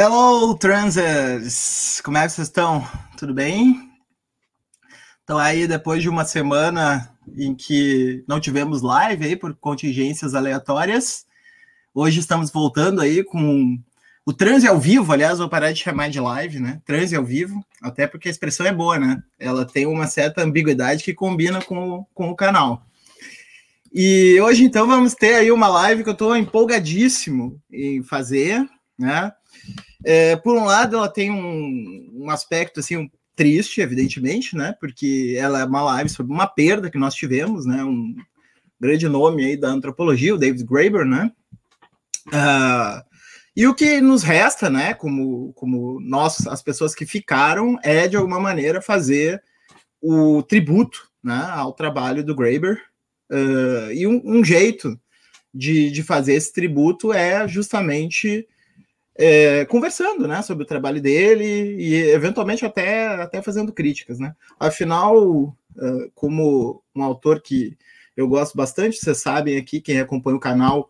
Hello, transers! Como é que vocês estão? Tudo bem? Então aí, depois de uma semana em que não tivemos live aí por contingências aleatórias, hoje estamos voltando aí com o transe ao vivo, aliás, vou parar de chamar de live, né? Transe ao vivo, até porque a expressão é boa, né? Ela tem uma certa ambiguidade que combina com, com o canal. E hoje, então, vamos ter aí uma live que eu estou empolgadíssimo em fazer, né? É, por um lado, ela tem um, um aspecto assim um, triste, evidentemente, né? Porque ela é uma live sobre uma perda que nós tivemos, né? Um grande nome aí da antropologia, o David Graeber, né? Uh, e o que nos resta, né? Como, como nós, as pessoas que ficaram, é de alguma maneira fazer o tributo, né? Ao trabalho do Graeber. Uh, e um, um jeito de, de fazer esse tributo é justamente é, conversando né, sobre o trabalho dele e eventualmente até, até fazendo críticas. Né? Afinal, uh, como um autor que eu gosto bastante, vocês sabem aqui, quem acompanha o canal,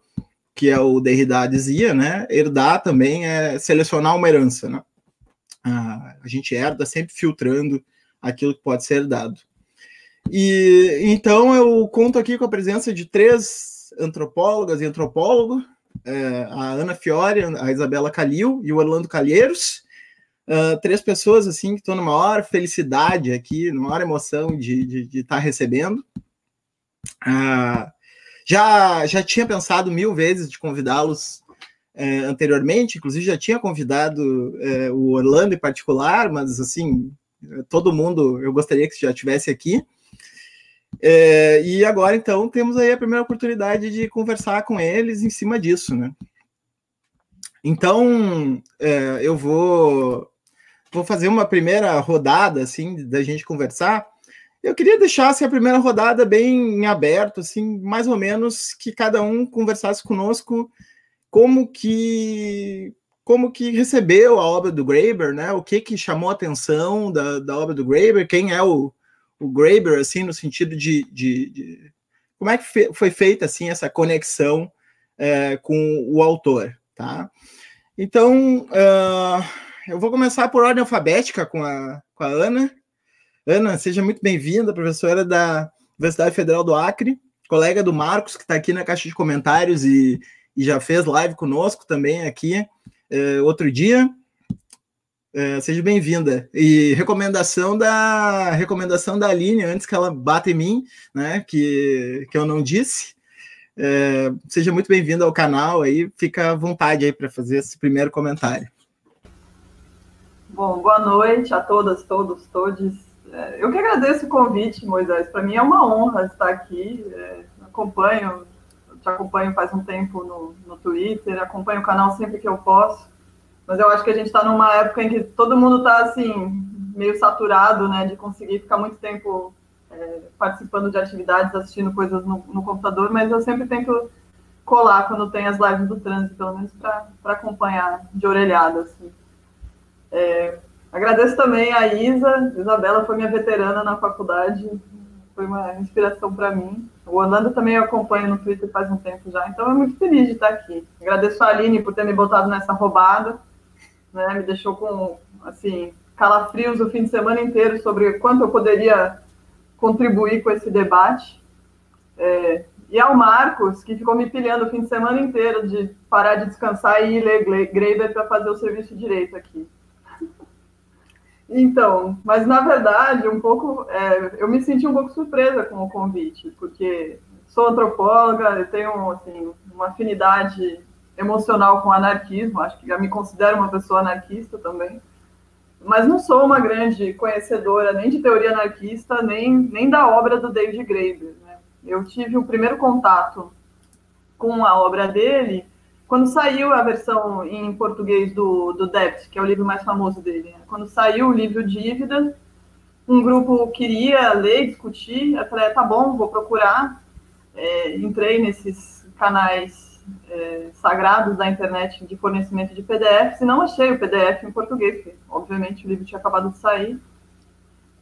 que é o Derrida dizia, né? Herdar também é selecionar uma herança, né? Uh, a gente herda sempre filtrando aquilo que pode ser herdado. E então eu conto aqui com a presença de três antropólogas e antropólogo, é, a Ana Fiore, a Isabela Calil e o Orlando Calheiros. Uh, três pessoas assim que estão numa maior felicidade aqui, numa maior emoção de estar tá recebendo. Uh, já, já tinha pensado mil vezes de convidá-los uh, anteriormente, inclusive já tinha convidado o Orlando em particular, mas assim, todo mundo eu gostaria que já estivesse aqui. É, e agora, então, temos aí a primeira oportunidade de conversar com eles em cima disso, né? Então, é, eu vou, vou fazer uma primeira rodada, assim, da gente conversar. Eu queria deixar assim, a primeira rodada bem em aberto, assim, mais ou menos que cada um conversasse conosco como que como que recebeu a obra do Graeber, né? O que que chamou a atenção da, da obra do Graeber, quem é o, o Graeber, assim, no sentido de, de, de como é que fe, foi feita, assim, essa conexão é, com o autor, tá? Então, uh, eu vou começar por ordem alfabética com a, com a Ana. Ana, seja muito bem-vinda, professora da Universidade Federal do Acre, colega do Marcos, que está aqui na caixa de comentários e, e já fez live conosco também aqui uh, outro dia. É, seja bem-vinda. E recomendação da recomendação da Aline, antes que ela bata em mim, né? Que, que eu não disse. É, seja muito bem-vinda ao canal aí, fica à vontade aí para fazer esse primeiro comentário. Bom, boa noite a todas, todos, todes. É, eu que agradeço o convite, Moisés. Para mim é uma honra estar aqui. Acompanho, te acompanho faz um tempo no, no Twitter, acompanho o canal sempre que eu posso. Mas eu acho que a gente está numa época em que todo mundo está assim meio saturado, né, de conseguir ficar muito tempo é, participando de atividades, assistindo coisas no, no, computador, mas eu sempre tento colar quando tem as lives do trânsito, pelo menos para acompanhar de orelhada. Assim. É, agradeço também a Isa, Isabela foi minha veterana na faculdade, foi uma inspiração para mim. O Orlando também eu acompanho no Twitter faz um tempo já, então é muito feliz de estar aqui. Agradeço a Aline por ter me botado nessa roubada né? Me deixou com, assim, calafrios o fim de semana inteiro sobre quanto eu poderia contribuir com esse debate. É, e ao Marcos, que ficou me pilhando o fim de semana inteiro de parar de descansar e ir ler Greiber para fazer o serviço direito aqui. Então, mas na verdade, um pouco, é, eu me senti um pouco surpresa com o convite, porque sou antropóloga, eu tenho assim, uma afinidade emocional com anarquismo, acho que já me considero uma pessoa anarquista também, mas não sou uma grande conhecedora nem de teoria anarquista, nem, nem da obra do David Graeber. Né? Eu tive o primeiro contato com a obra dele quando saiu a versão em português do, do Debt, que é o livro mais famoso dele. Né? Quando saiu o livro Dívida, um grupo queria ler, discutir, eu falei, tá bom, vou procurar. É, entrei nesses canais é, sagrados da internet de fornecimento de PDFs e não achei o PDF em português, porque, obviamente, o livro tinha acabado de sair.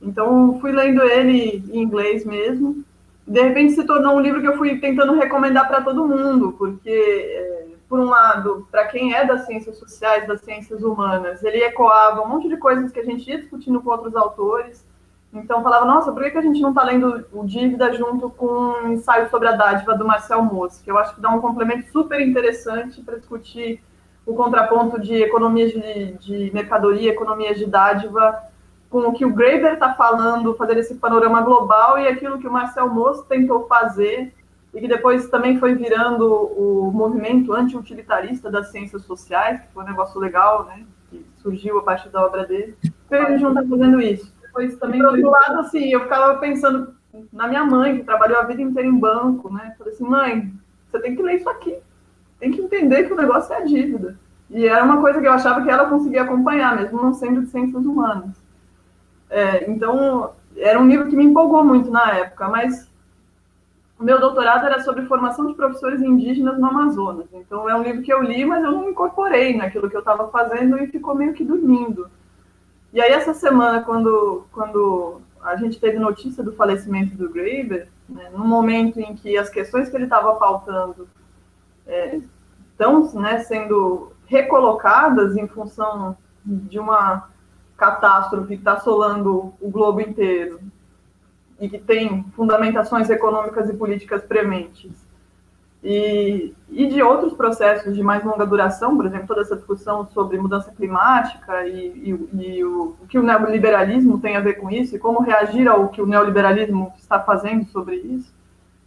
Então, fui lendo ele em inglês mesmo. De repente, se tornou um livro que eu fui tentando recomendar para todo mundo, porque é, por um lado, para quem é das ciências sociais, das ciências humanas, ele ecoava um monte de coisas que a gente ia discutindo com outros autores. Então, falava, nossa, por que a gente não está lendo o Dívida junto com um ensaio sobre a dádiva do Marcel Mauss, que eu acho que dá um complemento super interessante para discutir o contraponto de economias de, de mercadoria, economias de dádiva, com o que o Graeber está falando, fazer esse panorama global e aquilo que o Marcel Mauss tentou fazer e que depois também foi virando o movimento anti-utilitarista das ciências sociais, que foi um negócio legal, né, que surgiu a partir da obra dele. Então, a gente não está fazendo isso. Também, por outro lado, assim, eu ficava pensando na minha mãe, que trabalhou a vida inteira em banco, né, falei assim, mãe, você tem que ler isso aqui, tem que entender que o negócio é a dívida. E era uma coisa que eu achava que ela conseguia acompanhar, mesmo não sendo de ciências humanas. É, então, era um livro que me empolgou muito na época, mas o meu doutorado era sobre formação de professores indígenas no Amazonas. Então, é um livro que eu li, mas eu não incorporei naquilo que eu estava fazendo e ficou meio que dormindo. E aí, essa semana, quando, quando a gente teve notícia do falecimento do Graeber, né, no momento em que as questões que ele estava pautando é, estão né, sendo recolocadas em função de uma catástrofe que está assolando o globo inteiro e que tem fundamentações econômicas e políticas prementes, e, e de outros processos de mais longa duração, por exemplo, toda essa discussão sobre mudança climática e, e, e o, o, que o neoliberalismo tem a ver com isso e como reagir ao que o neoliberalismo está fazendo sobre isso.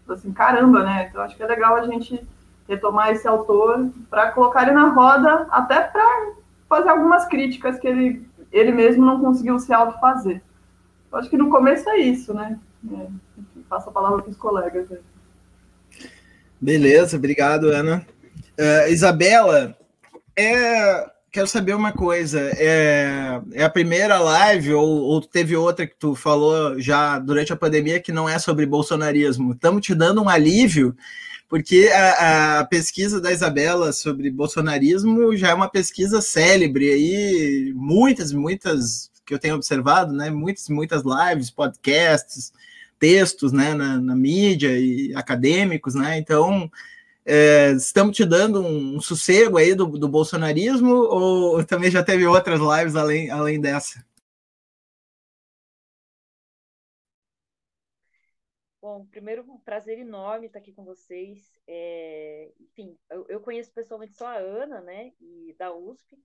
Então, assim, caramba, né? Então, acho que é legal a gente retomar esse autor para colocar ele na roda, até para fazer algumas críticas que ele, ele mesmo não conseguiu se autofazer. Eu acho que no começo é isso, né? É, passo a palavra para os colegas. Né? Beleza, obrigado, Ana. Uh, Isabela, é, quero saber uma coisa. É, é a primeira live, ou, ou, teve outra que tu falou já durante a pandemia que não é sobre bolsonarismo? Estamos te dando um alívio porque a, a, pesquisa da Isabela sobre bolsonarismo já é uma pesquisa célebre aí, muitas, muitas que eu tenho observado, né? Muitas, muitas lives, podcasts, textos, né? Na, na mídia e acadêmicos, né? Então, é, estamos te dando um, um sossego aí do, do bolsonarismo ou também já teve outras lives além, além dessa? Bom, primeiro, um prazer enorme estar aqui com vocês. É, enfim, eu, eu, conheço pessoalmente só a Ana, né, e da USP,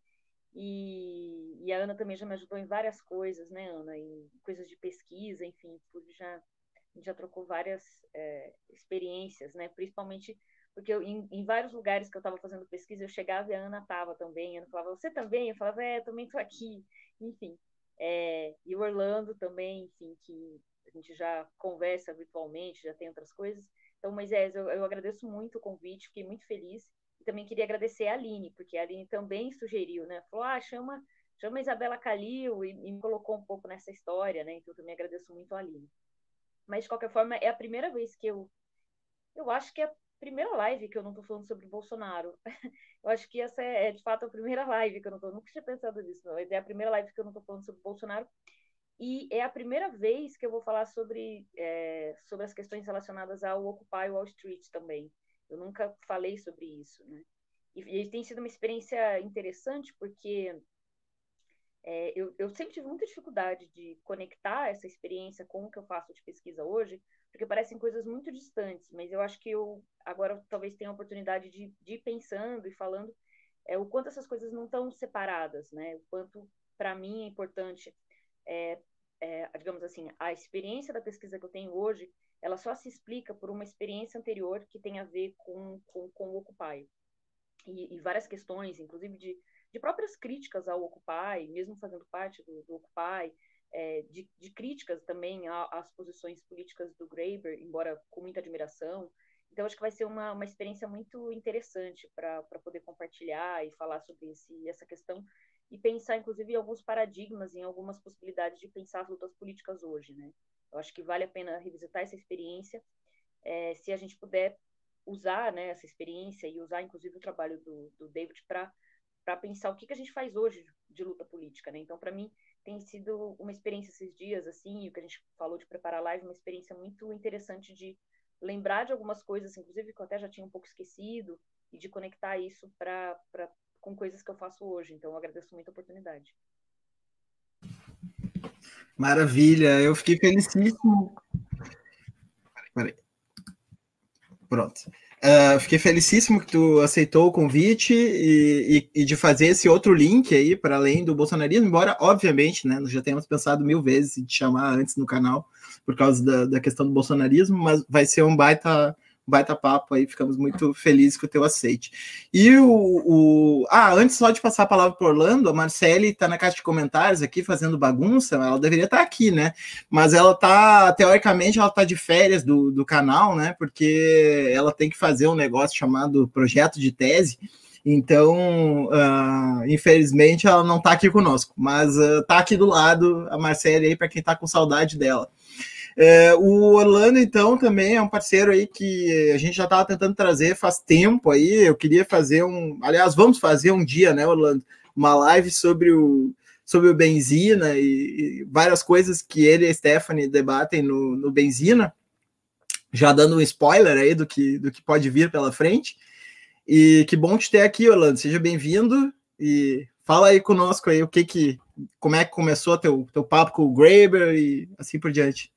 e, e, a Ana também já me ajudou em várias coisas, né, Ana, em coisas de pesquisa, enfim, tudo já, já trocou várias é, experiências, né, principalmente porque eu, em, em, vários lugares que eu estava fazendo pesquisa, eu chegava e a Ana estava também, a Ana falava, você também? Eu falava, é, eu também estou aqui, enfim. É, e o Orlando também, enfim, que a gente já conversa virtualmente, já tem outras coisas. Então, Moisés, eu, eu agradeço muito o convite, fiquei muito feliz. E também queria agradecer a Aline, porque a Aline também sugeriu, né? Falou, ah, chama, chama a Isabela Calil e, e me colocou um pouco nessa história, né? Então, eu também agradeço muito a Aline. Mas, de qualquer forma, é a primeira vez que eu... Eu acho que é a primeira live que eu não estou falando sobre Bolsonaro. eu acho que essa é, é, de fato, a primeira live que eu não estou... Nunca tinha pensado nisso, não. É a primeira live que eu não estou falando sobre Bolsonaro e é a primeira vez que eu vou falar sobre, é, sobre as questões relacionadas ao Occupy Wall Street também. Eu nunca falei sobre isso, né? E, e tem sido uma experiência interessante porque é, eu, eu, sempre tive muita dificuldade de conectar essa experiência com o que eu faço de pesquisa hoje, porque parecem coisas muito distantes, mas eu acho que eu agora talvez tenha a oportunidade de, de ir pensando e falando é, o quanto essas coisas não estão separadas, né? O quanto, para mim, é importante é, é, digamos assim, a experiência da pesquisa que eu tenho hoje, ela só se explica por uma experiência anterior que tem a ver com, com, com o Occupy. E, e, várias questões, inclusive de, de próprias críticas ao Occupy, mesmo fazendo parte do, do Occupy, é, de, de, críticas também às posições políticas do Graeber, embora com muita admiração. Então, acho que vai ser uma, uma experiência muito interessante para poder compartilhar e falar sobre esse, essa questão e pensar, inclusive, em alguns paradigmas, em algumas possibilidades de pensar as lutas políticas hoje, né? Eu acho que vale a pena revisitar essa experiência, é, se a gente puder usar né, essa experiência e usar, inclusive, o trabalho do, do David para para pensar o que, que a gente faz hoje de luta política, né? Então, para mim, tem sido uma experiência esses dias, assim, o que a gente falou de preparar a live, uma experiência muito interessante de lembrar de algumas coisas, inclusive que eu até já tinha um pouco esquecido, e de conectar isso para com coisas que eu faço hoje. Então, eu agradeço muito a oportunidade. Maravilha, eu fiquei felicíssimo. Peraí. Pronto. Uh, fiquei felicíssimo que tu aceitou o convite e, e, e de fazer esse outro link aí para além do bolsonarismo, embora, obviamente, né, nós já temos pensado mil vezes em te chamar antes no canal por causa da, da questão do bolsonarismo, mas vai ser um baita baita papo aí, ficamos muito felizes com o teu aceite. E o, o... Ah, antes só de passar a palavra para Orlando, a Marcele está na caixa de comentários aqui fazendo bagunça, ela deveria estar tá aqui, né? Mas ela tá, teoricamente, ela tá de férias do, do canal, né? Porque ela tem que fazer um negócio chamado projeto de tese. Então, uh, infelizmente, ela não está aqui conosco, mas uh, aqui do lado a Marcele aí para quem está com saudade dela. É, o Orlando, então, também é um parceiro aí que a gente já estava tentando trazer faz tempo aí. Eu queria fazer um. Aliás, vamos fazer um dia, né, Orlando? Uma live sobre o, sobre o Benzina e, e várias coisas que ele e a Stephanie debatem no, no Benzina. Já dando um spoiler aí do que, do que pode vir pela frente. E que bom te ter aqui, Orlando. Seja bem-vindo e fala aí conosco aí o que que como é que começou teu teu papo com o Graeber e assim por diante.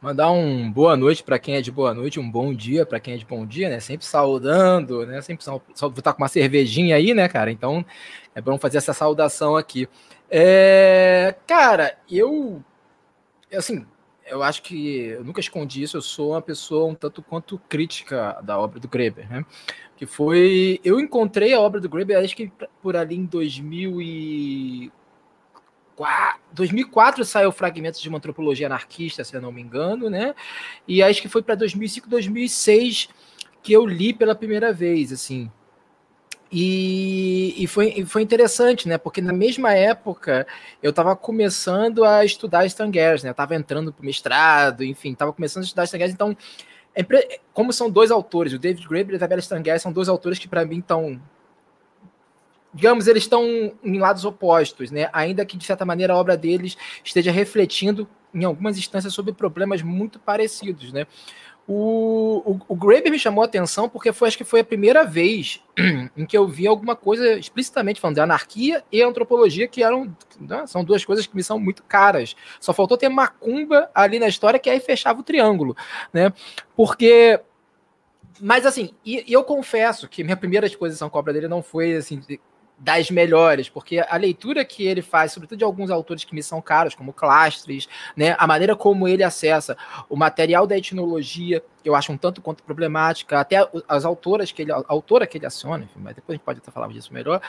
Mandar um boa noite para quem é de boa noite, um bom dia para quem é de bom dia, né? Sempre saudando, né? Sempre só vou estar com uma cervejinha aí, né, cara? Então é bom fazer essa saudação aqui. É, cara, eu assim, eu acho que eu nunca escondi isso, eu sou uma pessoa um tanto quanto crítica da obra do Greber, né? Que foi. Eu encontrei a obra do Greber, acho que por ali em 2000 e 2004 saiu Fragmentos de uma Antropologia Anarquista, se eu não me engano, né? E acho que foi para 2005, 2006 que eu li pela primeira vez, assim. E, e, foi, e foi interessante, né? Porque na mesma época eu estava começando a estudar Stangers, né? Eu estava entrando para o mestrado, enfim, estava começando a estudar Stangers, então é como são dois autores, o David Graeber e a Isabella Stangers são dois autores que para mim estão digamos, eles estão em lados opostos, né? Ainda que, de certa maneira, a obra deles esteja refletindo, em algumas instâncias, sobre problemas muito parecidos, né? O, o, o Graeber me chamou a atenção porque foi, acho que foi a primeira vez em que eu vi alguma coisa explicitamente falando de anarquia e antropologia, que eram né, são duas coisas que me são muito caras. Só faltou ter macumba ali na história, que aí fechava o triângulo, né? Porque mas assim, e, eu confesso que minha primeira exposição com a obra dele não foi assim das melhores, porque a leitura que ele faz, sobretudo de alguns autores que me são caros, como Clastres, né, a maneira como ele acessa o material da etnologia, que eu acho um tanto quanto problemática, até as autoras que ele, a autora que ele aciona, enfim, mas depois a gente pode até falar disso melhor,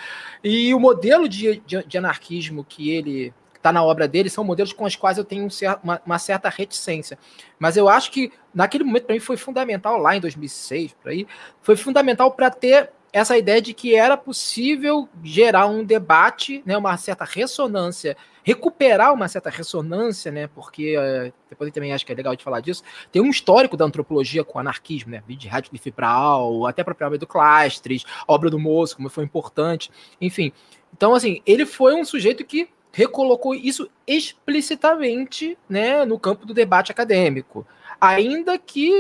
e o modelo de, de, de anarquismo que ele está na obra dele são modelos com os quais eu tenho um cer uma, uma, certa reticência. Mas eu acho que naquele momento para mim foi fundamental lá em 2006, por aí, foi fundamental para ter essa ideia de que era possível gerar um debate, né, uma certa ressonância, recuperar uma certa ressonância, né, porque é, depois também acho que é legal de falar disso, tem um histórico da antropologia com o anarquismo, né, de Radcliffe Brown, até a própria obra do Clastres, obra do Moço, como foi importante, enfim. Então, assim, ele foi um sujeito que recolocou isso explicitamente, né, no campo do debate acadêmico, ainda que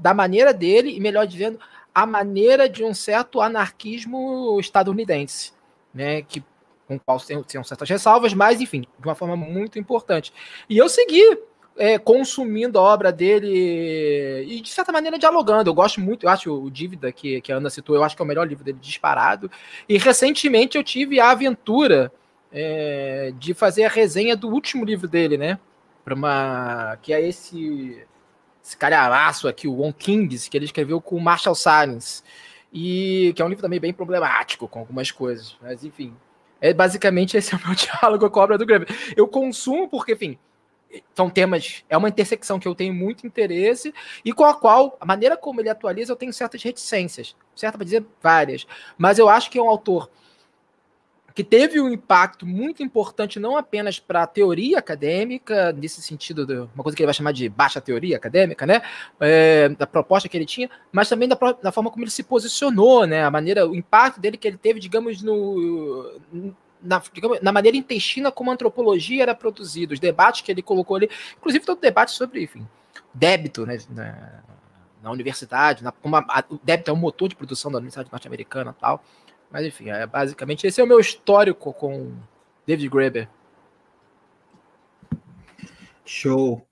da maneira dele, e melhor dizendo, a maneira de um certo anarquismo estadunidense, né, que com o qual tem certas ressalvas, mas enfim, de uma forma muito importante. E eu segui é, consumindo a obra dele e, de certa maneira, dialogando. Eu gosto muito, eu acho o Dívida, que, que a Ana citou, eu acho que é o melhor livro dele disparado. E recentemente eu tive a aventura é, de fazer a resenha do último livro dele, né? Para uma. que é esse esse calhamaço aqui, o On Kings, que ele escreveu com o Marshall Salins, e que é um livro também bem problemático com algumas coisas, mas enfim, é basicamente esse é o meu diálogo com a obra do Graham. Eu consumo porque, enfim, são temas, é uma intersecção que eu tenho muito interesse e com a qual, a maneira como ele atualiza, eu tenho certas reticências, certa para dizer várias, mas eu acho que é um autor que teve um impacto muito importante não apenas para a teoria acadêmica, nesse sentido, de uma coisa que ele vai chamar de baixa teoria acadêmica, né, é, da proposta que ele tinha, mas também da, da, forma como ele se posicionou, né, a maneira, o impacto dele que ele teve, digamos, no, na, digamos, na maneira intestina como a antropologia era produzida, os debates que ele colocou ali, inclusive todo debate sobre, enfim, débito, né, na universidade, na, como a, o débito é um motor de produção da universidade norte-americana tal. Mas enfim, é, basicamente esse é o meu histórico com David Graeber. Show.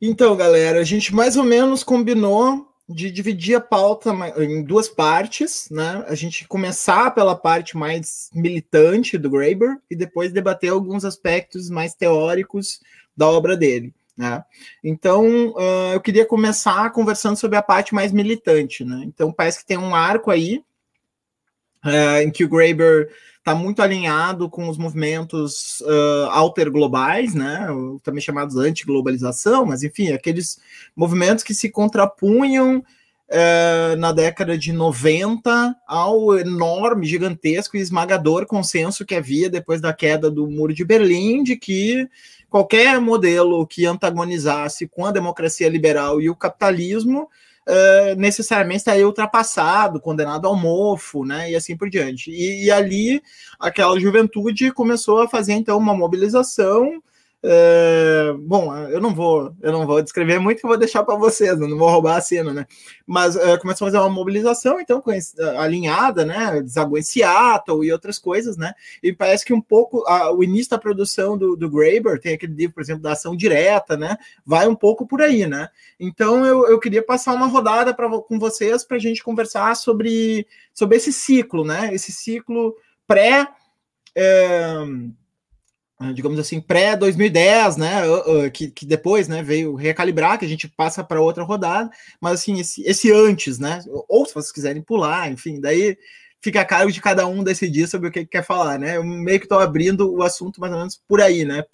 Então, galera, a gente mais ou menos combinou de dividir a pauta em duas partes, né? A gente começar pela parte mais militante do Graeber e depois debater alguns aspectos mais teóricos da obra dele. Né? Então, uh, eu queria começar conversando sobre a parte mais militante. Né? Então, parece que tem um arco aí uh, em que o Graeber está muito alinhado com os movimentos uh, alterglobais, né? também chamados anti-globalização, mas enfim, aqueles movimentos que se contrapunham na década de 90 ao enorme, gigantesco e esmagador consenso que havia depois da queda do Muro de Berlim, de que qualquer modelo que antagonizasse com a democracia liberal e o capitalismo uh, necessariamente estaria ultrapassado, condenado ao mofo, né, e assim por diante. E, e ali aquela juventude começou a fazer então uma mobilização é, bom, eu não vou, eu não vou descrever muito, eu vou deixar para vocês, não vou roubar a cena, né? Mas é, começou a fazer uma mobilização, então, alinhada, né? Desagou em Seattle e outras coisas, né? E parece que um pouco a, o início da produção do, do Graeber, tem aquele livro, por exemplo, da ação direta, né? Vai um pouco por aí, né? Então eu, eu queria passar uma rodada pra, com vocês para a gente conversar sobre, sobre esse ciclo, né? Esse ciclo pré. É, digamos assim, pré-2010, né, que, que, depois, né, veio recalibrar, que a gente passa para outra rodada, mas assim, esse, esse, antes, né, ou se vocês quiserem pular, enfim, daí fica a cargo de cada um decidir sobre o que, que quer falar, né, eu meio que estou abrindo o assunto mais ou menos por aí, né,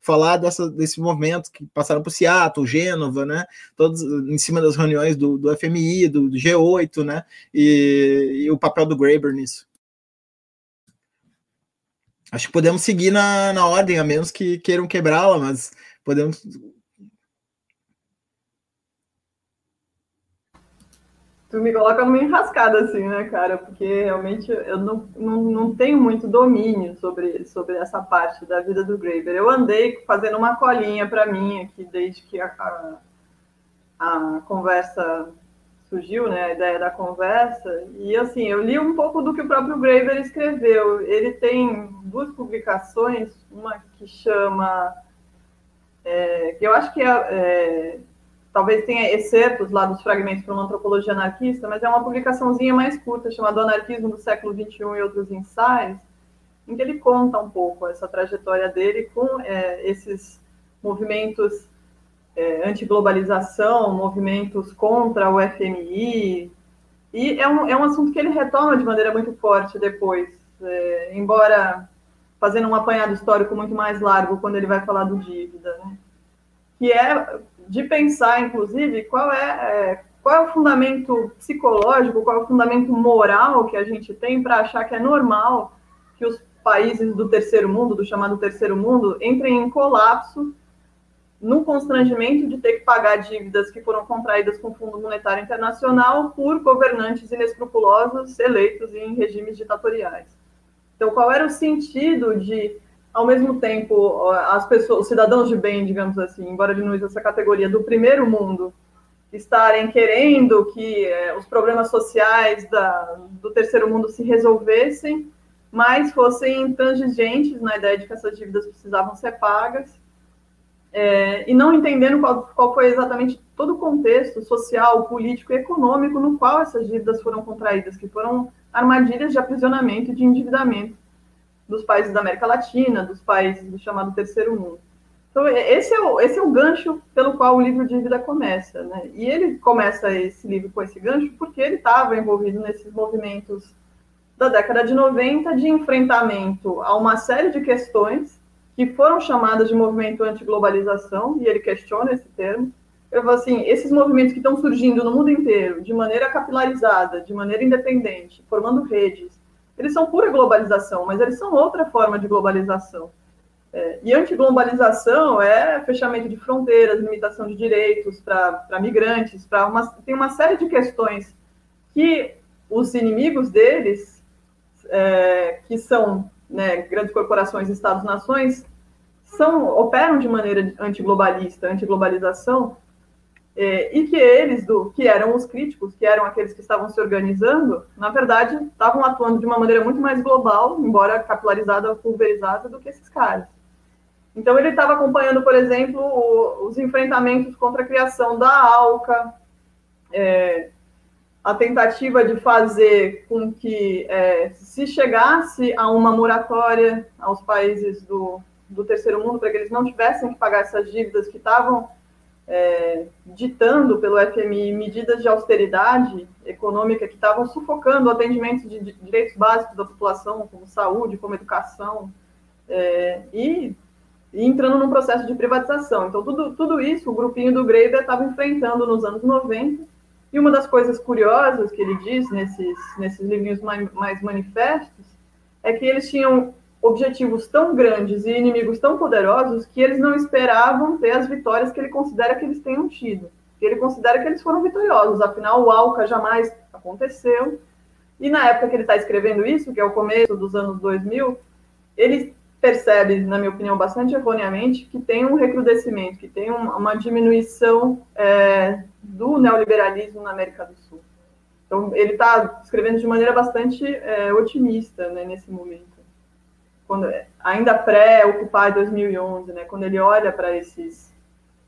falar dessa, desse movimento que passaram por Seattle, Gênova, né, todos em cima das reuniões do, do FMI, do, do G8, né, e, e o papel do Graeber nisso. Acho que podemos seguir na, na ordem, a menos que queiram quebrá-la, mas podemos. Tu me coloca numa enrascada, assim, né, cara? Porque realmente eu não, não, não tenho muito domínio sobre, sobre essa parte da vida do Graeber. Eu andei fazendo uma colinha para mim aqui desde que a, a, a conversa surgiu, né, a ideia da conversa, e assim, eu li um pouco do que o próprio Graver escreveu. Ele tem duas publicações, uma que chama, é, que eu acho que é, é, talvez tenha excertos lá dos fragmentos para uma antropologia anarquista, mas é uma publicaçãozinha mais curta, chamada Anarquismo do século XXI e outros ensaios, em que ele conta um pouco essa trajetória dele com é, esses movimentos é, antiglobalização, movimentos contra o FMI, e é um, é um assunto que ele retoma de maneira muito forte depois, é, embora fazendo um apanhado histórico muito mais largo quando ele vai falar do dívida, né? que é de pensar, inclusive, qual é, é qual é o fundamento psicológico, qual é o fundamento moral que a gente tem para achar que é normal que os países do terceiro mundo, do chamado terceiro mundo, entrem em colapso no constrangimento de ter que pagar dívidas que foram contraídas com o Fundo Monetário Internacional por governantes inescrupulosos eleitos em regimes ditatoriais. Então, qual era o sentido de, ao mesmo tempo, as pessoas, os cidadãos de bem, digamos assim, embora diminua essa categoria do primeiro mundo, estarem querendo que é, os problemas sociais da, do terceiro mundo se resolvessem, mas fossem intransigentes na ideia de que essas dívidas precisavam ser pagas, é, e não entendendo qual, qual, foi exatamente todo o contexto social, político e econômico no qual essas dívidas foram contraídas, que foram armadilhas de aprisionamento e de endividamento dos países da América Latina, dos países do chamado terceiro mundo. Então, esse é o, esse é o gancho pelo qual o livro Dívida começa. Né? E ele começa esse livro com esse gancho porque ele estava envolvido nesses movimentos da década de 90 de enfrentamento a uma série de questões que foram chamadas de movimento anti-globalização, e ele questiona esse termo. Eu falo assim, esses movimentos que estão surgindo no mundo inteiro, de maneira capilarizada, de maneira independente, formando redes, eles são pura globalização, mas eles são outra forma de globalização. É, e anti-globalização é fechamento de fronteiras, limitação de direitos para migrantes, para uma, tem uma série de questões que os inimigos deles, é, que são né, grandes corporações, estados-nações, são operam de maneira antiglobalista, antiglobalização, é, e que eles, do, que eram os críticos, que eram aqueles que estavam se organizando, na verdade, estavam atuando de uma maneira muito mais global, embora capilarizada, pulverizada, do que esses caras. Então, ele estava acompanhando, por exemplo, o, os enfrentamentos contra a criação da ALCA, é, a tentativa de fazer com que é, se chegasse a uma moratória aos países do, do terceiro mundo, para que eles não tivessem que pagar essas dívidas que estavam é, ditando pelo FMI medidas de austeridade econômica que estavam sufocando o atendimento de direitos básicos da população, como saúde, como educação, é, e, e, entrando num processo de privatização. Então, tudo, tudo isso o grupinho do Greiber estava enfrentando nos anos 90, e uma das coisas curiosas que ele diz nesses, nesses livrinhos mais, mais manifestos é que eles tinham objetivos tão grandes e inimigos tão poderosos que eles não esperavam ter as vitórias que ele considera que eles tenham tido. Que ele considera que eles foram vitoriosos, afinal o Alca jamais aconteceu. E na época que ele está escrevendo isso, que é o começo dos anos 2000, ele percebe, na minha opinião, bastante erroneamente, que tem um recrudescimento, que tem uma diminuição é, do neoliberalismo na América do Sul. Então, ele está escrevendo de maneira bastante é, otimista né, nesse momento quando ainda pré-Occupy 2011, né, quando ele olha para esses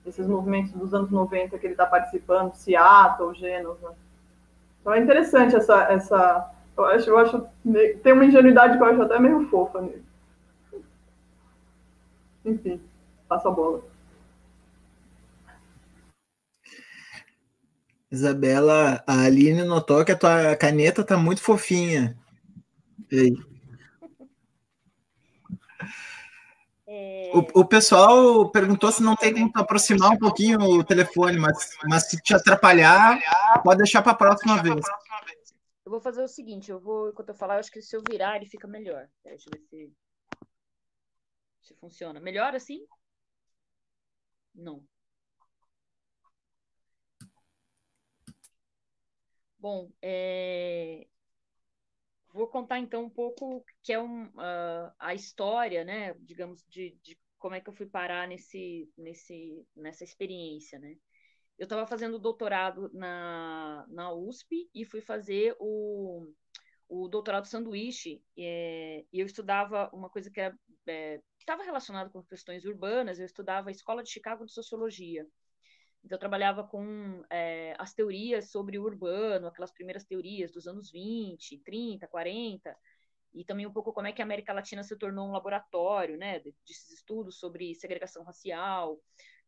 esses movimentos dos anos 90 que ele está participando, Seattle, Gênova. Então é interessante essa essa eu acho, eu acho tem uma ingenuidade que eu acho até meio fofa nele. Enfim, passa a bola. Isabela, a Aline notou que a tua caneta tá muito fofinha. E aí? É... O, o, pessoal perguntou se não tem como aproximar um pouquinho o telefone, mas, mas se te atrapalhar, pode deixar para a próxima vez. Eu vou fazer o seguinte, eu vou, enquanto eu falar, eu acho que se eu virar, ele fica melhor. Deixa eu ver se, se funciona. Melhor assim? Não. Bom, é, Vou contar então um pouco que é um, uh, a história, né, digamos, de, de, como é que eu fui parar nesse, nesse, nessa experiência, né. Eu estava fazendo doutorado na, na USP e fui fazer o, o doutorado sanduíche é, e eu estudava uma coisa que estava é, relacionada com questões urbanas, eu estudava a Escola de Chicago de Sociologia. Então, eu trabalhava com é, as teorias sobre o urbano, aquelas primeiras teorias dos anos 20, 30, 40, e também um pouco como é que a América Latina se tornou um laboratório, né, desses estudos sobre segregação racial,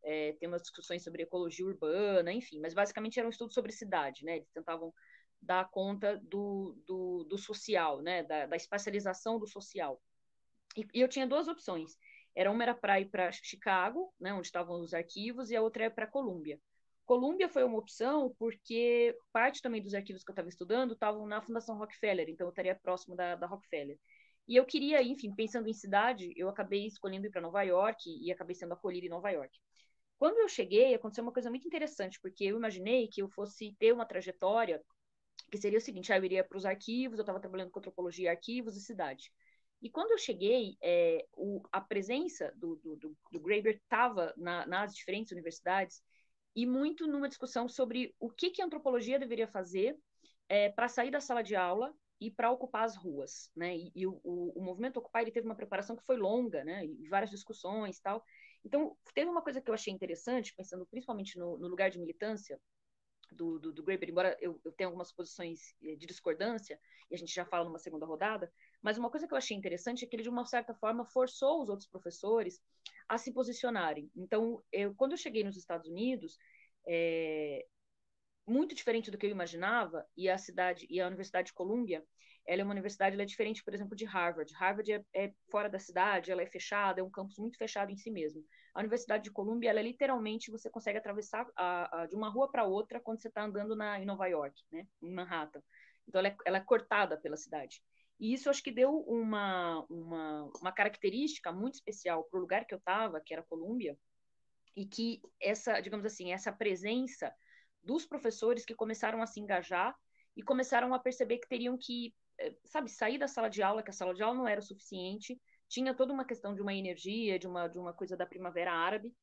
é, tem umas discussões sobre ecologia urbana, enfim, mas basicamente era um estudo sobre cidade, né, eles tentavam dar conta do, do, do social, né, da, da do social. E, e eu tinha duas opções, era uma era para ir para Chicago, né, onde estavam os arquivos, e a outra era para Colômbia. Colômbia foi uma opção porque parte também dos arquivos que eu estava estudando estavam na Fundação Rockefeller, então eu estaria próximo da, da Rockefeller. E eu queria, enfim, pensando em cidade, eu acabei escolhendo ir para Nova York e acabei sendo acolhida em Nova York. Quando eu cheguei, aconteceu uma coisa muito interessante, porque eu imaginei que eu fosse ter uma trajetória que seria o seguinte: ah, eu iria para os arquivos, eu estava trabalhando com antropologia, arquivos e cidade. E quando eu cheguei, é, o, a presença do, do, do, do Graeber estava na, nas diferentes universidades e muito numa discussão sobre o que, que a antropologia deveria fazer é, para sair da sala de aula e para ocupar as ruas, né? E, e o, o, o, movimento Ocupar ele teve uma preparação que foi longa, né? E várias discussões tal. Então teve uma coisa que eu achei interessante, pensando principalmente no, no lugar de militância do, do, do Graeber, embora eu, eu tenha algumas posições eh, de discordância e a gente já fala numa segunda rodada, mas uma coisa que eu achei interessante é que ele, de uma certa forma, forçou os outros professores a se posicionarem. Então, eu, quando eu cheguei nos Estados Unidos, é, muito diferente do que eu imaginava, e a cidade e a Universidade de Columbia, ela é uma universidade, ela é diferente, por exemplo, de Harvard. Harvard é, é, fora da cidade, ela é fechada, é um campus muito fechado em si mesmo. A Universidade de Columbia, ela é literalmente você consegue atravessar a, a, de uma rua para outra quando você está andando na, em Nova York, né, em Manhattan. Então ela é, ela é cortada pela cidade. E isso acho que deu uma, uma, uma característica muito especial para o lugar que eu estava, que era Colômbia, e que essa, digamos assim, essa presença dos professores que começaram a se engajar e começaram a perceber que teriam que, eh, sabe, sair da sala de aula, que a sala de aula não era o suficiente, tinha toda uma questão de uma energia, de uma, de uma coisa da primavera árabe,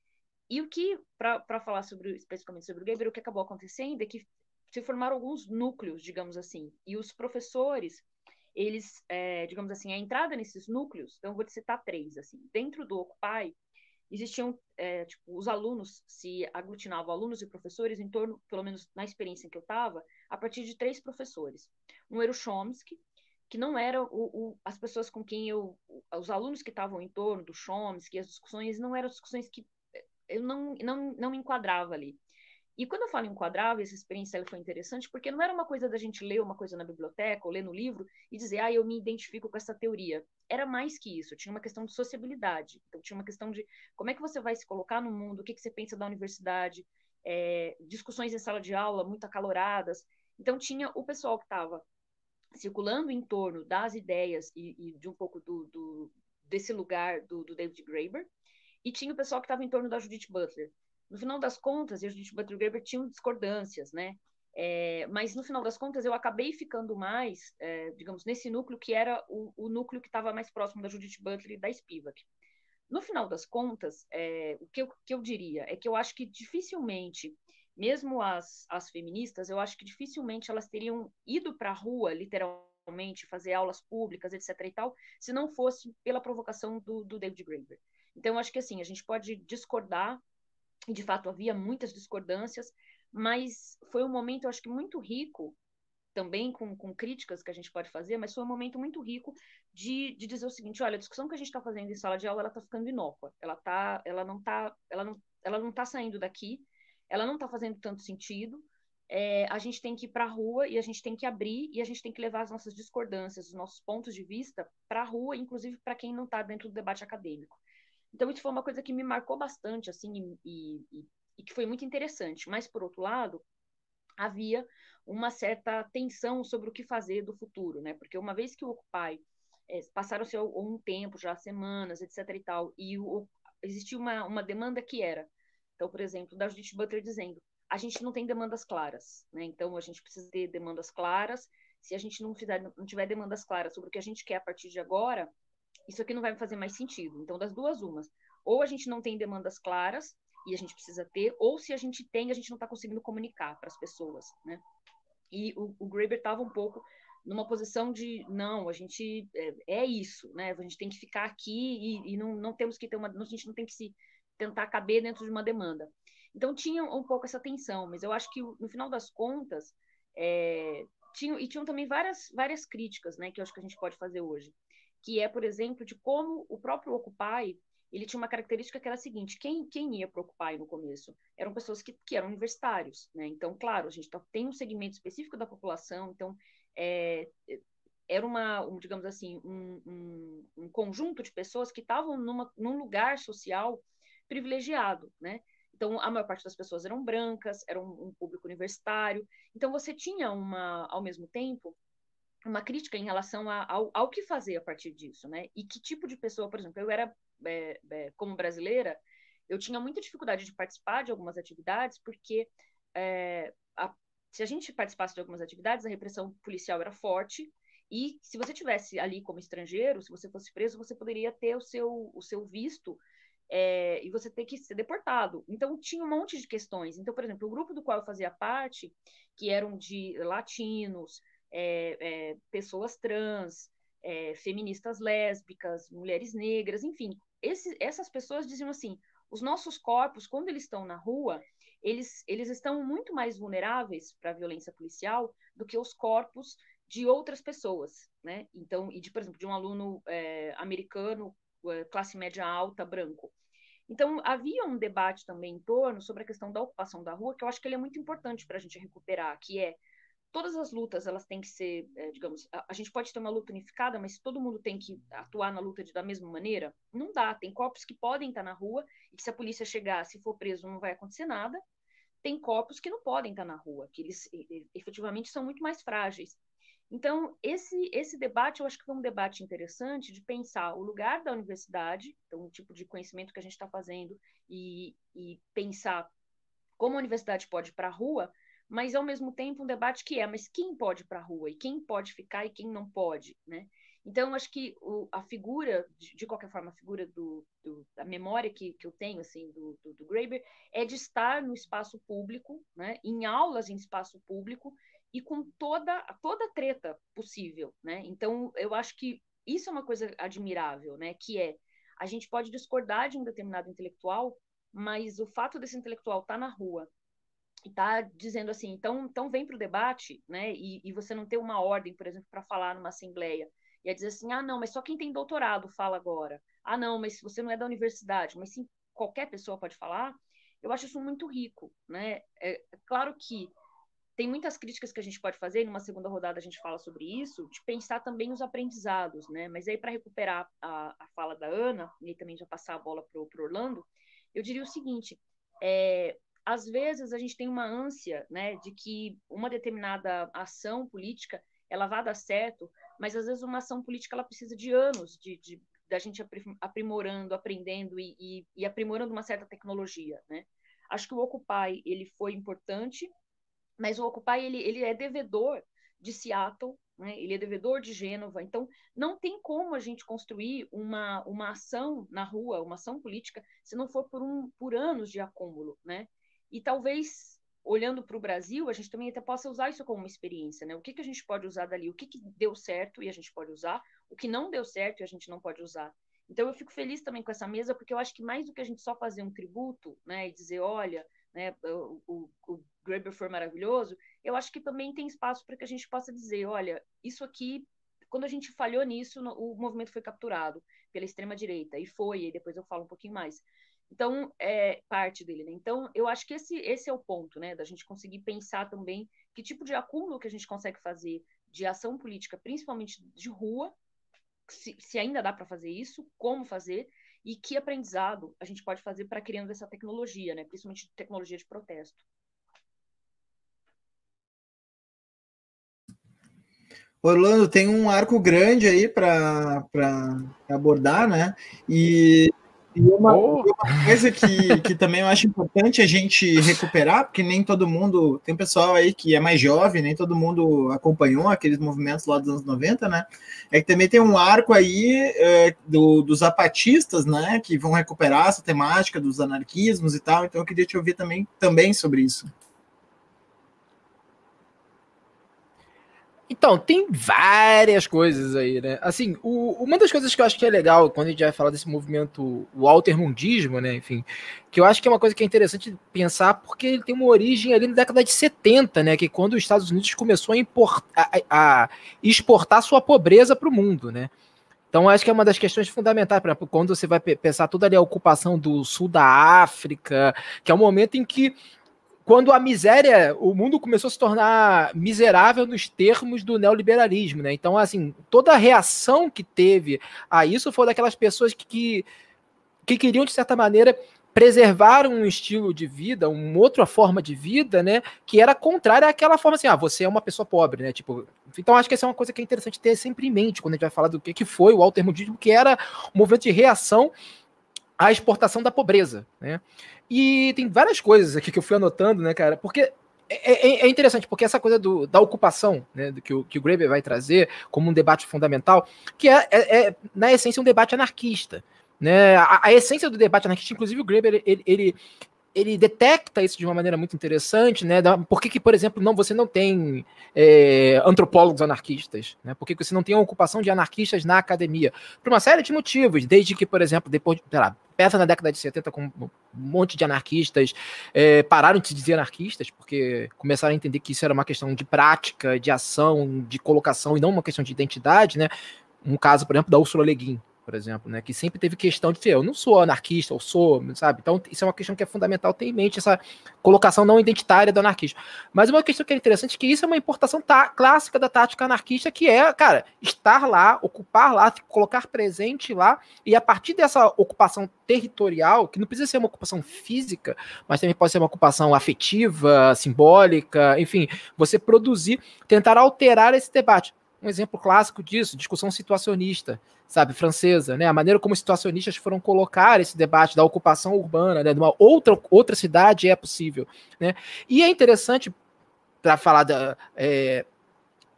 E o que, para falar sobre, especificamente sobre o Geber, o que acabou acontecendo é que se formaram alguns núcleos, digamos assim, e os professores, eles, é, digamos assim, a entrada nesses núcleos, então vou citar três, assim, dentro do Occupy, existiam, é, tipo, os alunos se aglutinavam, alunos e professores, em torno, pelo menos na experiência em que eu estava, a partir de três professores. Um era o Chomsky, que não era o, o, as pessoas com quem eu, os alunos que estavam em torno do Chomsky, as discussões não eram discussões que eu não, não, não me enquadrava ali. E quando eu falo enquadrava, essa experiência foi interessante, porque não era uma coisa da gente ler uma coisa na biblioteca ou ler no livro e dizer, ah, eu me identifico com essa teoria. Era mais que isso, tinha uma questão de sociabilidade. Então, tinha uma questão de como é que você vai se colocar no mundo, o que, que você pensa da universidade, é, discussões em sala de aula muito acaloradas. Então, tinha o pessoal que estava circulando em torno das ideias e, e de um pouco do, do desse lugar do, do David Graeber, e tinha o pessoal que estava em torno da Judith Butler. No final das contas, eu e Judith Butler Graeber tinham discordâncias, né? É, mas no final das contas eu acabei ficando mais, é, digamos, nesse núcleo que era o, o núcleo que estava mais próximo da Judith Butler e da Spivak. No final das contas, é, o que eu, que eu diria é que eu acho que dificilmente, mesmo as, as feministas, eu acho que dificilmente elas teriam ido para a rua, literalmente, fazer aulas públicas, etc. e tal, se não fosse pela provocação do, do David Graeber. Então, eu acho que assim, a gente pode discordar, de fato havia muitas discordâncias, mas foi um momento, eu acho que muito rico, também com, com críticas que a gente pode fazer, mas foi um momento muito rico de, de dizer o seguinte: olha, a discussão que a gente está fazendo em sala de aula, ela está ficando inócua, ela, tá, ela não está ela não, ela não tá saindo daqui, ela não está fazendo tanto sentido. É, a gente tem que ir para a rua e a gente tem que abrir e a gente tem que levar as nossas discordâncias, os nossos pontos de vista para a rua, inclusive para quem não está dentro do debate acadêmico. Então, isso foi uma coisa que me marcou bastante, assim, e, e, e que foi muito interessante. Mas, por outro lado, havia uma certa tensão sobre o que fazer do futuro, né? Porque uma vez que o Occupy é, passaram-se um tempo, já semanas, etc e tal, e o, existia uma, uma demanda que era, então, por exemplo, da Judith Butler dizendo, a gente não tem demandas claras, né? Então, a gente precisa ter demandas claras. Se a gente não, fizer, não tiver demandas claras sobre o que a gente quer a partir de agora, isso aqui não vai fazer mais sentido. Então, das duas, umas. Ou a gente não tem demandas claras e a gente precisa ter, ou se a gente tem, a gente não está conseguindo comunicar para as pessoas, né? E o, o Graeber estava um pouco numa posição de não, a gente é, é, isso, né? A gente tem que ficar aqui e, e, não, não temos que ter uma, a gente não tem que se tentar caber dentro de uma demanda. Então tinha um pouco essa tensão, mas eu acho que no final das contas é, e tinham também várias várias críticas, né? Que eu acho que a gente pode fazer hoje que é, por exemplo, de como o próprio Occupy ele tinha uma característica que era a seguinte: quem, quem ia para Occupy no começo? Eram pessoas que, que eram universitários, né? Então, claro, a gente tá, tem um segmento específico da população, então é, era uma, um, digamos assim, um, um, um, conjunto de pessoas que estavam num lugar social privilegiado, né? Então, a maior parte das pessoas eram brancas, era um, um público universitário. Então, você tinha uma, ao mesmo tempo, uma crítica em relação a, ao, ao que fazer a partir disso, né? E que tipo de pessoa, por exemplo, eu era, é, é, como brasileira, eu tinha muita dificuldade de participar de algumas atividades, porque é, a, se a gente participasse de algumas atividades, a repressão policial era forte, e se você tivesse ali como estrangeiro, se você fosse preso, você poderia ter o seu, o seu visto é, e você ter que ser deportado. Então, tinha um monte de questões. Então, por exemplo, o grupo do qual eu fazia parte, que eram de latinos, é, é, pessoas trans, é, feministas lésbicas, mulheres negras, enfim, esse, essas pessoas diziam assim: os nossos corpos, quando eles estão na rua, eles, eles estão muito mais vulneráveis para a violência policial do que os corpos de outras pessoas, né? Então, e de, por exemplo, de um aluno é, americano, classe média alta, branco. Então, havia um debate também em torno sobre a questão da ocupação da rua, que eu acho que ele é muito importante para a gente recuperar, que é todas as lutas elas têm que ser, é, digamos, a, a, gente pode ter uma luta unificada, mas todo mundo tem que atuar na luta de, da mesma maneira? Não dá. Tem corpos que podem estar na rua e que se a polícia chegar, se for preso, não vai acontecer nada. Tem corpos que não podem estar na rua, que eles efetivamente são muito mais frágeis. Então, esse, esse debate, eu acho que foi um debate interessante de pensar o lugar da universidade, então, o tipo de conhecimento que a gente está fazendo, e, e pensar como a universidade pode ir para a rua, mas ao mesmo tempo um debate que é, mas quem pode ir para a rua e quem pode ficar e quem não pode, né? Então, acho que o, a figura, de, de, qualquer forma, a figura do, do, da memória que, que eu tenho, assim, do, do, do Graeber, é de estar no espaço público, né, em aulas em espaço público, e com toda, toda treta possível, né? Então, eu acho que isso é uma coisa admirável, né? Que é, a gente pode discordar de um determinado intelectual, mas o fato desse intelectual estar tá na rua e tá dizendo assim, então, então vem para o debate, né? E, e, você não ter uma ordem, por exemplo, para falar numa assembleia, e a dizer assim, ah, não, mas só quem tem doutorado fala agora. Ah, não, mas você não é da universidade, mas sim qualquer pessoa pode falar. Eu acho isso muito rico, né? É, é claro que tem muitas críticas que a gente pode fazer, numa segunda rodada a gente fala sobre isso, de pensar também os aprendizados, né? Mas aí, para recuperar a, a fala da Ana, e também já passar a bola para o Orlando, eu diria o seguinte: é, às vezes a gente tem uma ânsia, né, de que uma determinada ação política ela vá dar certo, mas às vezes uma ação política ela precisa de anos de, de da gente aprimorando, aprendendo e, e, e aprimorando uma certa tecnologia, né? Acho que o Occupy ele foi importante mas o Occupy ele, ele é devedor de Seattle, né? ele é devedor de Gênova, então não tem como a gente construir uma, uma ação na rua, uma ação política, se não for por, um, por anos de acúmulo, né? E talvez, olhando para o Brasil, a gente também até possa usar isso como uma experiência, né? O que, que a gente pode usar dali? O que, que deu certo e a gente pode usar? O que não deu certo e a gente não pode usar? Então eu fico feliz também com essa mesa, porque eu acho que mais do que a gente só fazer um tributo, né, e dizer, olha, né, o, o, o foi maravilhoso, eu acho que também tem espaço para que a gente possa dizer, olha, isso aqui, quando a gente falhou nisso, o movimento foi capturado pela extrema direita e foi, e depois eu falo um pouquinho mais. Então, é parte dele, né? Então, eu acho que esse, esse é o ponto, né? Da gente conseguir pensar também que tipo de acúmulo que a gente consegue fazer de ação política, principalmente de rua, se, se ainda dá para fazer isso, como fazer, e que aprendizado a gente pode fazer para criando essa tecnologia, né? Principalmente tecnologia de protesto. Orlando tem um arco grande aí para abordar, né? E, e uma, oh. uma, coisa que, que também eu acho importante a gente recuperar, porque nem todo mundo, tem pessoal aí que é mais jovem, nem todo mundo acompanhou aqueles movimentos lá dos anos 90, né? É que também tem um arco aí é, do, dos zapatistas, né? Que vão recuperar essa temática dos anarquismos e tal, então eu queria te ouvir também, também sobre isso. Então, tem várias coisas aí, né? Assim, o, uma das coisas que eu acho que é legal quando a gente vai falar desse movimento, o altermundismo, né? Enfim, que eu acho que é uma coisa que é interessante pensar porque ele tem uma origem ali na década de 70, né? Que é quando os Estados Unidos começou a, importar, a, a exportar sua pobreza para o mundo, né? Então, acho que é uma das questões fundamentais, por exemplo, quando você vai pensar toda ali a ocupação do sul da África, que é o momento em que quando a miséria, o mundo começou a se tornar miserável nos termos do neoliberalismo, né? Então, assim, toda a reação que teve a isso foi daquelas pessoas que, que, que queriam, de certa maneira, preservar um estilo de vida, uma outra forma de vida, né, que era contrária àquela forma assim, ah, você é uma pessoa pobre, né, tipo, então acho que essa é uma coisa que é interessante ter sempre em mente quando a gente vai falar do que, que foi o altermundismo, que era um movimento de reação à exportação da pobreza, né, e tem várias coisas aqui que eu fui anotando, né, cara? Porque é, é, é interessante, porque essa coisa do, da ocupação, né, que o, que o Graeber vai trazer como um debate fundamental, que é, é, é na essência, um debate anarquista. Né? A, a, essência do debate anarquista, inclusive o Graeber, ele, ele, ele detecta isso de uma maneira muito interessante, né? Por que, que por exemplo, não, você não tem é, antropólogos anarquistas? Né? Por que, que você não tem a ocupação de anarquistas na academia? Por uma série de motivos, desde que, por exemplo, depois, sei lá, peça na década de 70 com um monte de anarquistas é, pararam de se dizer anarquistas, porque começaram a entender que isso era uma questão de prática, de ação, de colocação, e não uma questão de identidade, né? Um caso, por exemplo, da Ursula Le Guin, por exemplo, né? Que sempre teve questão de eu não sou anarquista, eu sou, sabe? Então, isso é uma questão que é fundamental ter em mente, essa colocação não identitária do anarquismo. Mas uma questão que é interessante é que isso é uma importação tá, clássica da tática anarquista, que é, cara, estar lá, ocupar lá, colocar presente lá, e a partir dessa ocupação territorial, que não precisa ser uma ocupação física, mas também pode ser uma ocupação afetiva, simbólica, enfim, você produzir, tentar alterar esse debate. Um exemplo clássico disso, discussão situacionista sabe, francesa, né? A maneira como os situacionistas foram colocar esse debate da ocupação urbana, né, de uma outra, outra cidade é possível, né? E é interessante para falar da, é,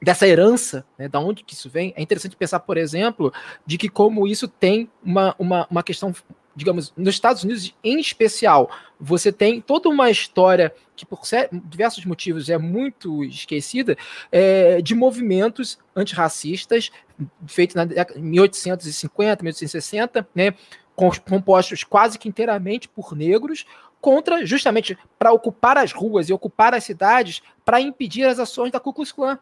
dessa herança, né, da onde que isso vem, é interessante pensar, por exemplo, de que como isso tem uma, uma, uma questão, digamos, nos Estados Unidos em especial, você tem toda uma história que por diversos motivos é muito esquecida, é, de movimentos antirracistas feitos na 1850, 1860, né, compostos quase que inteiramente por negros, contra justamente para ocupar as ruas e ocupar as cidades para impedir as ações da Ku Klux Klan.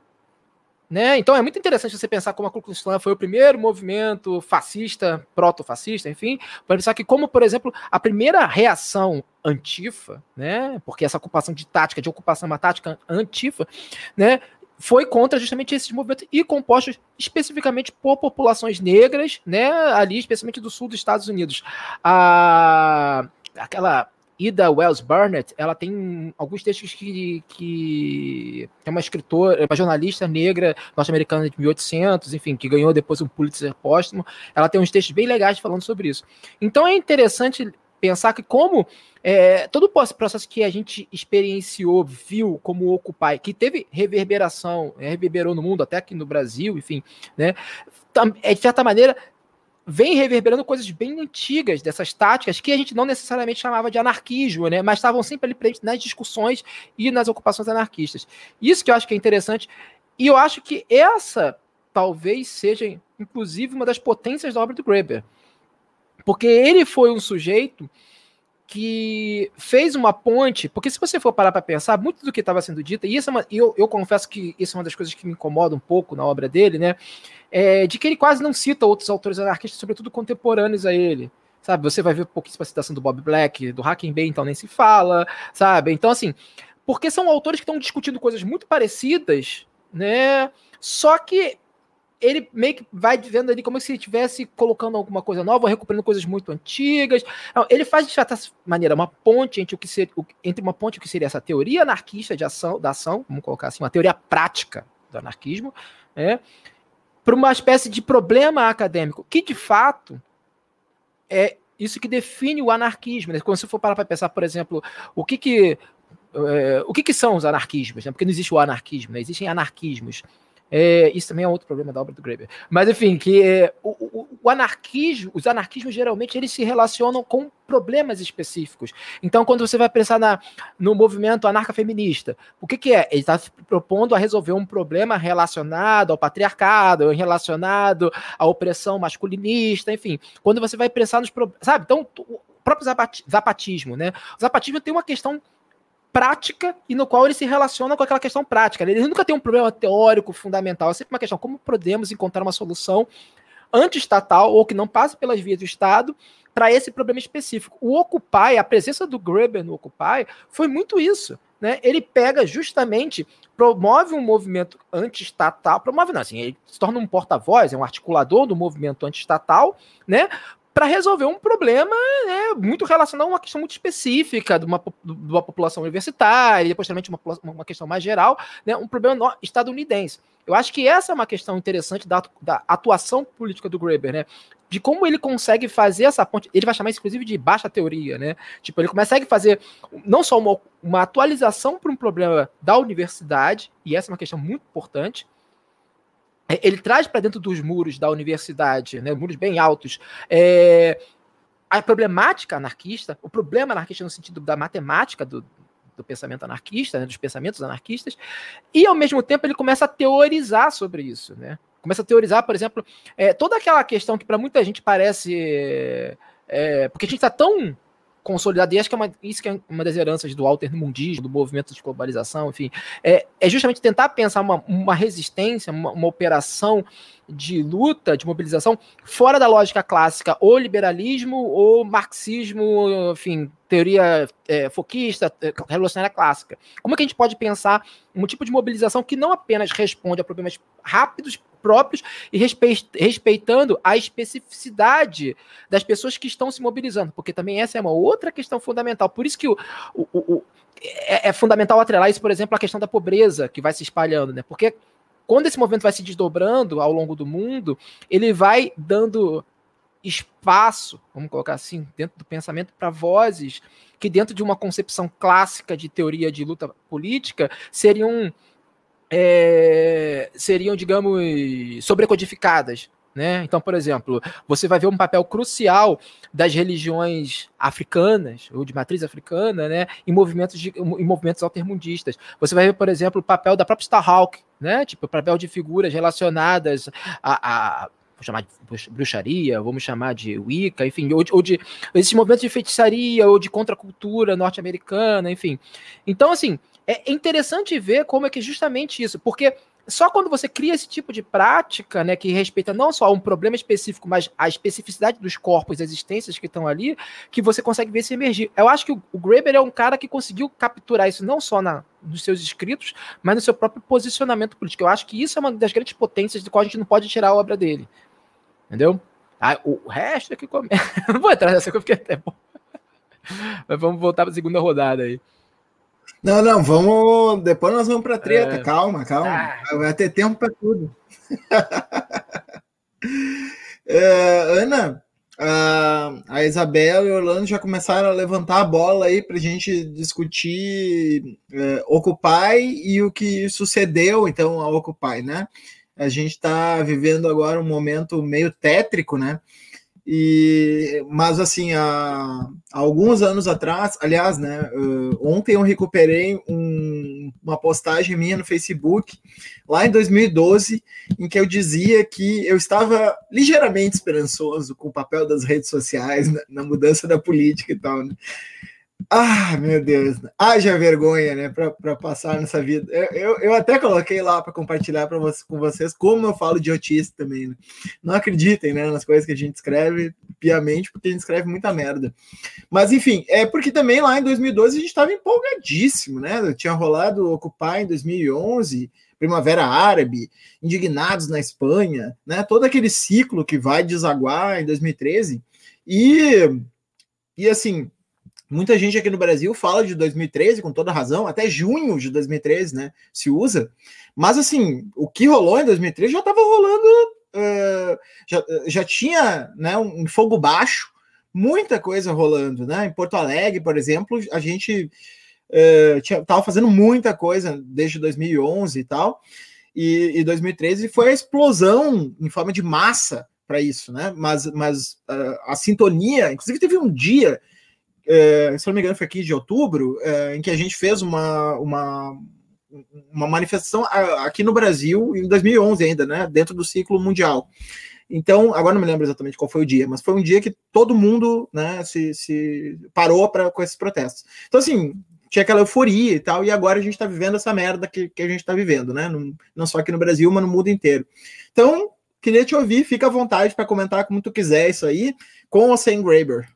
Né? Então é muito interessante você pensar como a Ku Klux Klan foi o primeiro movimento fascista, proto-fascista, enfim, para pensar que como, por exemplo, a primeira reação antifa, né, porque essa ocupação de tática, de ocupação é uma tática antifa, né, foi contra justamente esses movimentos e compostos especificamente por populações negras, né, ali especialmente do sul dos Estados Unidos. A, aquela Ida Wells Burnett, ela tem alguns textos que, que é uma escritora, uma jornalista negra norte-americana de 1800, enfim, que ganhou depois um Pulitzer póstumo. Ela tem uns textos bem legais falando sobre isso. Então é interessante pensar que como é, todo o processo que a gente experienciou, viu como Occupy, que teve reverberação, reverberou no mundo, até aqui no Brasil, enfim, né, é, de certa maneira vem reverberando coisas bem antigas dessas táticas que a gente não necessariamente chamava de anarquismo, né? Mas estavam sempre ali presentes nas discussões e nas ocupações anarquistas. Isso que eu acho que é interessante. E eu acho que essa talvez seja, inclusive, uma das potências da obra do Greber. Porque ele foi um sujeito que fez uma ponte, porque se você for parar para pensar, muito do que estava sendo dito, e isso é uma, eu, eu confesso que isso é uma das coisas que me incomoda um pouco na obra dele, né? É, de que ele quase não cita outros autores anarquistas, sobretudo contemporâneos a ele. Sabe, você vai ver pouquíssima citação do Bob Black, do Hacking Bay, então nem se fala, sabe? Então, assim, porque são autores que estão discutindo coisas muito parecidas, né? Só que ele meio que vai vendo ali como se estivesse colocando alguma coisa nova, recuperando coisas muito antigas. Então, ele faz de certa maneira uma ponte entre o que seria, entre uma ponte o que seria essa teoria anarquista de ação, da ação, vamos colocar assim, uma teoria prática do anarquismo, né, para uma espécie de problema acadêmico que de fato é isso que define o anarquismo. Né? Quando você for parar para pensar, por exemplo, o que que é, o que, que são os anarquismos? Né? Porque não existe o anarquismo, né? existem anarquismos. É, isso também é outro problema da obra do Graeber. Mas enfim, que é, o, o, o, anarquismo, os anarquismos geralmente eles se relacionam com problemas específicos. Então, quando você vai pensar na, no movimento anarcafeminista, o que, que é? Ele está propondo a resolver um problema relacionado ao patriarcado, relacionado à opressão masculinista, enfim. Quando você vai pensar nos problemas. Sabe? Então, o próprio zapatismo, né? O zapatismo tem uma questão prática e no qual ele se relaciona com aquela questão prática. Ele nunca tem um problema teórico fundamental, é sempre uma questão como podemos encontrar uma solução anti-estatal ou que não passe pelas vias do Estado para esse problema específico. O Occupy, a presença do Gruber no Occupy foi muito isso. Né? Ele pega justamente, promove um movimento anti-estatal, promove não, assim, ele se torna um porta-voz, é um articulador do movimento anti-estatal, né? Para resolver um problema né, muito relacionado a uma questão muito específica de uma, de uma população universitária, e também uma, uma questão mais geral, né, um problema estadunidense. Eu acho que essa é uma questão interessante da, da atuação política do Graeber, né? De como ele consegue fazer essa ponte. Ele vai chamar isso, inclusive, de baixa teoria, né? Tipo, ele consegue fazer não só uma, uma atualização para um problema da universidade, e essa é uma questão muito importante, ele traz para dentro dos muros da universidade, né, muros bem altos, é, a problemática anarquista, o problema anarquista no sentido da matemática do, do pensamento anarquista, né, dos pensamentos anarquistas, e ao mesmo tempo ele começa a teorizar sobre isso, né? Começa a teorizar, por exemplo, é, toda aquela questão que para muita gente parece, é, porque a gente está tão consolidado, e acho que é uma, isso que é uma das heranças do altermundismo, do movimento de globalização, enfim, é, é justamente tentar pensar uma, uma resistência, uma, uma, operação de luta, de mobilização, fora da lógica clássica, ou liberalismo, ou marxismo, enfim, teoria é, foquista, é, revolucionária clássica. Como é que a gente pode pensar um tipo de mobilização que não apenas responde a problemas rápidos, próprios e respeitando a especificidade das pessoas que estão se mobilizando, porque também essa é uma outra questão fundamental. Por isso que o, o, o é, é, fundamental atrelar isso, por exemplo, à questão da pobreza que vai se espalhando, né? Porque quando esse movimento vai se desdobrando ao longo do mundo, ele vai dando espaço, vamos colocar assim, dentro do pensamento para vozes que dentro de uma concepção clássica de teoria de luta política seriam é, seriam, digamos, sobrecodificadas. Né? Então, por exemplo, você vai ver um papel crucial das religiões africanas, ou de matriz africana, né, em movimentos, de, em movimentos altermundistas. Você vai ver, por exemplo, o papel da própria Starhawk, né, tipo, o papel de figuras relacionadas a, a vou chamar de bruxaria, vamos chamar de Wicca, enfim, ou de, ou de esses movimentos de feitiçaria ou de contracultura norte-americana, enfim. Então, assim, é interessante ver como é que justamente isso, porque só quando você cria esse tipo de prática, né, que respeita não só um problema específico, mas a especificidade dos corpos, das existências que estão ali, que você consegue ver se emergir. Eu acho que o, Graeber é um cara que conseguiu capturar isso não só na, nos seus escritos, mas no seu próprio posicionamento político. Eu acho que isso é uma das grandes potências de qual a gente não pode tirar a obra dele. Entendeu? Ah, o resto é que começa. não vou entrar nessa coisa porque é até bom. Mas vamos voltar para a segunda rodada aí. Não, não, vamos. Depois nós vamos para treta. É... Calma, calma. Ah. Vai ter tempo para tudo. é, Ana, a, a Isabela e o Orlando já começaram a levantar a bola aí para a gente discutir é, Occupy e o que sucedeu então a Occupy, né? A gente está vivendo agora um momento meio tétrico, né? E, mas assim, há, há, alguns anos atrás, aliás, né, uh, ontem eu recuperei um, uma postagem minha no Facebook, lá em 2012, em que eu dizia que eu estava ligeiramente esperançoso com o papel das redes sociais na, na mudança da política e tal. Né? Ah, meu Deus, haja vergonha, né, para passar nessa vida. Eu, eu, eu até coloquei lá para compartilhar pra você, com vocês como eu falo de autista também. Né? Não acreditem, né, nas coisas que a gente escreve piamente, porque a gente escreve muita merda. Mas enfim, é porque também lá em 2012 a gente estava empolgadíssimo, né? Tinha rolado Ocupar em 2011, Primavera Árabe, Indignados na Espanha, né? Todo aquele ciclo que vai desaguar em 2013 e e assim Muita gente aqui no Brasil fala de 2013 com toda razão, até junho de 2013, né? Se usa. Mas assim, o que rolou em 2013 já estava rolando, uh, já, já tinha né, um fogo baixo, muita coisa rolando, né? Em Porto Alegre, por exemplo, a gente uh, fazendo muita coisa desde 2011 e tal, e, e 2013 foi a explosão em forma de massa para isso, né? Mas, mas uh, a sintonia, inclusive teve um dia é, se não me engano, foi aqui de outubro, é, em que a gente fez uma, uma, uma manifestação aqui no Brasil, em 2011 ainda, né, dentro do ciclo mundial. Então, agora não me lembro exatamente qual foi o dia, mas foi um dia que todo mundo né, se, se parou pra, com esses protestos. Então, assim, tinha aquela euforia e tal, e agora a gente está vivendo essa merda que, que a gente está vivendo, né? Não, não só aqui no Brasil, mas no mundo inteiro. Então, queria te ouvir, fica à vontade para comentar como tu quiser isso aí, com ou sem Graeber.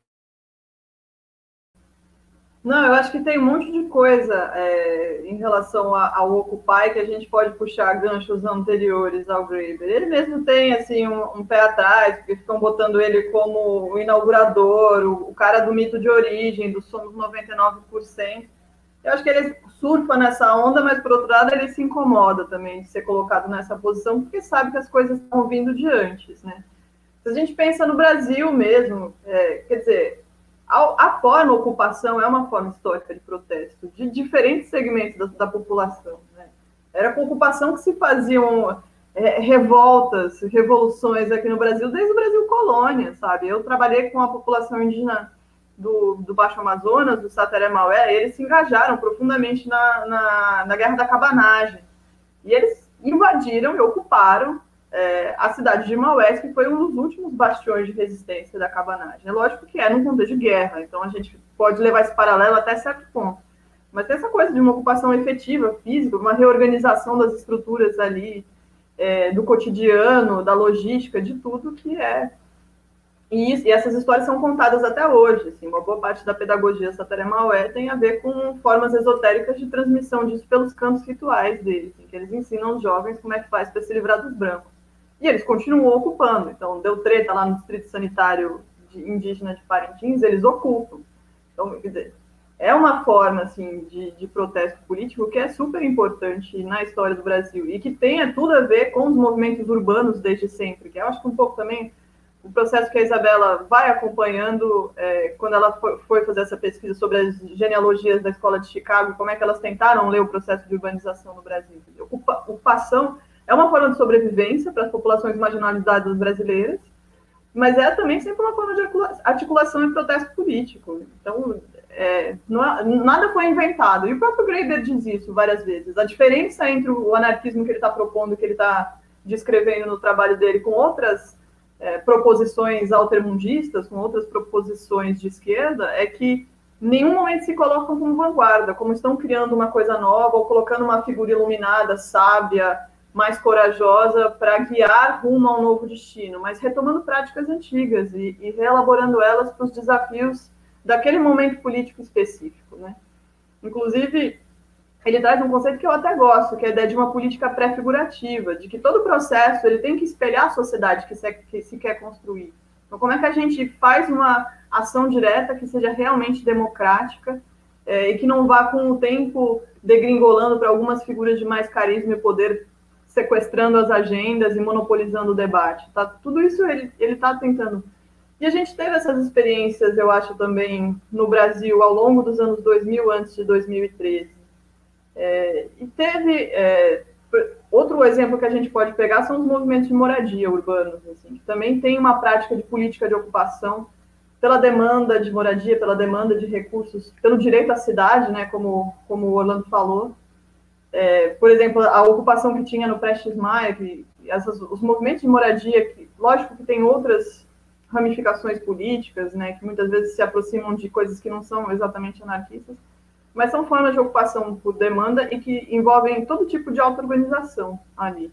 Não, eu acho que tem um monte de coisa é, em relação ao Occupy que a gente pode puxar ganchos anteriores ao Graeber. Ele mesmo tem assim um, um, pé atrás, porque ficam botando ele como o inaugurador, o, o, cara do mito de origem, do Somos 99%. Eu acho que ele surfa nessa onda, mas por outro lado ele se incomoda também de ser colocado nessa posição, porque sabe que as coisas estão vindo de antes, né? Se a gente pensa no Brasil mesmo, é, quer dizer, a, a, forma ocupação é uma forma histórica de protesto de diferentes segmentos da, da população. Né? Era com ocupação que se faziam é, revoltas, revoluções aqui no Brasil, desde o Brasil colônia, sabe? Eu trabalhei com a população indígena do, do Baixo Amazonas, do Sateré Maué, eles se engajaram profundamente na, na, na Guerra da Cabanagem. E eles invadiram e ocuparam é, a cidade de Maués, que foi um dos últimos bastiões de resistência da cabanagem. É lógico que é num contexto de guerra, então a gente pode levar esse paralelo até certo ponto. Mas tem essa coisa de uma ocupação efetiva, física, uma reorganização das estruturas ali, é, do cotidiano, da logística, de tudo que é. E, e, essas histórias são contadas até hoje. Assim, uma boa parte da pedagogia Sataré-Maué tem a ver com formas esotéricas de transmissão disso pelos cantos rituais deles, que eles ensinam os jovens como é que faz para se livrar dos brancos. E eles continuam ocupando. Então, deu treta lá no Distrito Sanitário de indígena de Parintins, eles ocupam. Então, quer dizer, é uma forma assim de, de, protesto político que é super importante na história do Brasil e que tem tudo a ver com os movimentos urbanos desde sempre, que eu acho que um pouco também o processo que a Isabela vai acompanhando é, quando ela foi, foi, fazer essa pesquisa sobre as genealogias da escola de Chicago, como é que elas tentaram ler o processo de urbanização no Brasil. ocupação é uma forma de sobrevivência para as populações marginalizadas brasileiras, mas é também sempre uma forma de articulação e protesto político. Então, é, não, nada foi inventado. E o próprio Graeber diz isso várias vezes. A diferença entre o anarquismo que ele está propondo, que ele está descrevendo no trabalho dele, com outras é, proposições altermundistas, com outras proposições de esquerda, é que em nenhum momento se colocam como vanguarda, como estão criando uma coisa nova ou colocando uma figura iluminada, sábia, mais corajosa para guiar rumo a um novo destino, mas retomando práticas antigas e, e reelaborando elas para os desafios daquele momento político específico. Né? Inclusive, ele traz um conceito que eu até gosto, que é a ideia de uma política pré-figurativa, de que todo processo ele tem que espelhar a sociedade que se, que se quer construir. Então, como é que a gente faz uma ação direta que seja realmente democrática é, e que não vá com o tempo degringolando para algumas figuras de mais carisma e poder sequestrando as agendas e monopolizando o debate. Tá? Tudo isso ele está tentando. E a gente teve essas experiências, eu acho, também no Brasil ao longo dos anos 2000, antes de 2013. É, e teve. É, outro exemplo que a gente pode pegar são os movimentos de moradia urbanos, assim, que também tem uma prática de política de ocupação pela demanda de moradia, pela demanda de recursos, pelo direito à cidade, né, como, como o Orlando falou, é, por exemplo, a ocupação que tinha no Prestes Maia, que essas, os movimentos de moradia, que, lógico que tem outras ramificações políticas, né, que muitas vezes se aproximam de coisas que não são exatamente anarquistas, mas são formas de ocupação por demanda e que envolvem todo tipo de auto-organização ali.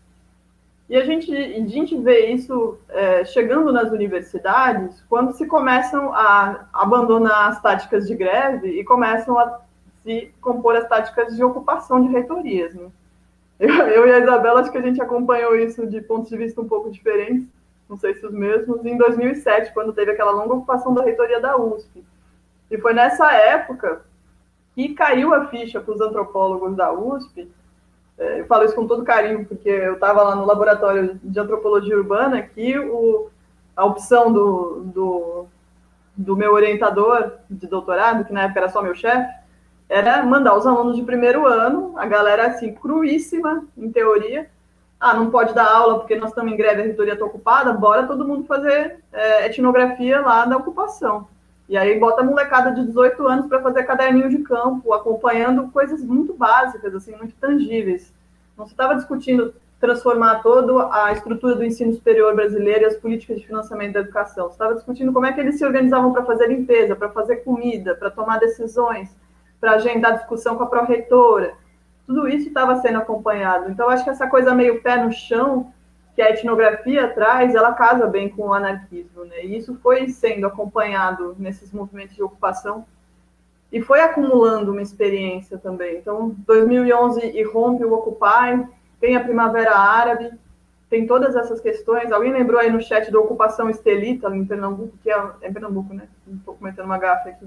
E a gente, a gente vê isso é, chegando nas universidades quando se começam a abandonar as táticas de greve e começam a se compor as táticas de ocupação de reitorias. Né? Eu, eu, e a Isabela, acho que a gente acompanhou isso de pontos de vista um pouco diferentes, não sei se os mesmos, em 2007, quando teve aquela longa ocupação da reitoria da USP. E foi nessa época que caiu a ficha para os antropólogos da USP. É, eu falo isso com todo carinho, porque eu estava lá no laboratório de antropologia urbana, que o, a opção do, do, do meu orientador de doutorado, que na época era só meu chefe, era mandar os alunos de primeiro ano, a galera assim, cruíssima, em teoria. Ah, não pode dar aula porque nós estamos em greve, a reitoria está ocupada, bora todo mundo fazer é, etnografia lá da ocupação. E aí bota a molecada de 18 anos para fazer caderninho de campo, acompanhando coisas muito básicas, assim, muito tangíveis. Não se estava discutindo transformar toda a estrutura do ensino superior brasileiro e as políticas de financiamento da educação. Você estava discutindo como é que eles se organizavam para fazer limpeza, para fazer comida, para tomar decisões, para agendar discussão com a pró-reitora. Tudo isso estava sendo acompanhado. Então, acho que essa coisa meio pé no chão que a etnografia traz, ela casa bem com o anarquismo, né? E isso foi sendo acompanhado nesses movimentos de ocupação e foi acumulando uma experiência também. Então, 2011 irrompe o Occupy, tem a Primavera Árabe, tem todas essas questões. Alguém lembrou aí no chat da ocupação estelita em Pernambuco, que é, é Pernambuco, né? Estou cometendo uma gafe aqui.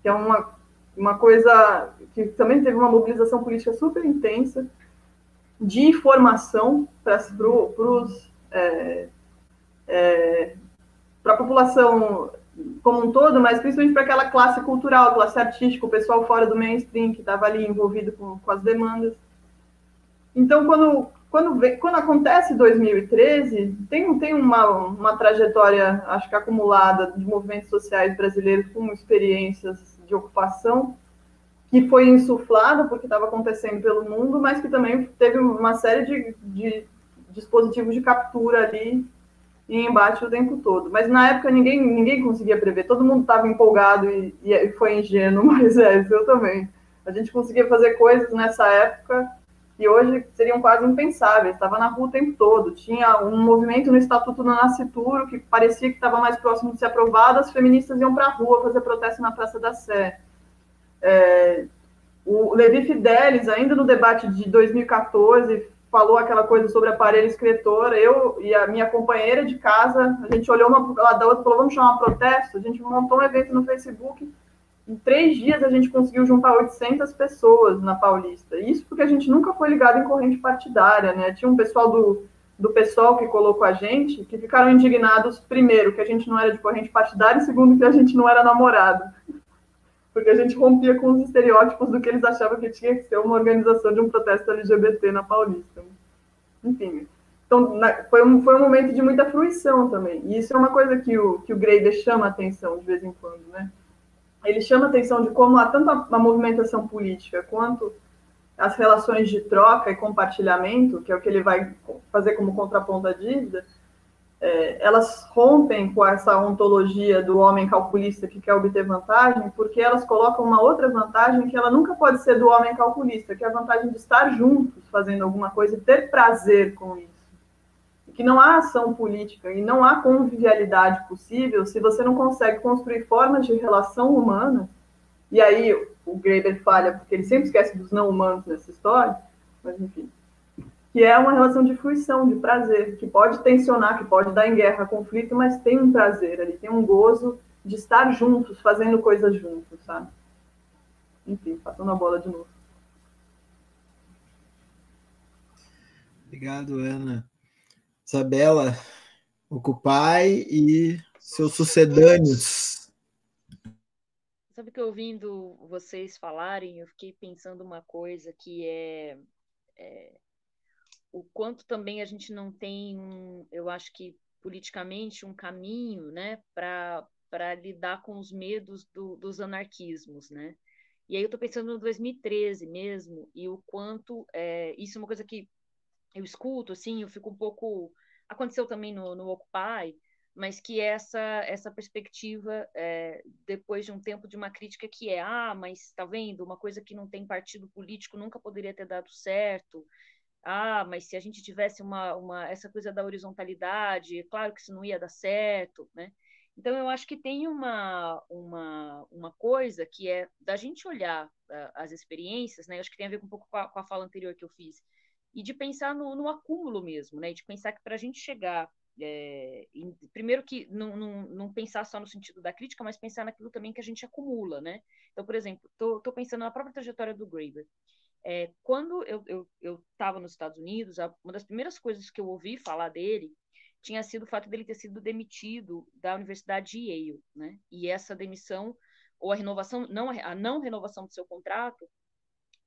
Que é uma uma coisa que também teve uma mobilização política super intensa de informação para os é, é, para a população como um todo, mas principalmente para aquela classe cultural, classe artística, o pessoal fora do mainstream que estava ali envolvido com, com, as demandas. Então, quando, quando, quando acontece 2013, tem, tem uma, uma trajetória, acho que acumulada, de movimentos sociais brasileiros com experiências de ocupação que foi insuflado porque estava acontecendo pelo mundo, mas que também teve uma série de, de dispositivos de captura ali em embate o tempo todo. Mas na época ninguém, ninguém conseguia prever, todo mundo estava empolgado e, e, foi ingênuo, mas é, eu também. A gente conseguia fazer coisas nessa época que hoje seriam quase impensáveis. Estava na rua o tempo todo. Tinha um movimento no Estatuto do Nascituro que parecia que estava mais próximo de ser aprovado. As feministas iam para a rua fazer protesto na Praça da Sé. É, o Levi Fidelis, ainda no debate de 2014, falou aquela coisa sobre aparelho escritor. Eu e a minha companheira de casa, a gente olhou uma da outra e falou: vamos chamar um protesto. A gente montou um evento no Facebook em três dias a gente conseguiu juntar 800 pessoas na Paulista. Isso porque a gente nunca foi ligado em corrente partidária, né? Tinha um pessoal do, do PSOL que colocou a gente, que ficaram indignados, primeiro, que a gente não era de corrente partidária, e segundo, que a gente não era namorado. porque a gente rompia com os estereótipos do que eles achavam que tinha que ser uma organização de um protesto LGBT na Paulista. Enfim, então na, foi, um, foi um momento de muita fruição também. E isso é uma coisa que o, que o Greider chama atenção de vez em quando, né? Ele chama atenção de como há tanto a, a movimentação política quanto as relações de troca e compartilhamento, que é o que ele vai fazer como contraponto à dívida, é, elas rompem com essa ontologia do homem calculista que quer obter vantagem, porque elas colocam uma outra vantagem que ela nunca pode ser do homem calculista, que é a vantagem de estar juntos fazendo alguma coisa e ter prazer com isso. Que não há ação política e não há convivialidade possível se você não consegue construir formas de relação humana. E aí o Graeber falha porque ele sempre esquece dos não humanos nessa história, mas enfim que é uma relação de fruição, de prazer, que pode tensionar, que pode dar em guerra, conflito, mas tem um prazer ali, tem um gozo de estar juntos, fazendo coisas juntos, sabe? Enfim, passando a bola de novo. Obrigado, Ana. Isabela, ocupai e seus sucedâneos. Sabe que ouvindo vocês falarem, eu fiquei pensando uma coisa que é, é o quanto também a gente não tem, um, eu acho que politicamente, um caminho né, para lidar com os medos do, dos anarquismos. Né? E aí eu estou pensando no 2013 mesmo, e o quanto é, isso é uma coisa que eu escuto, assim, eu fico um pouco. Aconteceu também no, no Occupy, mas que essa essa perspectiva é, depois de um tempo de uma crítica que é ah mas está vendo uma coisa que não tem partido político nunca poderia ter dado certo ah, mas se a gente tivesse uma, uma essa coisa da horizontalidade, é claro que isso não ia dar certo, né? Então eu acho que tem uma uma, uma coisa que é da gente olhar uh, as experiências, né? Eu acho que tem a ver um pouco com a, com a fala anterior que eu fiz e de pensar no, no acúmulo mesmo, né? De pensar que para a gente chegar é, em, primeiro que não, não, não, pensar só no sentido da crítica, mas pensar naquilo também que a gente acumula, né? Então, por exemplo, estou pensando na própria trajetória do Graeber. É, quando eu estava eu, eu nos Estados Unidos, uma das primeiras coisas que eu ouvi falar dele tinha sido o fato dele ter sido demitido da Universidade de Yale, né? E essa demissão ou a renovação, não a não renovação do seu contrato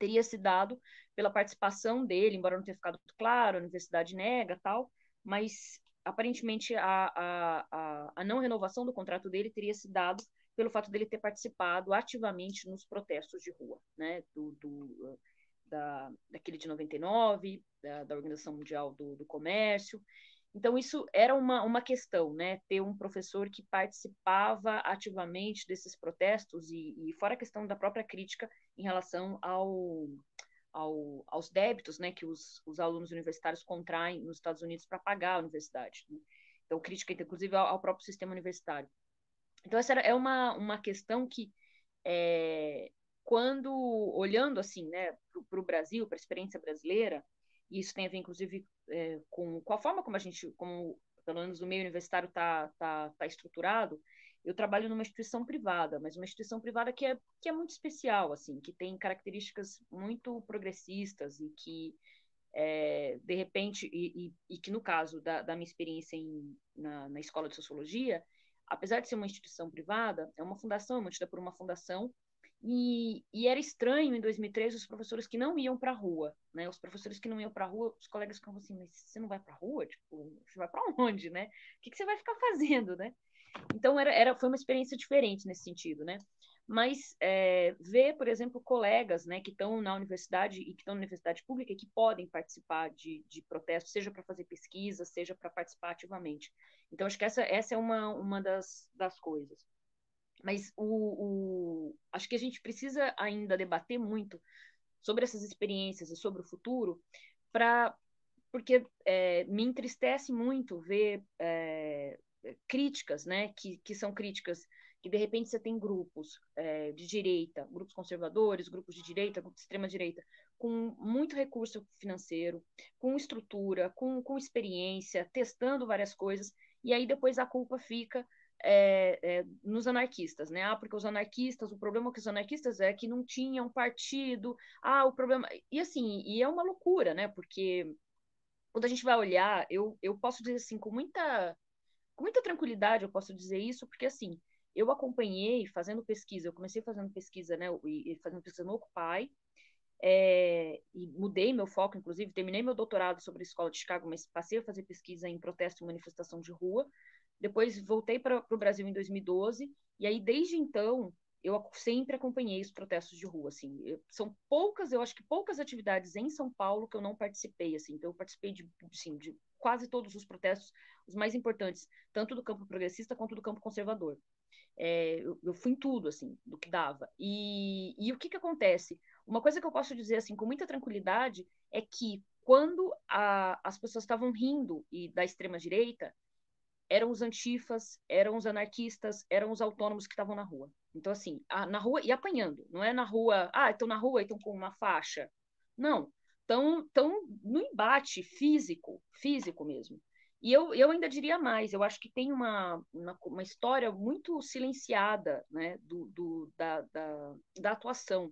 teria se dado pela participação dele, embora não tenha ficado muito claro, a universidade nega tal, mas aparentemente a, a, a, a não renovação do contrato dele teria se dado pelo fato dele ter participado ativamente nos protestos de rua, né? Do, do da, daquele de 99, da, da Organização Mundial do, do Comércio. Então, isso era uma, uma questão, né? Ter um professor que participava ativamente desses protestos e, e fora a questão da própria crítica em relação ao, ao, aos débitos né, que os, os alunos universitários contraem nos Estados Unidos para pagar a universidade. Né? Então, crítica, inclusive, ao, ao, próprio sistema universitário. Então, essa é uma, uma questão que é, quando olhando assim, né, para o Brasil, para a experiência brasileira, e isso tem a ver, inclusive, é, com, com a forma como a gente, como pelo menos o meio universitário está tá, tá estruturado, eu trabalho numa instituição privada, mas uma instituição privada que é, que é muito especial, assim, que tem características muito progressistas e que, é, de repente, e, e, e, que no caso da, da minha experiência em, na, na escola de sociologia, apesar de ser uma instituição privada, é uma fundação, é mantida por uma fundação e, e, era estranho em 2013 os professores que não iam para a rua, né? Os professores que não iam para a rua, os colegas ficavam assim, mas você não vai para a rua? Tipo, você vai para onde, né? O que, que, você vai ficar fazendo, né? Então era, era, foi uma experiência diferente nesse sentido, né? Mas é, ver, por exemplo, colegas, né, que estão na universidade e que estão na universidade pública que podem participar de, de protestos, seja para fazer pesquisa, seja para participar ativamente. Então acho que essa, essa é uma, uma das, das coisas. Mas o, o, acho que a gente precisa ainda debater muito sobre essas experiências e sobre o futuro, para porque é, me entristece muito ver é, críticas, né, que, que são críticas que de repente você tem grupos é, de direita, grupos conservadores, grupos de direita, grupos de extrema direita, com muito recurso financeiro, com estrutura, com, com experiência, testando várias coisas, e aí depois a culpa fica é, é, nos anarquistas, né? Ah, porque os anarquistas, o problema com os anarquistas é que não tinham partido. Ah, o problema. E assim, e é uma loucura, né? Porque quando a gente vai olhar, eu, eu posso dizer assim, com muita, com muita tranquilidade, eu posso dizer isso, porque assim, eu acompanhei fazendo pesquisa, eu comecei fazendo pesquisa, né, e, fazendo pesquisa no Occupy, é, e mudei meu foco, inclusive, terminei meu doutorado sobre a escola de Chicago, mas passei a fazer pesquisa em protesto e manifestação de rua. Depois voltei para o Brasil em 2012, e aí desde então eu sempre acompanhei os protestos de rua, assim. Eu, são poucas, eu acho que poucas atividades em São Paulo que eu não participei, assim. Então eu participei de, assim, de quase todos os protestos, os mais importantes, tanto do campo progressista quanto do campo conservador. É, eu, eu, fui em tudo, assim, do que dava. E, e o que que acontece? Uma coisa que eu posso dizer, assim, com muita tranquilidade, é que quando a, as pessoas estavam rindo e da extrema direita, eram os antifas, eram os anarquistas, eram os autônomos que estavam na rua. Então, assim, a, na rua e apanhando. Não é na rua, ah, estão na rua e estão com uma faixa. Não. Estão tão no embate físico, físico mesmo. E eu, eu ainda diria mais, eu acho que tem uma, uma, uma história muito silenciada né, do, do da, da, da atuação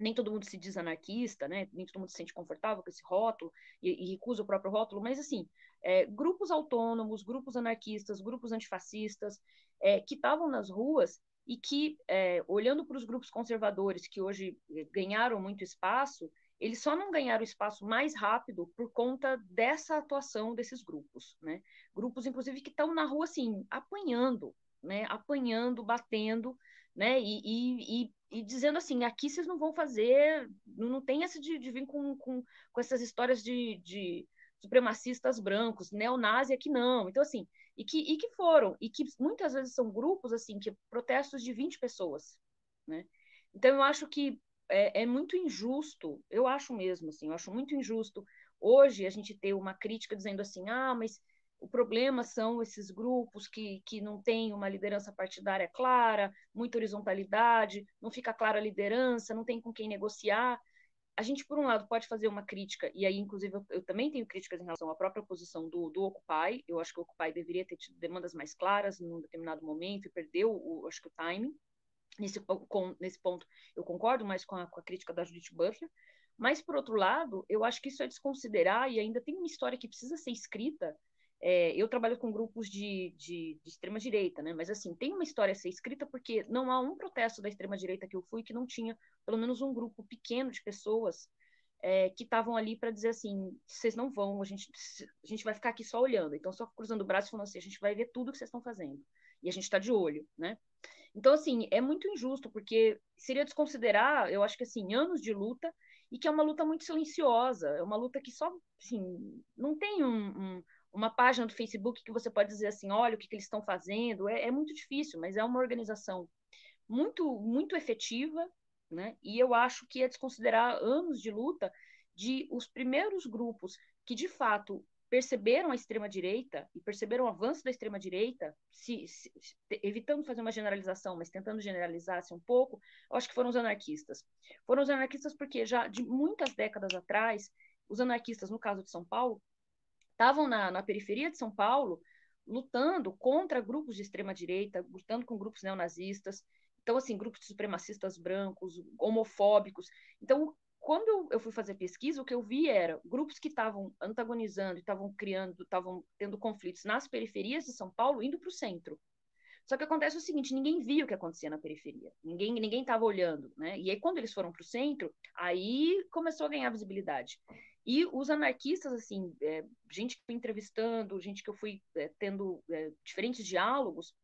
nem todo mundo se diz anarquista, né? Nem todo mundo se sente confortável com esse rótulo e, e recusa o próprio rótulo, mas assim, é, grupos autônomos, grupos anarquistas, grupos antifascistas é, que estavam nas ruas e que, é, olhando para os grupos conservadores que hoje é, ganharam muito espaço, eles só não ganharam espaço mais rápido por conta dessa atuação desses grupos, né? Grupos, inclusive, que estão na rua, assim, apanhando, né? Apanhando, batendo, né? E, e, e, e, dizendo assim, aqui vocês não vão fazer, não tem essa de, de vir com, com, com essas histórias de, de supremacistas brancos, neonazi aqui não. Então, assim, e que, e que foram, e que muitas vezes são grupos, assim, que protestos de 20 pessoas, né? Então, eu acho que é, é muito injusto, eu acho mesmo, assim, eu acho muito injusto hoje a gente ter uma crítica dizendo assim, ah, mas o problema são esses grupos que, que não têm uma liderança partidária clara, muita horizontalidade, não fica clara a liderança, não tem com quem negociar. A gente, por um lado, pode fazer uma crítica, e aí, inclusive, eu, eu também tenho críticas em relação à própria posição do, do Occupy. Eu acho que o Occupy deveria ter tido demandas mais claras em um determinado momento e perdeu, o, acho que, o timing. Nesse, com, nesse ponto, eu concordo mais com a, com a crítica da Judith Butler. Mas, por outro lado, eu acho que isso é desconsiderar, e ainda tem uma história que precisa ser escrita é, eu trabalho com grupos de, de, de extrema-direita, né? Mas, assim, tem uma história a ser escrita porque não há um protesto da extrema-direita que eu fui que não tinha pelo menos um grupo pequeno de pessoas é, que estavam ali para dizer assim: vocês não vão, a gente, a gente vai ficar aqui só olhando. Então, só cruzando o braço e falando assim: a gente vai ver tudo que vocês estão fazendo. E a gente está de olho, né? Então, assim, é muito injusto, porque seria desconsiderar, eu acho que, assim, anos de luta, e que é uma luta muito silenciosa, é uma luta que só, assim, não tem um, um uma página do Facebook que você pode dizer assim, olha o que, que eles estão fazendo, é, é, muito difícil, mas é uma organização muito, muito efetiva, né? E eu acho que é desconsiderar anos de luta de os primeiros grupos que de fato perceberam a extrema direita e perceberam o avanço da extrema direita, se, se, evitando fazer uma generalização, mas tentando generalizar-se um pouco, eu acho que foram os anarquistas. Foram os anarquistas porque já de muitas décadas atrás, os anarquistas, no caso de São Paulo, estavam na, na periferia de São Paulo lutando contra grupos de extrema direita, lutando com grupos neonazistas, então assim grupos de supremacistas brancos, homofóbicos. Então quando eu fui fazer pesquisa, o que eu vi era grupos que estavam antagonizando, estavam criando, estavam tendo conflitos nas periferias de São Paulo, indo para o centro. Só que acontece o seguinte, ninguém via o que acontecia na periferia, ninguém ninguém estava olhando, né? E aí quando eles foram para o centro, aí começou a ganhar visibilidade. E os anarquistas, assim, é, gente que eu fui entrevistando, gente que eu fui é, tendo é, diferentes diálogos,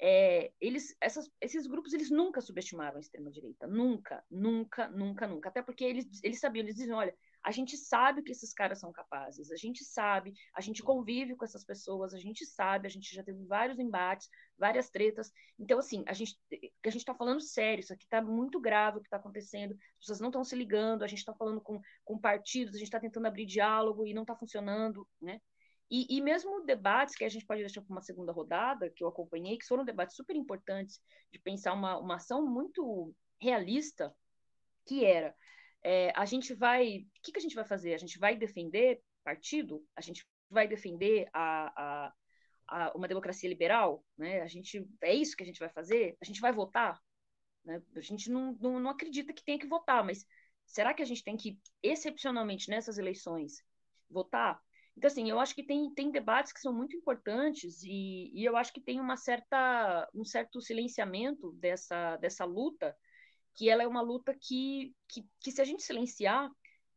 é, eles, essas, esses grupos eles nunca subestimaram a extrema-direita. Nunca, nunca, nunca, nunca. Até porque eles, eles sabiam, eles diziam, olha, a gente sabe que esses caras são capazes, a gente sabe, a gente convive com essas pessoas, a gente sabe, a gente já teve vários embates, várias tretas. Então, assim, a gente a gente está falando sério, isso aqui está muito grave o que está acontecendo, as pessoas não estão se ligando, a gente está falando com, com partidos, a gente está tentando abrir diálogo e não está funcionando, né? E, e mesmo debates que a gente pode deixar para uma segunda rodada, que eu acompanhei, que foram debates super importantes de pensar uma, uma ação muito realista, que era é, a gente vai. O que, que a gente vai fazer? A gente vai defender partido? A gente vai defender a, a, uma democracia liberal? Né? A gente, é isso que a gente vai fazer? A gente vai votar? Né? A gente não, não, não acredita que tenha que votar, mas será que a gente tem que, excepcionalmente nessas eleições, votar? Então, assim, eu acho que tem, tem debates que são muito importantes e, e eu acho que tem uma certa, um certo silenciamento dessa, dessa luta, que ela é uma luta que, que, que se a gente silenciar,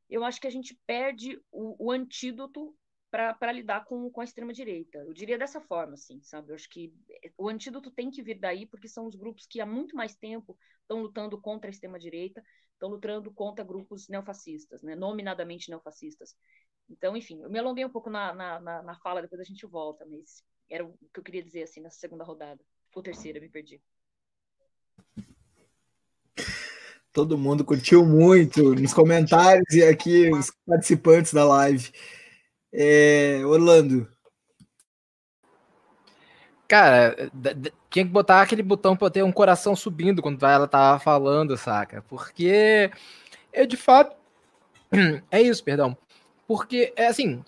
eu acho que a gente perde o, o antídoto para lidar com, com a extrema-direita. Eu diria dessa forma, assim, sabe? Eu acho que o antídoto tem que vir daí, porque são os grupos que há muito mais tempo estão lutando contra a extrema-direita, estão lutando contra grupos neofascistas, né? nominadamente neofascistas. Então, enfim, eu me alonguei um pouco na, na, na, na fala, depois a gente volta, mas era o que eu queria dizer, assim, nessa segunda rodada. Ou terceira, me perdi. Todo mundo curtiu muito nos comentários e aqui os participantes da live. É, Orlando. Cara, tinha que botar aquele botão para ter um coração subindo quando ela tava falando, saca? Porque eu de fato é isso, perdão. Porque é assim,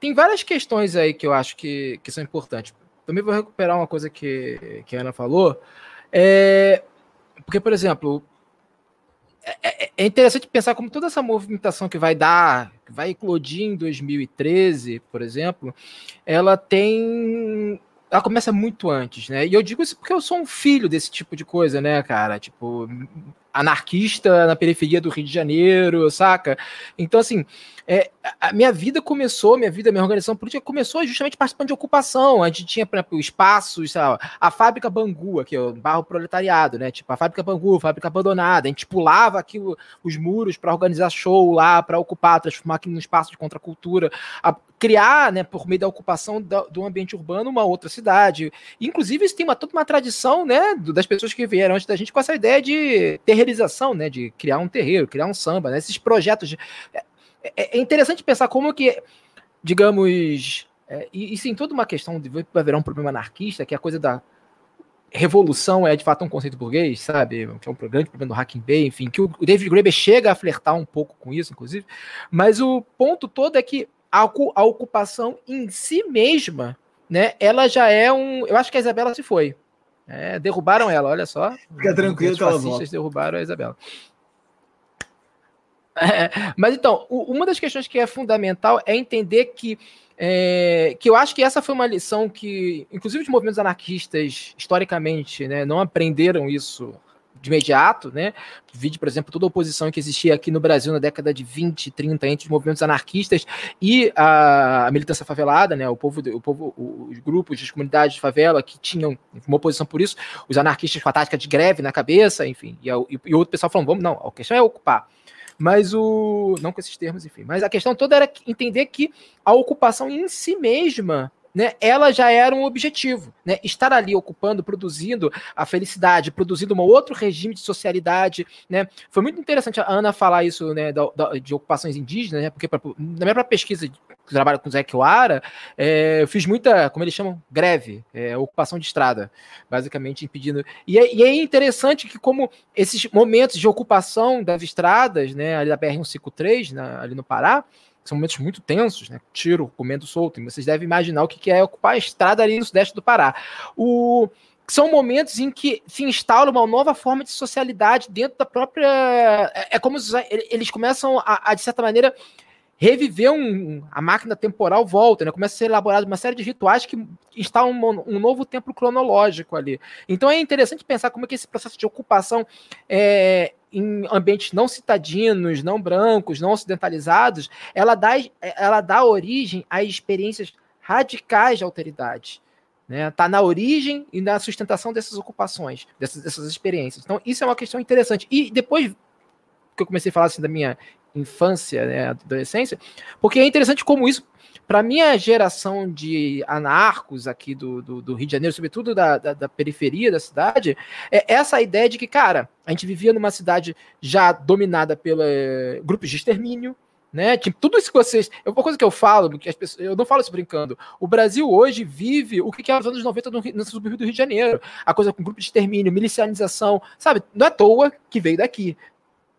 tem várias questões aí que eu acho que, que são importantes. Também vou recuperar uma coisa que, que a Ana falou. É, porque, por exemplo, é, é, é, interessante pensar como toda essa movimentação que vai dar, que vai eclodir em 2013, por exemplo, ela tem. Ela começa muito antes, né? E eu digo isso porque eu sou um filho desse tipo de coisa, né, cara? Tipo, anarquista na periferia do Rio de Janeiro, saca? Então, assim, é, a minha vida começou, minha vida, minha organização política começou justamente participando de ocupação. A gente tinha, por exemplo, espaços, sabe? a fábrica Bangu, aqui, o barro proletariado, né? Tipo, a fábrica Bangu, fábrica abandonada. A gente pulava aqui os muros para organizar show lá, para ocupar, transformar aqui num espaço de contracultura, a criar, né, por meio da ocupação do, do ambiente urbano, uma outra cidade. Inclusive, isso tem uma, toda uma tradição, né, das pessoas que vieram antes da gente com essa ideia de terreirização, né, de criar um terreiro, criar um samba, né, esses projetos de é, é interessante pensar como que, digamos, é, e, e toda uma questão de virar um problema anarquista, que a coisa da revolução é de fato um conceito burguês, sabe? Que é um grande problema do Hacking Bay, enfim, que o David Graeber chega a flertar um pouco com isso, inclusive. Mas o ponto todo é que a, a ocupação em si mesma, né? Ela já é um. Eu acho que a Isabela se foi. É, derrubaram ela, olha só. Fica tranquilo, os fascistas derrubaram a Isabela. É, mas então, uma das questões que é fundamental é entender que é, que eu acho que essa foi uma lição que, inclusive, os movimentos anarquistas, historicamente, né, não aprenderam isso de imediato, né? Vide, por exemplo, toda a oposição que existia aqui no Brasil na década de 20, 30 entre os movimentos anarquistas e a, militância favelada, né? O povo, o povo, os grupos, as comunidades de favela que tinham uma oposição por isso, os anarquistas com a tática de greve na cabeça, enfim, e, e, e outro pessoal falando, vamos, não, a questão é ocupar. Mas o. Não com esses termos, enfim. Mas a questão toda era entender que a ocupação em si mesma né, ela já era um objetivo. Né? Estar ali ocupando, produzindo a felicidade, produzindo um outro regime de socialidade. Né? Foi muito interessante a Ana falar isso né, da, da, de ocupações indígenas, né? porque pra, na minha pesquisa que trabalho com o Zé Kiwara, é, eu fiz muita, como eles chamam, greve, é, ocupação de estrada, basicamente impedindo. E é, e é, interessante que como esses momentos de ocupação das estradas, né, ali da BR-153, ali no Pará, são momentos muito tensos, né? Tiro, comendo solto. E vocês devem imaginar o que é ocupar a estrada ali no sudeste do Pará. O, são momentos em que se instala uma nova forma de socialidade dentro da própria. É, é como eles começam a, a de certa maneira, reviver um, a máquina temporal volta, né? Começa a ser elaborado uma série de rituais que instalam um, um, novo tempo cronológico ali. Então é interessante pensar como é que esse processo de ocupação é, em ambientes não citadinos, não brancos, não ocidentalizados, ela dá, ela dá origem a experiências radicais de alteridade. Né? Tá na origem e na sustentação dessas ocupações, dessas, dessas experiências. Então, isso é uma questão interessante. E depois que eu comecei a falar assim, da minha infância, né, adolescência, porque é interessante como isso, para minha geração de anarcos aqui do, do, do Rio de Janeiro, sobretudo da, da, da, periferia da cidade, é essa ideia de que, cara, a gente vivia numa cidade já dominada pelos grupos de extermínio, né? Tipo, tudo isso que vocês. É uma coisa que eu falo, que as pessoas, eu não falo isso brincando. O Brasil hoje vive o que é os anos 90 no, no subúrbio do Rio de Janeiro. A coisa com grupo de extermínio, milicianização, sabe? Não é à toa que veio daqui.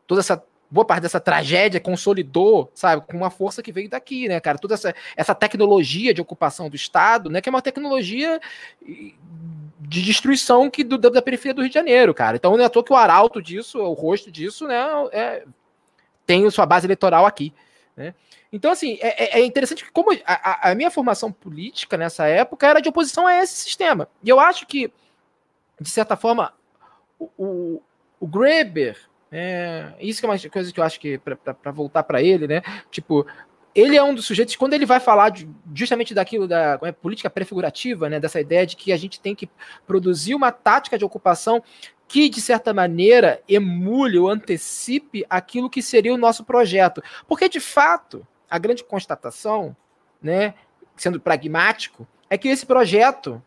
Toda essa boa parte dessa tragédia consolidou, sabe, com uma força que veio daqui, né, cara? Toda essa, essa tecnologia de ocupação do Estado, né, que é uma tecnologia de destruição que do, da periferia do Rio de Janeiro, cara. Então não é à toa que o arauto disso, o rosto disso, né, é, tem sua base eleitoral aqui. Né? Então, assim, é, é, é interessante que, como a, a, minha formação política nessa época era de oposição a esse sistema. E eu acho que, de certa forma, o, o, o Greber, é, isso que é uma coisa que eu acho que, para voltar para ele, né? Tipo, ele é um dos sujeitos, quando ele vai falar de, justamente daquilo da é, política prefigurativa, né, dessa ideia de que a gente tem que produzir uma tática de ocupação que, de certa maneira, emule ou antecipe aquilo que seria o nosso projeto. Porque, de fato, a grande constatação, né, sendo pragmático, é que esse projeto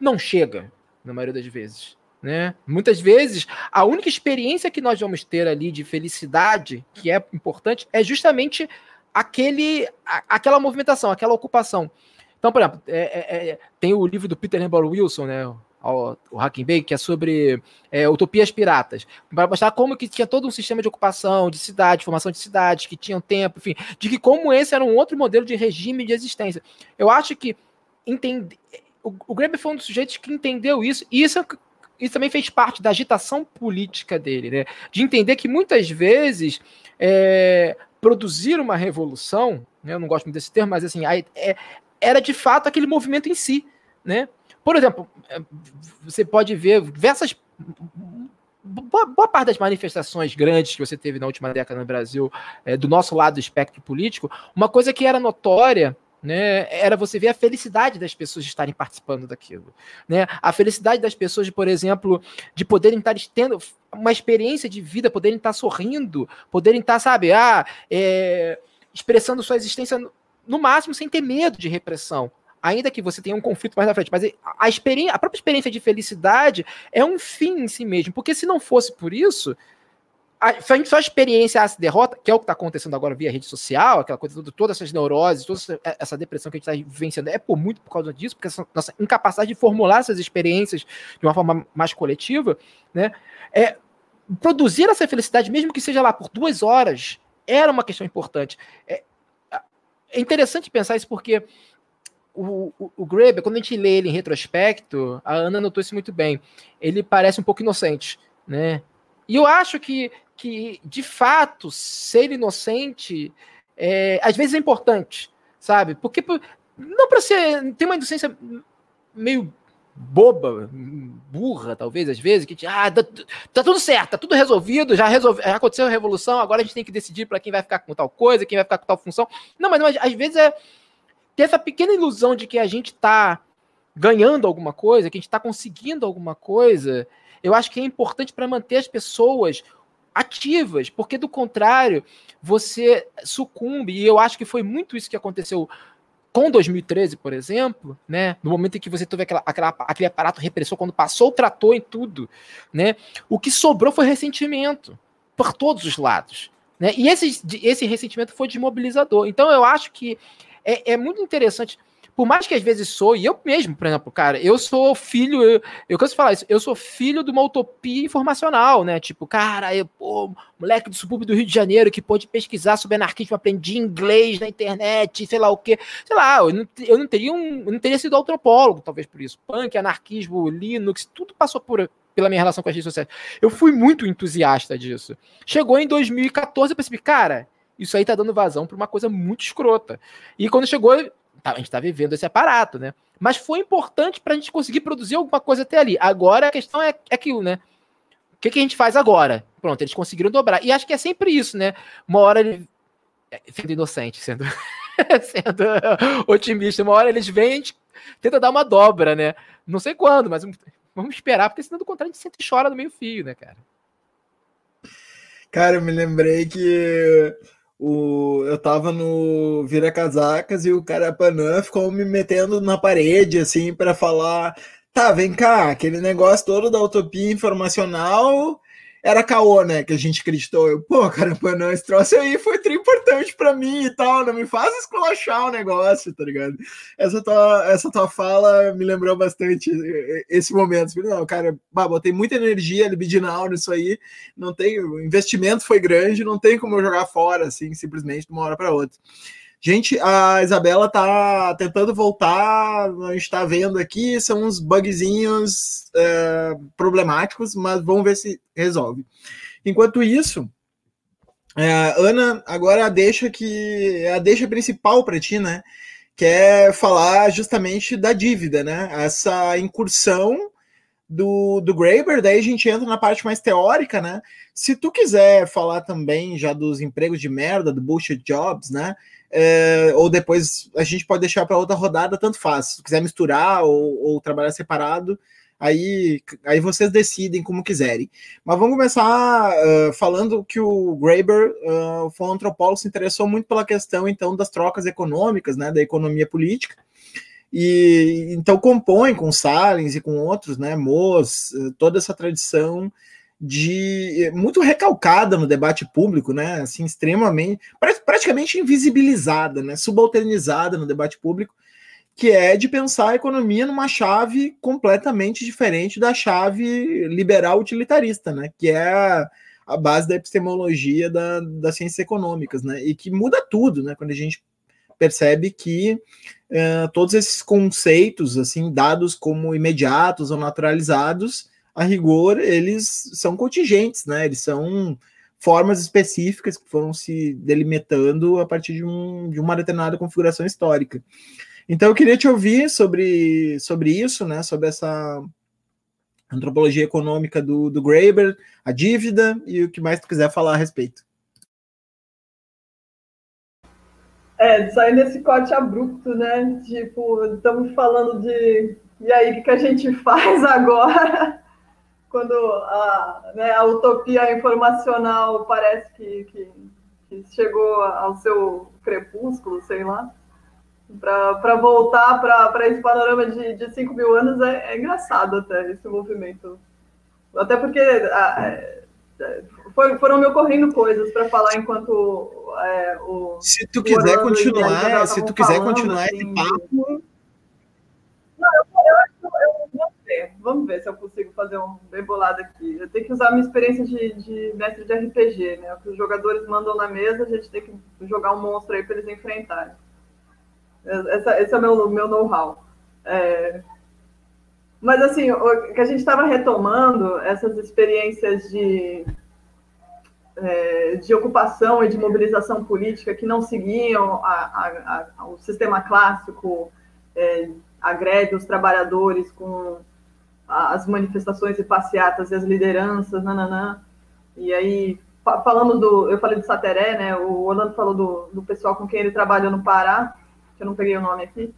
não chega, na maioria das vezes. Né? Muitas vezes, a única experiência que nós vamos ter ali de felicidade, que é importante, é justamente aquele, a, aquela movimentação, aquela ocupação. Então, por exemplo, é, é, é tem o livro do Peter Lember Wilson, né? O, Hacking Bay, que é sobre é, utopias piratas, para mostrar como que tinha todo um sistema de ocupação de cidade, formação de cidades, que tinham tempo, enfim, de que como esse era um outro modelo de regime de existência. Eu acho que entender, o, o Graeber foi um dos sujeitos que entendeu isso, e isso, isso também fez parte da agitação política dele, né? De entender que muitas vezes é, produzir uma revolução, né, eu não gosto muito desse termo, mas assim, é, era de fato aquele movimento em si, né? Por exemplo, é, você pode ver diversas boa, boa, parte das manifestações grandes que você teve na última década no Brasil, é, do nosso lado do espectro político, uma coisa que era notória né, era você ver a felicidade das pessoas de estarem participando daquilo, né? A felicidade das pessoas, por exemplo, de poderem estar tendo uma experiência de vida, poderem estar sorrindo, poderem estar, sabe, ah, é, expressando sua existência no máximo sem ter medo de repressão. Ainda que você tenha um conflito mais na frente, mas a, experiência, a própria experiência de felicidade é um fim em si mesmo, porque se não fosse por isso, a, só a experiência se derrota, que é o que está acontecendo agora via rede social, aquela coisa, toda, todas essas neuroses, toda essa, essa depressão que a gente está vivenciando, é por muito por causa disso, porque essa nossa incapacidade de formular essas experiências de uma forma mais coletiva, né? É, produzir essa felicidade, mesmo que seja lá por duas horas, era uma questão importante. É, é interessante pensar isso porque o, o, o Graeber, quando a gente lê ele em retrospecto, a Ana notou isso muito bem, ele parece um pouco inocente, né? E eu acho que que, de fato, ser inocente é, às vezes é importante, sabe? Porque não para ser. Tem uma inocência meio boba, burra, talvez, às vezes, que ah, tá, tá, tudo certo, tá tudo resolvido, já, resolve, já aconteceu a revolução, agora a gente tem que decidir para quem vai ficar com tal coisa, quem vai ficar com tal função. Não, mas, às vezes é ter essa pequena ilusão de que a gente tá ganhando alguma coisa, que a gente está conseguindo alguma coisa, eu acho que é importante para manter as pessoas ativas, porque do contrário, você sucumbe, e eu acho que foi muito isso que aconteceu com 2013, por exemplo, né, no momento em que você teve aquela, aquela, aquele aparato repressor, quando passou o trator em tudo, né, o que sobrou foi ressentimento, por todos os lados. Né, e esse, esse ressentimento foi desmobilizador. Então eu acho que é, é muito interessante por mais que às vezes sou, e eu mesmo, por exemplo, cara, eu sou filho, eu, eu canso falar isso, eu sou filho de uma utopia informacional, né? Tipo, cara, eu, pô, moleque do subúrbio do Rio de Janeiro que pôde pesquisar sobre anarquismo, aprendi inglês na internet, sei lá o quê. Sei lá, eu não, eu não teria um, eu não teria sido antropólogo, talvez por isso. Punk, anarquismo, Linux, tudo passou por, pela minha relação com as redes sociais. Eu fui muito entusiasta disso. Chegou em 2014, eu percebi, cara, isso aí tá dando vazão para uma coisa muito escrota. E quando chegou a gente está vivendo esse aparato, né? Mas foi importante para a gente conseguir produzir alguma coisa até ali. Agora a questão é, é aquilo, né? O que, que a gente faz agora? Pronto, eles conseguiram dobrar. E acho que é sempre isso, né? Uma hora ele. É, sendo inocente, sendo, sendo otimista, uma hora eles vêm e a gente tenta dar uma dobra, né? Não sei quando, mas vamos esperar, porque senão do contrário a gente sempre chora no meio fio, né, cara? Cara, eu me lembrei que o, eu tava no Vira Casacas e o Carapanã ficou me metendo na parede, assim, para falar: tá, vem cá, aquele negócio todo da utopia informacional era caô, né? Que a gente acreditou. Eu, pô, caramba, não, esse troço aí foi tão importante para mim e tal. Não me faz esculachar o negócio, tá ligado? Essa tua, essa tua fala me lembrou bastante esse momento. Não, cara, bah, botei muita energia libidinal nisso aí. Não tem, o investimento foi grande, não tem como eu jogar fora, assim, simplesmente de uma hora para outra. Gente, a Isabela tá tentando voltar, a gente tá vendo aqui, são uns bugzinhos é, problemáticos, mas vamos ver se resolve. Enquanto isso, É, Ana, agora a deixa que a deixa principal para ti, né? Que é falar justamente da dívida, né? Essa incursão do, do Graeber, daí a gente entra na parte mais teórica, né? Se tu quiser falar também já dos empregos de merda, do bullshit jobs, né? É, ou depois a gente pode deixar para outra rodada, tanto faz. Se quiser misturar ou, ou trabalhar separado, aí, aí vocês decidem como quiserem. Mas vamos começar uh, falando que o Graeber uh, foi um antropólogo, se interessou muito pela questão, então, das trocas econômicas, né, da economia política, e então compõe com Salins e com outros, né, Moos, toda essa tradição de muito recalcada no debate público, né, assim, extremamente, praticamente invisibilizada, né, subalternizada no debate público, que é de pensar a economia numa chave completamente diferente da chave liberal utilitarista, né? Que é a, a base da epistemologia da, das ciências econômicas, né? E que muda tudo, né? Quando a gente percebe que uh, todos esses conceitos, assim, dados como imediatos ou naturalizados, a rigor, eles são contingentes, né? Eles são formas específicas que foram se delimitando a partir de, um, de uma determinada configuração histórica. Então eu queria te ouvir sobre, sobre isso, né? Sobre essa antropologia econômica do, do Graeber, a dívida e o que mais tu quiser falar a respeito. É, sair nesse corte abrupto, né? Tipo, estamos falando de. E aí, o que a gente faz agora? Quando a, né, a utopia informacional parece que, que, que chegou ao seu crepúsculo, sei lá para voltar para esse panorama de, de 5 mil anos é, é, engraçado até esse movimento. Até porque é, for, foram me ocorrendo coisas para falar enquanto é, o. Se tu quiser continuar, se tu quiser falando, continuar assim, esse papo. Não, eu, eu, eu, vamos ver, se eu consigo fazer um bem bolado aqui. Eu tenho que usar a minha experiência de, de mestre de RPG, né? O que os jogadores mandam na mesa, a gente tem que jogar um monstro aí para eles enfrentarem. Essa, esse é o meu, meu know-how. É... Mas, assim, o que a gente estava retomando, essas experiências de, é, de ocupação e de mobilização política que não seguiam a, a, a, o sistema clássico, é, agrede os trabalhadores com as manifestações e passeatas e as lideranças, nananã. E aí, falando do. Eu falei do Sateré, né? O Orlando falou do, do pessoal com quem ele trabalha no Pará que eu não peguei o nome aqui.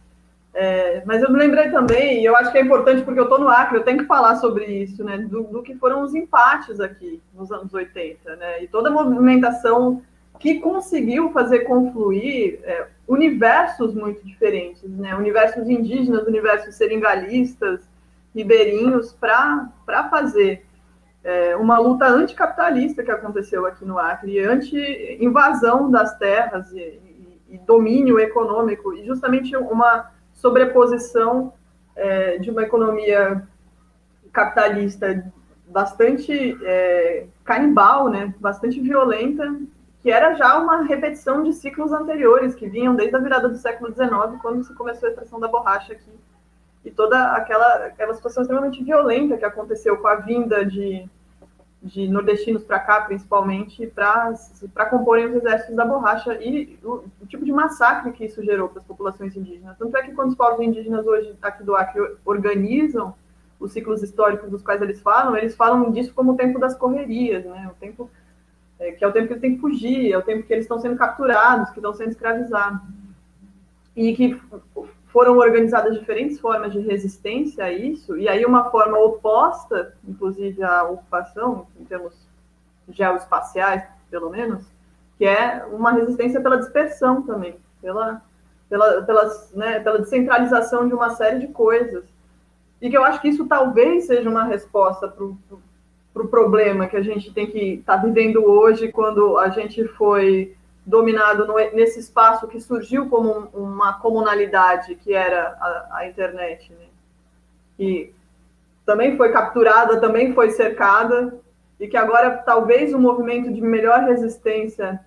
É, mas eu me lembrei também, e eu acho que é importante porque eu estou no Acre, eu tenho que falar sobre isso, né? Do, do, que foram os empates aqui nos anos 80, né? E toda a movimentação que conseguiu fazer confluir é, universos muito diferentes, né? Universos indígenas, universos seringalistas, ribeirinhos, para fazer é, uma luta anticapitalista que aconteceu aqui no Acre, anti-invasão das terras e, e domínio econômico, e justamente uma sobreposição é, de uma economia capitalista bastante é, canibal, né, bastante violenta, que era já uma repetição de ciclos anteriores, que vinham desde a virada do século XIX, quando se começou a extração da borracha aqui, e toda aquela, aquela situação extremamente violenta que aconteceu com a vinda de de nordestinos para cá, principalmente, para comporem os exércitos da borracha e o, o, tipo de massacre que isso gerou para as populações indígenas. Tanto é que quando os povos indígenas hoje aqui do Acre organizam os ciclos históricos dos quais eles falam, eles falam disso como o tempo das correrias, né? O tempo é, que é o tempo que eles têm que fugir, é o tempo que eles estão sendo capturados, que estão sendo escravizados. E que foram organizadas diferentes formas de resistência a isso, e aí uma forma oposta, inclusive à ocupação, em termos geoespaciais, pelo menos, que é uma resistência pela dispersão também, pela, pela, né, pela descentralização de uma série de coisas. E que eu acho que isso talvez seja uma resposta para o pro problema que a gente tem que estar tá vivendo hoje, quando a gente foi dominado no, nesse espaço que surgiu como um, uma comunalidade, que era a, a internet, né? que também foi capturada, também foi cercada, e que agora talvez o movimento de melhor resistência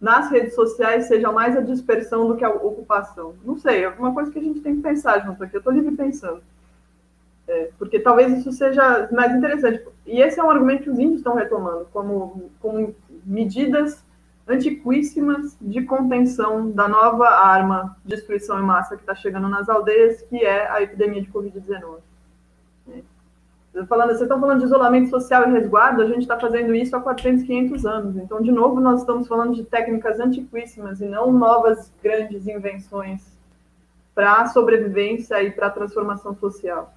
nas redes sociais seja mais a dispersão do que a ocupação. Não sei, é uma coisa que a gente tem que pensar junto aqui, eu estou livre pensando. É, porque talvez isso seja mais interessante. E esse é um argumento que os índios estão retomando, como, como medidas antiquíssimas de contenção da nova arma de destruição em massa que está chegando nas aldeias, que é a epidemia de Covid-19. Falando, vocês estão falando de isolamento social e resguardo, a gente está fazendo isso há 400, 500 anos. Então, de novo, nós estamos falando de técnicas antiquíssimas e não novas grandes invenções para a sobrevivência e para a transformação social.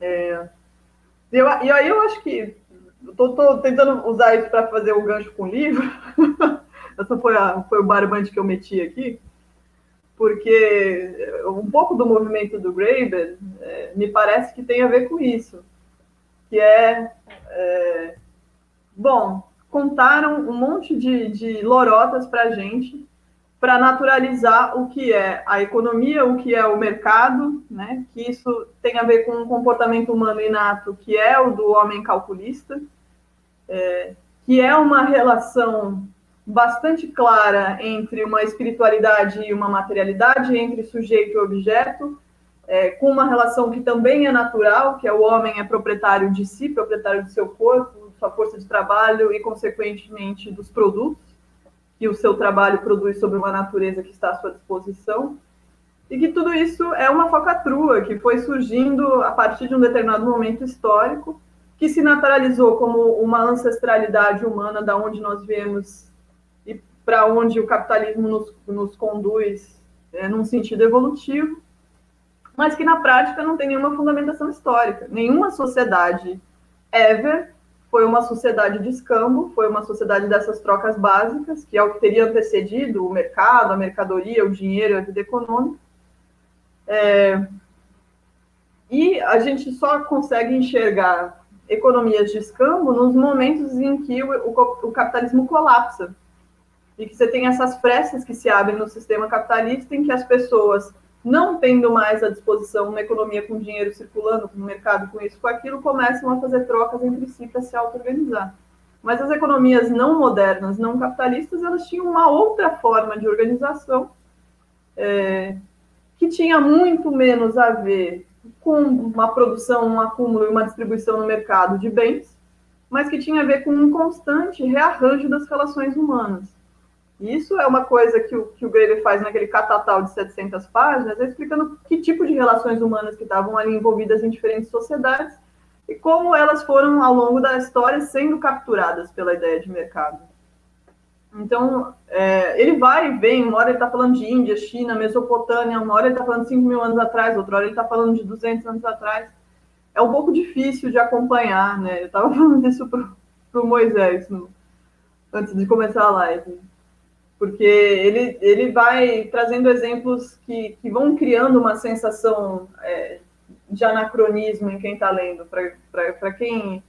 É, e, eu, e aí eu acho que estou tentando usar isso para fazer o gancho com o livro. Essa foi, a, foi o barbante que eu meti aqui porque um pouco do movimento do Graeber é, me parece que tem a ver com isso, que é, é bom, contaram um monte de, de lorotas para a gente para naturalizar o que é a economia, o que é o mercado, né? Que isso tem a ver com um comportamento humano inato, que é o do homem calculista, é, que é uma relação bastante clara entre uma espiritualidade e uma materialidade, entre sujeito e objeto, é, com uma relação que também é natural, que é o homem é proprietário de si, proprietário do seu corpo, sua força de trabalho e, consequentemente, dos produtos que o seu trabalho produz sobre uma natureza que está à sua disposição. E que tudo isso é uma focatrua que foi surgindo a partir de um determinado momento histórico, que se naturalizou como uma ancestralidade humana da onde nós viemos para onde o capitalismo nos, nos conduz é, num sentido evolutivo, mas que na prática não tem nenhuma fundamentação histórica. Nenhuma sociedade ever foi uma sociedade de escambo, foi uma sociedade dessas trocas básicas, que é o que teria antecedido o mercado, a mercadoria, o dinheiro, a vida econômica. É, e a gente só consegue enxergar economias de escambo nos momentos em que o, o, o capitalismo colapsa e que você tem essas frestas que se abrem no sistema capitalista em que as pessoas, não tendo mais à disposição uma economia com dinheiro circulando no mercado, com isso, com aquilo, começam a fazer trocas entre si para se auto-organizar. Mas as economias não modernas, não capitalistas, elas tinham uma outra forma de organização é, que tinha muito menos a ver com uma produção, um acúmulo e uma distribuição no mercado de bens, mas que tinha a ver com um constante rearranjo das relações humanas. Isso é uma coisa que o, que o Greber faz naquele catatal de 700 páginas, explicando que tipo de relações humanas que estavam ali envolvidas em diferentes sociedades e como elas foram, ao longo da história, sendo capturadas pela ideia de mercado. Então, é, ele vai e vem, uma hora ele está falando de Índia, China, Mesopotâmia, uma hora ele está falando de 5 mil anos atrás, outra hora ele está falando de 200 anos atrás. É um pouco difícil de acompanhar, né? Eu estava falando isso para o Moisés no, antes de começar a live porque ele, ele vai trazendo exemplos que, que vão criando uma sensação é, de anacronismo em quem está lendo. Para quem.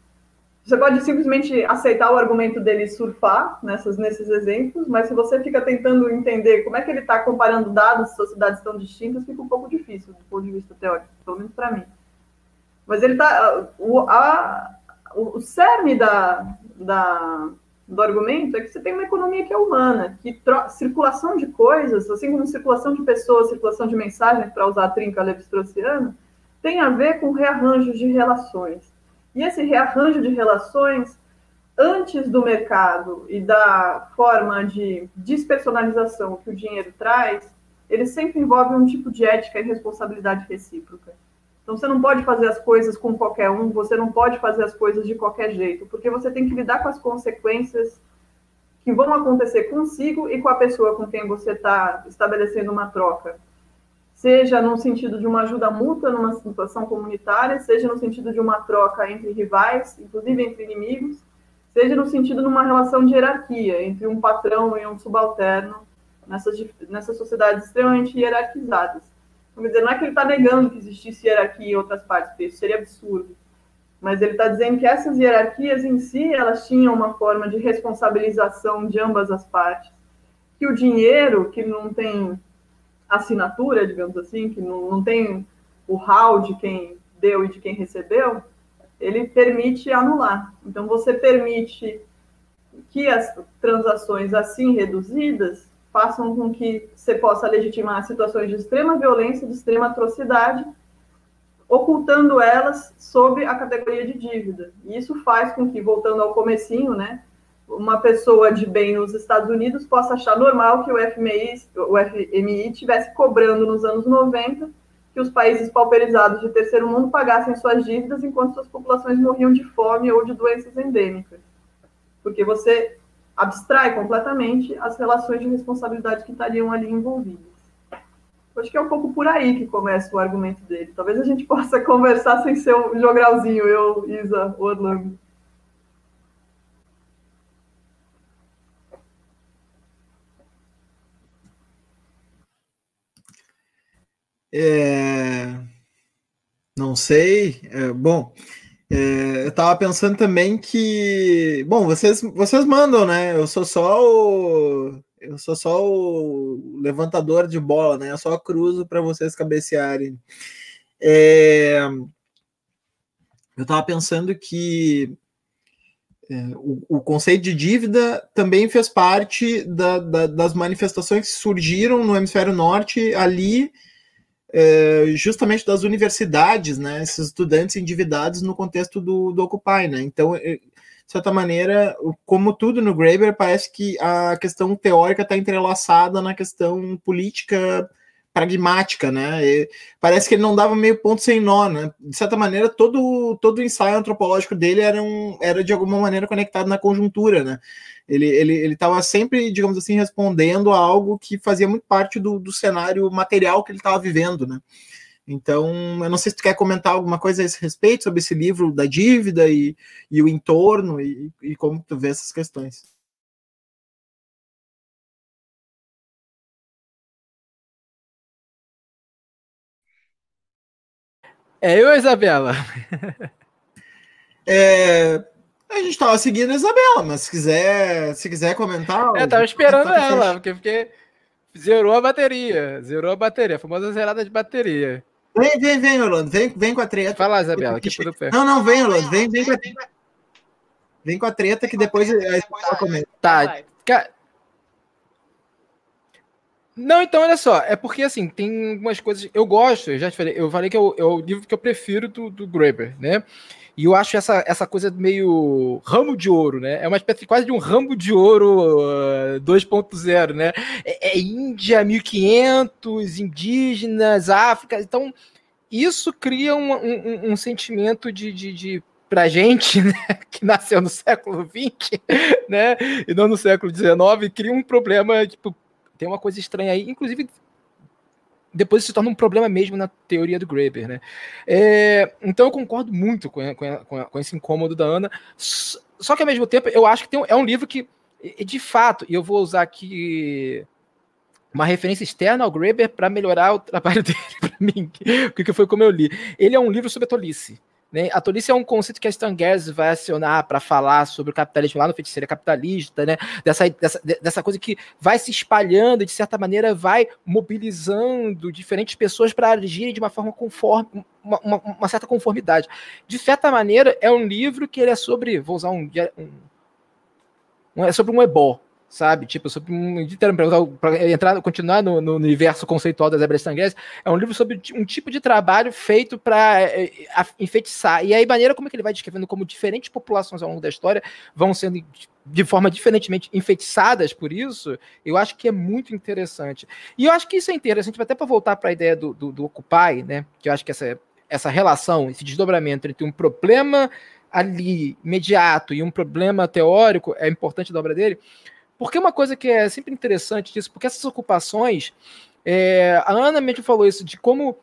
Você pode simplesmente aceitar o argumento dele surfar nessas, nesses exemplos, mas se você fica tentando entender como é que ele está comparando dados de sociedades tão distintas, fica um pouco difícil do ponto de vista teórico, pelo menos para mim. Mas ele está. O, a, o cerne da, da do argumento é que você tem uma economia que é humana, que circulação de coisas, assim como circulação de pessoas, circulação de mensagens, para usar a trinca levi-straussiana, tem a ver com rearranjo de relações. E esse rearranjo de relações, antes do mercado e da forma de despersonalização que o dinheiro traz, ele sempre envolve um tipo de ética e responsabilidade recíproca. Então você não pode fazer as coisas com qualquer um, você não pode fazer as coisas de qualquer jeito, porque você tem que lidar com as consequências que vão acontecer consigo e com a pessoa com quem você está estabelecendo uma troca. Seja no sentido de uma ajuda mútua numa situação comunitária, seja no sentido de uma troca entre rivais, inclusive entre inimigos, seja no sentido de uma relação de hierarquia entre um patrão e um subalterno nessas, nessas sociedades extremamente hierarquizadas. Quer dizer, não é que ele está negando que existisse hierarquia em outras partes, porque isso seria absurdo. Mas ele está dizendo que essas hierarquias em si, elas tinham uma forma de responsabilização de ambas as partes. Que o dinheiro, que não tem assinatura, digamos assim, que não, não tem o RAL de quem deu e de quem recebeu, ele permite anular. Então, você permite que as transações assim reduzidas façam com que você possa legitimar situações de extrema violência, de extrema atrocidade, ocultando elas sob a categoria de dívida. E isso faz com que, voltando ao comecinho, né, uma pessoa de bem nos Estados Unidos possa achar normal que o FMI, o FMI tivesse cobrando nos anos 90 que os países pauperizados de terceiro mundo pagassem suas dívidas enquanto suas populações morriam de fome ou de doenças endêmicas. Porque você abstrai completamente as relações de responsabilidade que estariam ali envolvidas. Acho que é um pouco por aí que começa o argumento dele. Talvez a gente possa conversar sem ser um jogralzinho, eu, Isa, Orlando. É... Não sei. É, bom, é, eu estava pensando também que, bom, vocês vocês mandam, né? Eu sou só o eu sou só o levantador de bola, né? Eu só cruzo para vocês cabecearem. É, eu estava pensando que é, o, o, conceito de dívida também fez parte da, da, das manifestações que surgiram no hemisfério norte ali é, justamente das universidades, né, esses estudantes endividados no contexto do, do Occupy, né, então, é, de certa maneira, como tudo no Graeber, parece que a questão teórica está entrelaçada na questão política pragmática, né, e parece que ele não dava meio ponto sem nó, né, de certa maneira, todo, todo o ensaio antropológico dele era, um, era de alguma maneira conectado na conjuntura, né, ele ele ele estava sempre, digamos assim, respondendo a algo que fazia muito parte do, do cenário material que ele estava vivendo, né? Então, eu não sei se tu quer comentar alguma coisa a esse respeito sobre esse livro da dívida e, e o entorno e, e como tu vê essas questões. É eu, Isabela. É, a gente tava seguindo a Isabela, mas se quiser, se quiser comentar. É, eu tava esperando ela, porque, porque zerou a bateria. Zerou a bateria, a famosa zerada de bateria. Vem, vem, vem, Orlando. Vem, vem com a treta. Fala, Isabela, que tudo Não, não, vem, Orlando. Vem, vem com a treta. Vem com a treta que depois a Isabela comenta. Tá. Não, então, olha só, é porque assim, tem algumas coisas. Eu gosto, eu já te falei, eu falei que é o, é o livro que eu prefiro do, do Graeber, né? E eu acho essa, essa coisa meio ramo de ouro, né? É uma espécie quase de um ramo de ouro uh, 2.0, né? É, é, Índia, 1500, indígenas, África. Então, isso cria um, um, um sentimento de, de, de pra gente, né, que nasceu no século XX, né, e não no século XIX, cria um problema, tipo, tem uma coisa estranha aí, inclusive depois se torna um problema mesmo na teoria do Graeber, né? É, então eu concordo muito com, com, com, esse incômodo da Ana, só que ao mesmo tempo eu acho que tem, é um livro que, de fato, e eu vou usar aqui uma referência externa ao Graeber para melhorar o trabalho dele para mim, que foi como eu li. Ele é um livro sobre a tolice. Né? A tolice é um conceito que a Stan Getz vai acionar para falar sobre o capitalismo lá no Feiticeira Capitalista, né? dessa, dessa, dessa coisa que vai se espalhando e, de certa maneira, vai mobilizando diferentes pessoas para agirem de uma forma conforme, uma, uma, uma, certa conformidade. De certa maneira, é um livro que ele é sobre, vou usar um, um é sobre um ebó, sabe? Tipo, sobre um para entrar, continuar no, no, universo conceitual das Zebra Stangues, é um livro sobre um tipo de trabalho feito para é, é enfeitiçar. E aí, maneira como é que ele vai descrevendo como diferentes populações ao longo da história vão sendo de forma diferentemente enfeitiçadas por isso, eu acho que é muito interessante. E eu acho que isso é interessante, até para voltar para a ideia do, do, do Occupy, né? Que eu acho que essa, essa relação, esse desdobramento entre um problema ali imediato e um problema teórico é importante da obra dele porque uma coisa que é sempre interessante disso, porque essas ocupações, é, a Ana mesmo falou isso, de como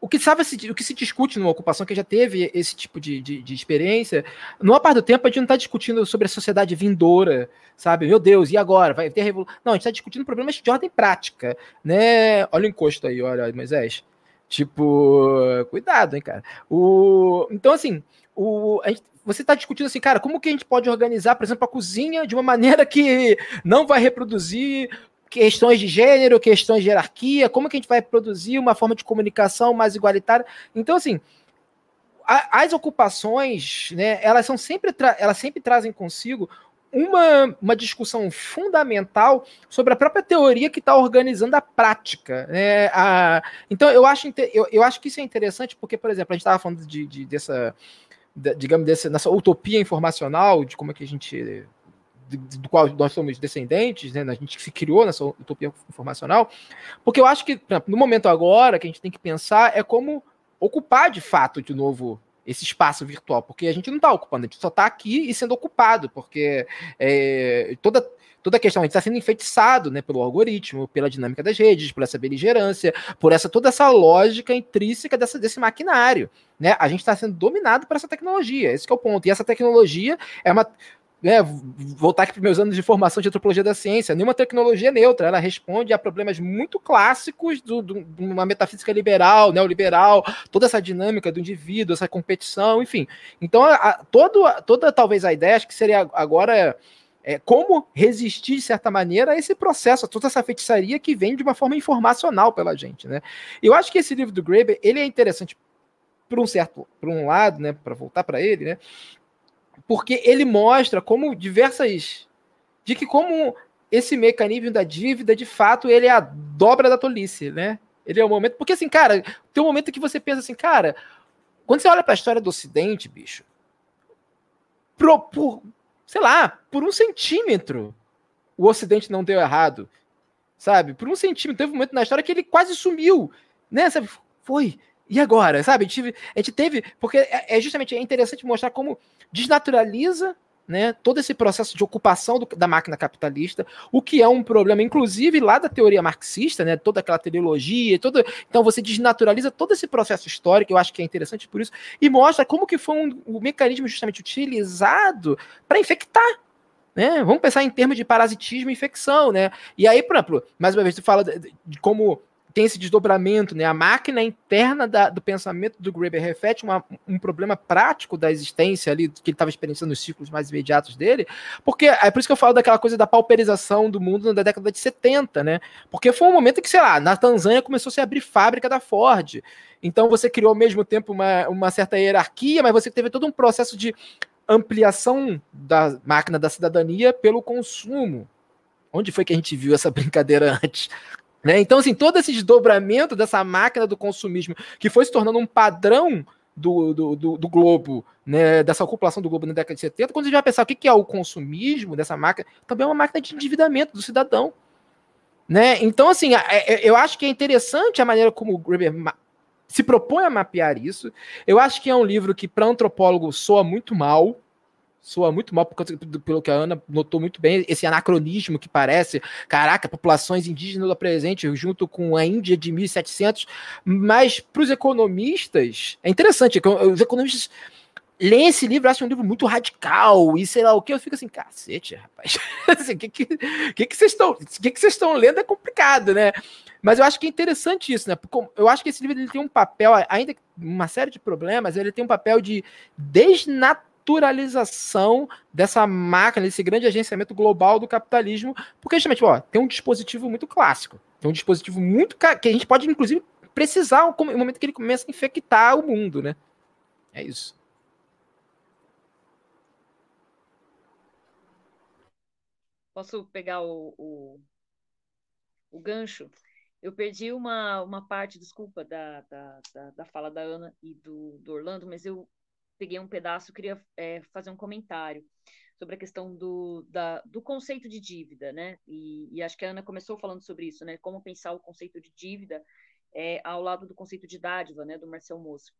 o que, sabe, o que se discute numa ocupação que já teve esse tipo de, de, de experiência, numa parte do tempo a gente não está discutindo sobre a sociedade vindoura, sabe? Meu Deus, e agora? Vai ter revolução? Não, a gente está discutindo problemas de ordem prática, né? Olha o encosto aí, olha, Moisés. Tipo, cuidado, hein, cara. O, então, assim, o, a gente você está discutindo assim, cara, como que a gente pode organizar, por exemplo, a cozinha de uma maneira que não vai reproduzir questões de gênero, questões de hierarquia, como que a gente vai produzir uma forma de comunicação mais igualitária. Então, assim, a, as ocupações, né, elas são sempre, elas sempre trazem consigo uma, uma discussão fundamental sobre a própria teoria que está organizando a prática. Né? A, então, eu acho, eu, eu acho que isso é interessante porque, por exemplo, a gente estava falando de, de, dessa digamos, desse, nessa utopia informacional, de como é que a gente do qual nós somos descendentes, né? A gente se criou nessa utopia informacional, porque eu acho que no momento agora que a gente tem que pensar é como ocupar de fato de novo esse espaço virtual, porque a gente não está ocupando, a gente só está aqui e sendo ocupado, porque é, toda toda a questão, a gente está sendo enfeitiçado né, pelo algoritmo, pela dinâmica das redes, por essa beligerância, por essa toda essa lógica intrínseca dessa, desse maquinário. Né? A gente está sendo dominado por essa tecnologia, esse é o ponto. E essa tecnologia é uma né, voltar aqui para meus anos de formação de antropologia da ciência, nenhuma tecnologia neutra, ela responde a problemas muito clássicos de uma metafísica liberal, neoliberal, toda essa dinâmica do indivíduo, essa competição, enfim. Então, a, todo, toda talvez a ideia, acho que seria agora é, como resistir, de certa maneira, a esse processo, a toda essa feitiçaria que vem de uma forma informacional pela gente. Né? Eu acho que esse livro do Graeber, ele é interessante por um certo, por um lado, né, para voltar para ele, né, porque ele mostra como diversas. de que como esse mecanismo da dívida, de fato, ele é a dobra da tolice, né? Ele é o momento. Porque, assim, cara, tem um momento que você pensa assim, cara, quando você olha para a história do Ocidente, bicho, pro, por, sei lá, por um centímetro, o Ocidente não deu errado, sabe? Por um centímetro. Teve um momento na história que ele quase sumiu, né? Sabe? Foi. E agora, sabe? A gente, teve. Porque é, é justamente é interessante mostrar como desnaturaliza né, todo esse processo de ocupação do, da máquina capitalista, o que é um problema, inclusive lá da teoria marxista, né, toda aquela teleologia, todo, então você desnaturaliza todo esse processo histórico, eu acho que é interessante por isso, e mostra como que foi um, um mecanismo justamente utilizado para infectar. Né? Vamos pensar em termos de parasitismo e infecção, né? E aí, por exemplo, mais uma vez, você fala de, de como tem esse desdobramento, né? A máquina interna da, do pensamento do Graeber reflete uma, um problema prático da existência ali, que ele estava experienciando nos ciclos mais imediatos dele, porque é por isso que eu falo daquela coisa da pauperização do mundo na década de 70, né? Porque foi um momento que, sei lá, na Tanzânia começou a se abrir fábrica da Ford. Então você criou ao mesmo tempo uma, uma certa hierarquia, mas você teve todo um processo de ampliação da máquina da cidadania pelo consumo. Onde foi que a gente viu essa brincadeira antes? Né? Então, assim, todo esse desdobramento dessa máquina do consumismo que foi se tornando um padrão do, do, do, do, globo, né, dessa ocupação do globo na década de 70, quando a gente vai pensar o que é o consumismo dessa máquina, também é uma máquina de endividamento do cidadão. Né? Então, assim, eu acho que é interessante a maneira como o Greber se propõe a mapear isso. Eu acho que é um livro que, para antropólogo, soa muito mal, soa muito mal, pelo que a Ana notou muito bem, esse anacronismo que parece, caraca, populações indígenas do presente junto com a Índia de 1700, mas para os economistas, é interessante, os economistas leem esse livro, acham um livro muito radical e sei lá o que, eu fico assim, cacete, rapaz, o assim, que, que, que, que vocês estão que, que estão lendo é complicado, né? Mas eu acho que é interessante isso, né? Porque eu acho que esse livro ele tem um papel, ainda uma série de problemas, ele tem um papel de desnaturar naturalização dessa máquina, desse grande agenciamento global do capitalismo, porque justamente, ó, tem um dispositivo muito clássico, tem um dispositivo muito que a gente pode inclusive precisar no momento que ele começa a infectar o mundo, né? É isso. Posso pegar o, o, o gancho? Eu perdi uma, uma parte, desculpa, da, da, da, da, fala da Ana e do, do Orlando, mas eu peguei um pedaço, queria é, fazer um comentário sobre a questão do, da, do conceito de dívida, né? E, e, acho que a Ana começou falando sobre isso, né? Como pensar o conceito de dívida é, ao lado do conceito de dádiva, né? Do Marcel Moço.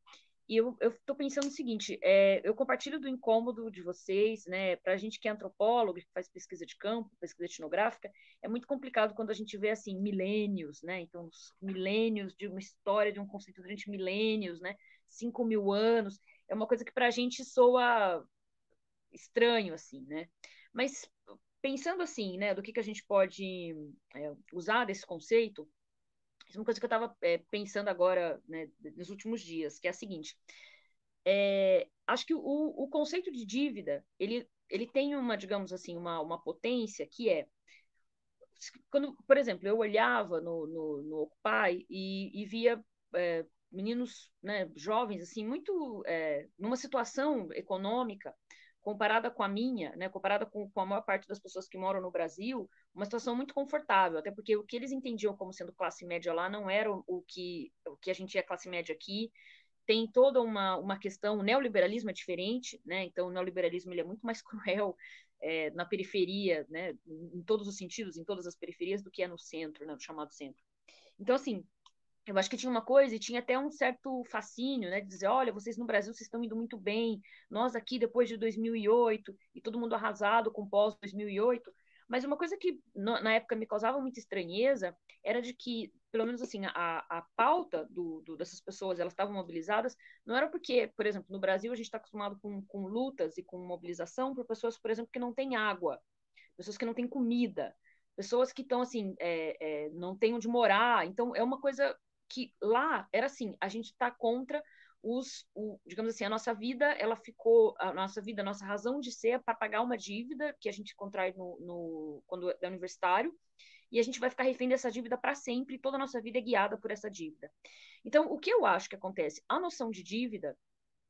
E eu estou pensando o seguinte: é, eu compartilho do incômodo de vocês, né? Para a gente que é antropólogo, que faz pesquisa de campo, pesquisa etnográfica, é muito complicado quando a gente vê assim milênios, né? Então, milênios de uma história de um conceito durante milênios, né? Cinco mil anos é uma coisa que para a gente soa estranho, assim, né? Mas pensando assim, né, do que, que a gente pode é, usar desse conceito, é uma coisa que eu estava é, pensando agora, né, nos últimos dias, que é a seguinte: é, acho que o, o conceito de dívida ele, ele tem uma, digamos assim, uma, uma potência que é quando, por exemplo, eu olhava no, no, no Occupy e, e via é, meninos né, jovens, assim, muito é, numa situação econômica comparada com a minha, né, comparada com, com, a maior parte das pessoas que moram no Brasil, uma situação muito confortável, até porque o que eles entendiam como sendo classe média lá não era o, o que, o que a gente é classe média aqui, tem toda uma, uma questão, o neoliberalismo é diferente, né? Então, o neoliberalismo ele é muito mais cruel é, na periferia, né? Em todos os sentidos, em todas as periferias, do que é no centro, né? No chamado centro. Então, assim, eu acho que tinha uma coisa e tinha até um certo fascínio, né, de dizer, olha, vocês no Brasil vocês estão indo muito bem, nós aqui depois de 2008 e todo mundo arrasado com pós 2008, mas uma coisa que na época me causava muita estranheza era de que, pelo menos assim, a, a pauta do, do, dessas pessoas, elas estavam mobilizadas, não era porque, por exemplo, no Brasil a gente está acostumado com, com lutas e com mobilização por pessoas, por exemplo, que não têm água, pessoas que não têm comida, pessoas que estão assim, é, é, não têm onde morar. Então, é uma coisa que lá era assim, a gente está contra os, o, digamos assim, a nossa vida, ela ficou, a nossa vida, a nossa razão de ser é para pagar uma dívida que a gente contrai no, no, quando é universitário, e a gente vai ficar refém dessa dívida para sempre, toda a nossa vida é guiada por essa dívida. Então, o que eu acho que acontece? A noção de dívida,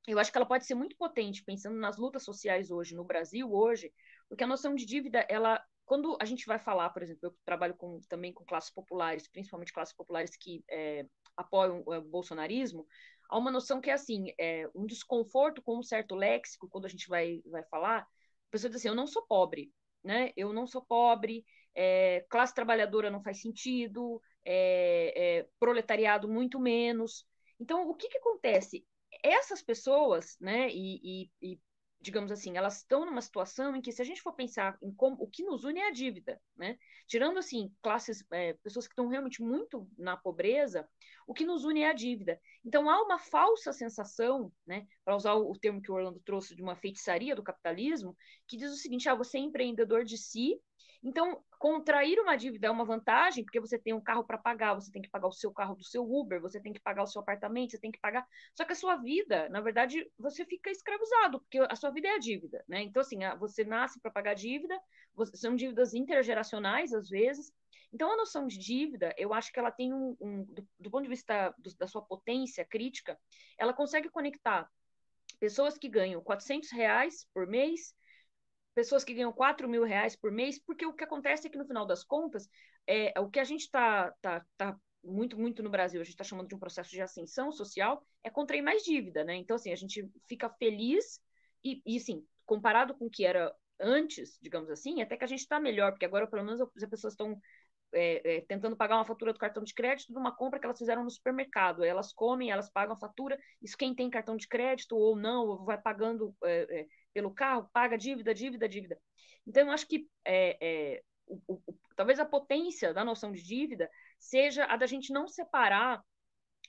eu acho que ela pode ser muito potente, pensando nas lutas sociais hoje, no Brasil hoje, porque a noção de dívida, ela quando a gente vai falar, por exemplo, eu trabalho com, também com classes populares, principalmente classes populares que é, apoiam o bolsonarismo, há uma noção que é assim, é, um desconforto com um certo léxico, quando a gente vai, vai falar, a pessoa diz assim, eu não sou pobre, né? Eu não sou pobre, é, classe trabalhadora não faz sentido, é, é proletariado muito menos. Então, o que, que acontece? Essas pessoas, né, e, e, e digamos assim, elas estão numa situação em que, se a gente for pensar em como o que nos une é a dívida, né? Tirando assim classes, é, pessoas que estão realmente muito na pobreza, o que nos une é a dívida. Então há uma falsa sensação, né? Para usar o, o termo que o Orlando trouxe de uma feitiçaria do capitalismo, que diz o seguinte: ah, você é empreendedor de si então, contrair uma dívida é uma vantagem, porque você tem um carro para pagar, você tem que pagar o seu carro do seu Uber, você tem que pagar o seu apartamento, você tem que pagar. Só que a sua vida, na verdade, você fica escravizado, porque a sua vida é a dívida, né? Então, assim, você nasce para pagar dívida, são dívidas intergeracionais, às vezes. Então, a noção de dívida, eu acho que ela tem um. um do, do, ponto de vista do, da sua potência crítica, ela consegue conectar pessoas que ganham 400 reais por mês pessoas que ganham 4 mil reais por mês, porque o que acontece é que, no final das contas, é, o que a gente está tá, tá muito, muito no Brasil, a gente está chamando de um processo de ascensão social, é contrair mais dívida, né? Então, assim, a gente fica feliz e, e assim, comparado com o que era antes, digamos assim, até que a gente está melhor, porque agora, pelo menos, as pessoas estão é, é, tentando pagar uma fatura do cartão de crédito de uma compra que elas fizeram no supermercado. Elas comem, elas pagam a fatura. Isso quem tem cartão de crédito ou não, vai pagando é, é pelo carro, paga dívida, dívida, dívida. Então, eu acho que é, é, o, o, talvez a potência da noção de dívida seja a da gente não separar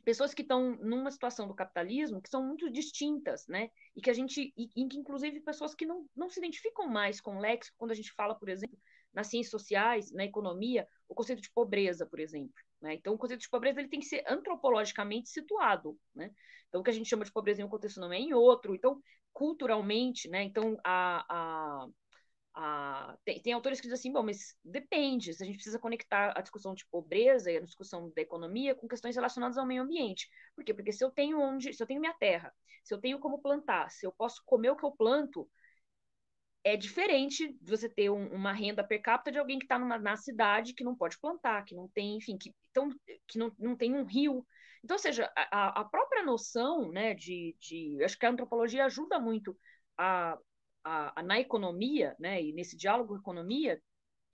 pessoas que estão numa situação do capitalismo que são muito distintas, né? E que a gente, e, e inclusive pessoas que não, não se identificam mais com o léxico, quando a gente fala, por exemplo, nas ciências sociais, na economia, o conceito de pobreza, por exemplo. Né? Então, o conceito de pobreza ele tem que ser antropologicamente situado. Né? Então, o que a gente chama de pobreza em um contexto não é em outro. Então, culturalmente, né? então, a, a, a, tem, tem, autores que dizem assim, bom, mas depende, a gente precisa conectar a discussão de pobreza e a discussão da economia com questões relacionadas ao meio ambiente. Por quê? Porque se eu tenho onde, se eu tenho minha terra, se eu tenho como plantar, se eu posso comer o que eu planto, é diferente de você ter um, uma renda per capita de alguém que está na cidade que não pode plantar, que não tem, enfim, que, então, que não, não tem um rio. Então, ou seja, a, a própria noção né, de, de. Acho que a antropologia ajuda muito a, a, a na economia, né, e nesse diálogo economia,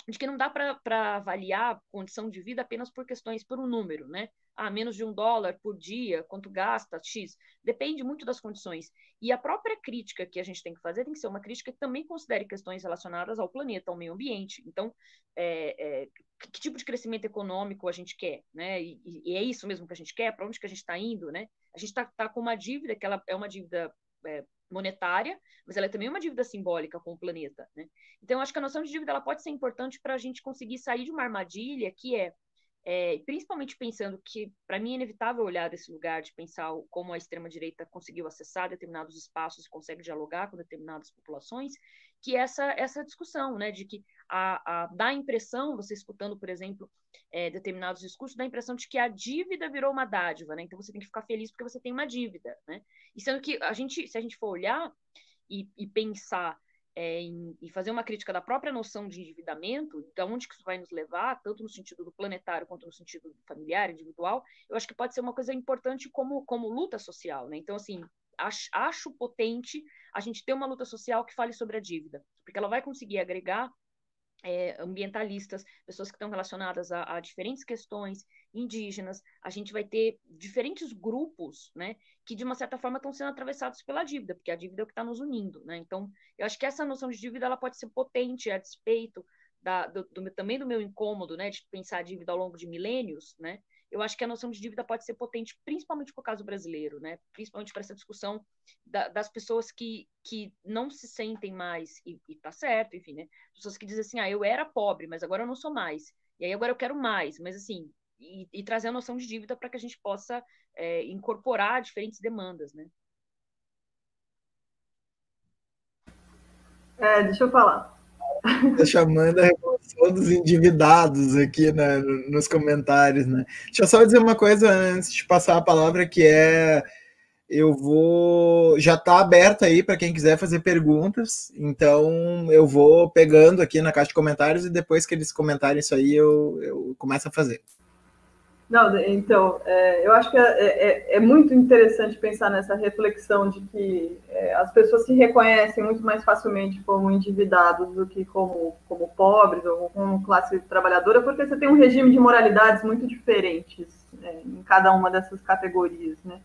de que não dá para avaliar condição de vida apenas por questões, por um número, né? Ah, menos de um dólar por dia, quanto gasta, X. Depende muito das condições. E a própria crítica que a gente tem que fazer tem que ser uma crítica que também considere questões relacionadas ao planeta, ao meio ambiente. Então, é, é, que tipo de crescimento econômico a gente quer, né? E, e é isso mesmo que a gente quer? Para onde que a gente está indo, né? A gente está tá com uma dívida que ela é uma dívida é, monetária, mas ela é também uma dívida simbólica com o planeta. Né? Então, acho que a noção de dívida ela pode ser importante para a gente conseguir sair de uma armadilha que é, é principalmente pensando que, para mim, é inevitável olhar desse lugar de pensar como a extrema-direita conseguiu acessar determinados espaços consegue dialogar com determinadas populações, que essa, essa discussão, né, de que a, a, dá a impressão, você escutando, por exemplo, é, determinados discursos, dá a impressão de que a dívida virou uma dádiva, né? Então você tem que ficar feliz porque você tem uma dívida, né? E sendo que a gente, se a gente for olhar e, e pensar é, e fazer uma crítica da própria noção de endividamento, de onde que isso vai nos levar, tanto no sentido do planetário quanto no sentido familiar, individual, eu acho que pode ser uma coisa importante como, como luta social, né? Então, assim, acho, acho potente a gente ter uma luta social que fale sobre a dívida, porque ela vai conseguir agregar é, ambientalistas, pessoas que estão relacionadas a, a, diferentes questões, indígenas, a gente vai ter diferentes grupos, né, que de uma certa forma estão sendo atravessados pela dívida, porque a dívida é o que está nos unindo, né, então eu acho que essa noção de dívida ela pode ser potente a despeito da, do, do, também do meu incômodo, né, de pensar a dívida ao longo de milênios, né, eu acho que a noção de dívida pode ser potente, principalmente para o caso brasileiro, né? principalmente para essa discussão da, das pessoas que, que não se sentem mais, e, está certo, enfim, né? pessoas que dizem assim, ah, eu era pobre, mas agora eu não sou mais, e aí agora eu quero mais, mas assim, e, e trazer a noção de dívida para que a gente possa é, incorporar diferentes demandas, né? É, deixa eu falar. Tá chamando a revolução dos endividados aqui né, nos comentários, né? Deixa eu só dizer uma coisa antes de passar a palavra, que é eu vou já está aberto aí para quem quiser fazer perguntas. Então eu vou pegando aqui na caixa de comentários e depois que eles comentarem isso aí eu, eu começo a fazer. Não, então, é, eu acho que é, é, é, muito interessante pensar nessa reflexão de que é, as pessoas se reconhecem muito mais facilmente como endividados do que como, como pobres ou como classe trabalhadora, porque você tem um regime de moralidades muito diferentes né, em cada uma dessas categorias, né?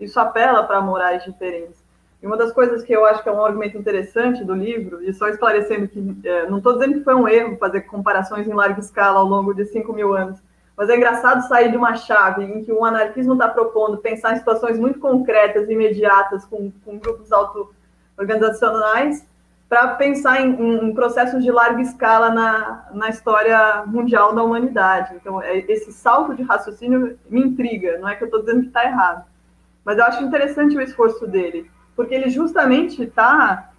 Isso apela para morais diferentes. E uma das coisas que eu acho que é um argumento interessante do livro, e só esclarecendo que é, não estou dizendo que foi um erro fazer comparações em larga escala ao longo de 5 mil anos, mas é engraçado sair de uma chave em que o anarquismo está propondo pensar em situações muito concretas, imediatas, com, com grupos auto-organizacionais, para pensar em, em, processos de larga escala na, na história mundial da humanidade. Então, é, esse salto de raciocínio me intriga, não é que eu estou dizendo que está errado, mas eu acho interessante o esforço dele, porque ele justamente está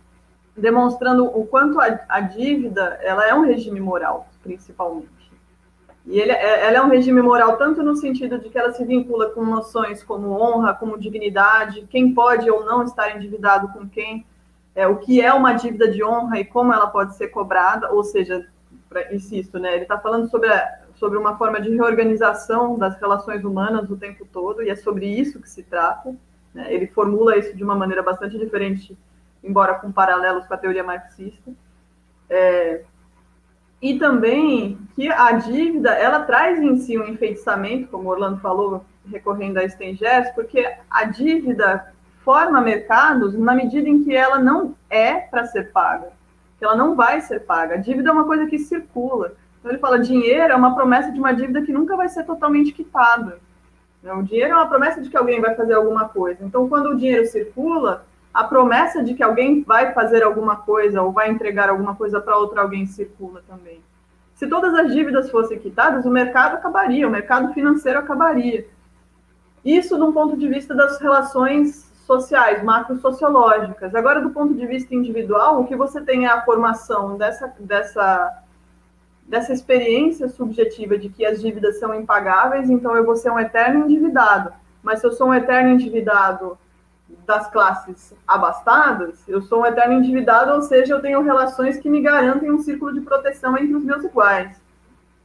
demonstrando o quanto a, a dívida ela é um regime moral, principalmente. E ele, é, ela é um regime moral tanto no sentido de que ela se vincula com noções como honra, como dignidade, quem pode ou não estar endividado com quem, é, o que é uma dívida de honra e como ela pode ser cobrada, ou seja, pra, insisto, né, ele está falando sobre, a, sobre uma forma de reorganização das relações humanas o tempo todo, e é sobre isso que se trata. Né, ele formula isso de uma maneira bastante diferente, embora com paralelos com a teoria marxista. É, e também que a dívida ela traz em si um enfeitiçamento, como Orlando falou, recorrendo a Stengers, porque a dívida forma mercados na medida em que ela não é para ser paga, que ela não vai ser paga. A dívida é uma coisa que circula. Então ele fala, dinheiro é uma promessa de uma dívida que nunca vai ser totalmente quitada. O dinheiro é uma promessa de que alguém vai fazer alguma coisa. Então, quando o dinheiro circula, a promessa de que alguém vai fazer alguma coisa ou vai entregar alguma coisa para outra alguém circula também. Se todas as dívidas fossem quitadas, o mercado acabaria, o mercado financeiro acabaria. Isso do ponto de vista das relações sociais, macro-sociológicas. Agora, do ponto de vista individual, o que você tem é a formação dessa, dessa, dessa experiência subjetiva de que as dívidas são impagáveis, então eu vou ser um eterno endividado. Mas se eu sou um eterno endividado das classes abastadas, eu sou um eterno endividado, ou seja, eu tenho relações que me garantem um círculo de proteção entre os meus iguais.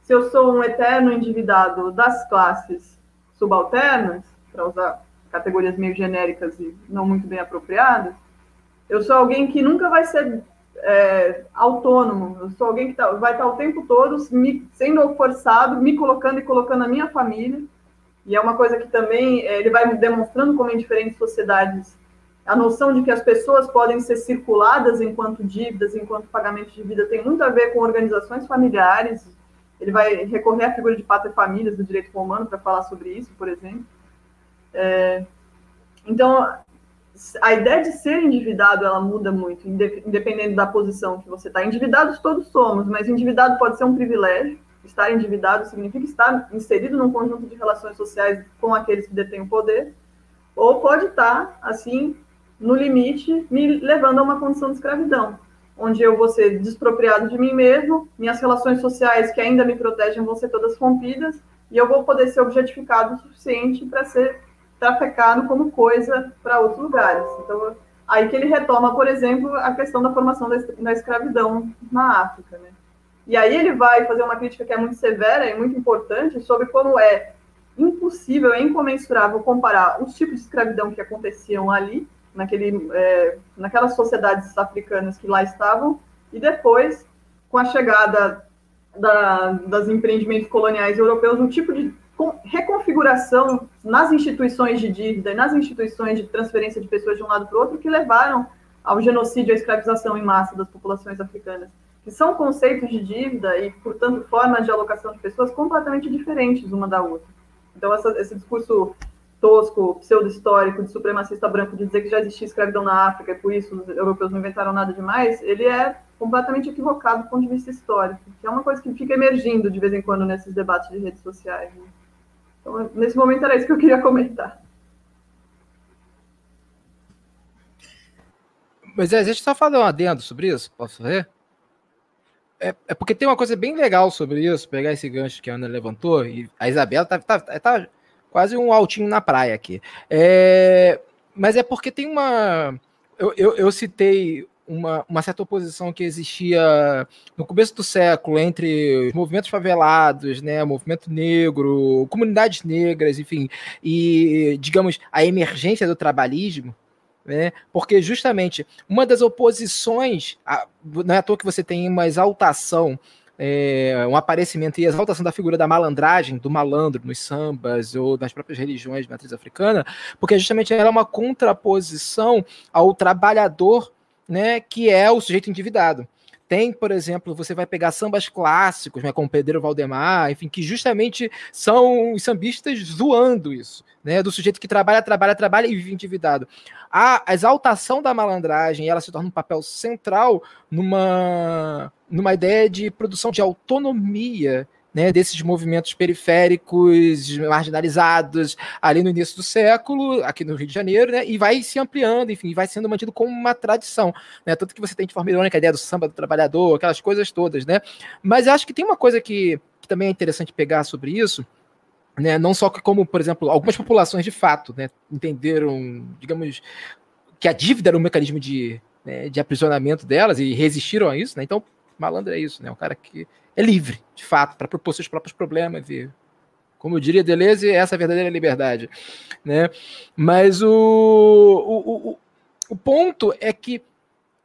Se eu sou um eterno endividado das classes subalternas, para usar categorias meio genéricas e não muito bem apropriadas, eu sou alguém que nunca vai ser é, autônomo, eu sou alguém que tá, vai estar o tempo todo me, sendo forçado, me colocando e colocando a minha família e é uma coisa que também é, ele vai demonstrando como em diferentes sociedades a noção de que as pessoas podem ser circuladas enquanto dívidas, enquanto pagamento de vida, tem muito a ver com organizações familiares. Ele vai recorrer à figura de pátria e famílias do direito romano para falar sobre isso, por exemplo. É, então, a ideia de ser endividado ela muda muito, independente da posição que você está. Endividados todos somos, mas endividado pode ser um privilégio estar endividado significa estar inserido num conjunto de relações sociais com aqueles que detêm o poder, ou pode estar, assim, no limite, me levando a uma condição de escravidão, onde eu vou ser despropriado de mim mesmo, minhas relações sociais que ainda me protegem vão ser todas rompidas, e eu vou poder ser objetificado o suficiente para ser trafecado como coisa para outros lugares. Então, aí que ele retoma, por exemplo, a questão da formação da escravidão na África. Né? E aí ele vai fazer uma crítica que é muito severa e muito importante sobre como é impossível, é incomensurável comparar os tipos de escravidão que aconteciam ali, naquele, é, naquelas sociedades africanas que lá estavam, e depois, com a chegada da, das empreendimentos coloniais europeus, um tipo de reconfiguração nas instituições de dívida nas instituições de transferência de pessoas de um lado para o outro que levaram ao genocídio e à escravização em massa das populações africanas, que são conceitos de dívida e, portanto, formas de alocação de pessoas completamente diferentes uma da outra. Então, essa, esse discurso tosco, pseudo-histórico, de supremacista branco, de dizer que já existia escravidão na África e por isso os europeus não inventaram nada demais, ele é completamente equivocado do ponto de vista histórico, que é uma coisa que fica emergindo de vez em quando nesses debates de redes sociais. Né? Então, nesse momento era isso que eu queria comentar. Mas é, a gente só falar um adendo sobre isso, posso ver? É, é, porque tem uma coisa bem legal sobre isso, pegar esse gancho que a Ana levantou, e a Isabela tá, tá, tá quase um altinho na praia aqui. É, mas é porque tem uma. Eu, eu, eu citei uma, uma, certa oposição que existia no começo do século entre os movimentos favelados, né, movimento negro, comunidades negras, enfim, e, digamos, a emergência do trabalhismo, né, porque justamente uma das oposições, não é à toa que você tem uma exaltação é, um aparecimento e exaltação da figura da malandragem, do malandro nos sambas ou nas próprias religiões de matriz africana, porque justamente ela é uma contraposição ao trabalhador né, que é o sujeito endividado. Tem, por exemplo, você vai pegar sambas clássicos, né, como Pedro Valdemar, enfim, que justamente são os sambistas zoando isso, né, do sujeito que trabalha, trabalha, trabalha e vive endividado. A exaltação da malandragem, ela se torna um papel central numa, numa ideia de produção de autonomia né, desses movimentos periféricos, marginalizados, ali no início do século, aqui no Rio de Janeiro, né, e vai se ampliando, enfim, vai sendo mantido como uma tradição, né, tanto que você tem de forma irônica a ideia do samba do trabalhador, aquelas coisas todas, né, mas acho que tem uma coisa que, que também é interessante pegar sobre isso, né, não só como, por exemplo, algumas populações de fato, né, entenderam, digamos, que a dívida era um mecanismo de, né, de aprisionamento delas e resistiram a isso, né, então malandro é isso, né, um cara que é livre, de fato, para propor seus próprios problemas e como eu diria Deleuze, essa é a verdadeira liberdade, né? Mas o, o, o, o ponto é que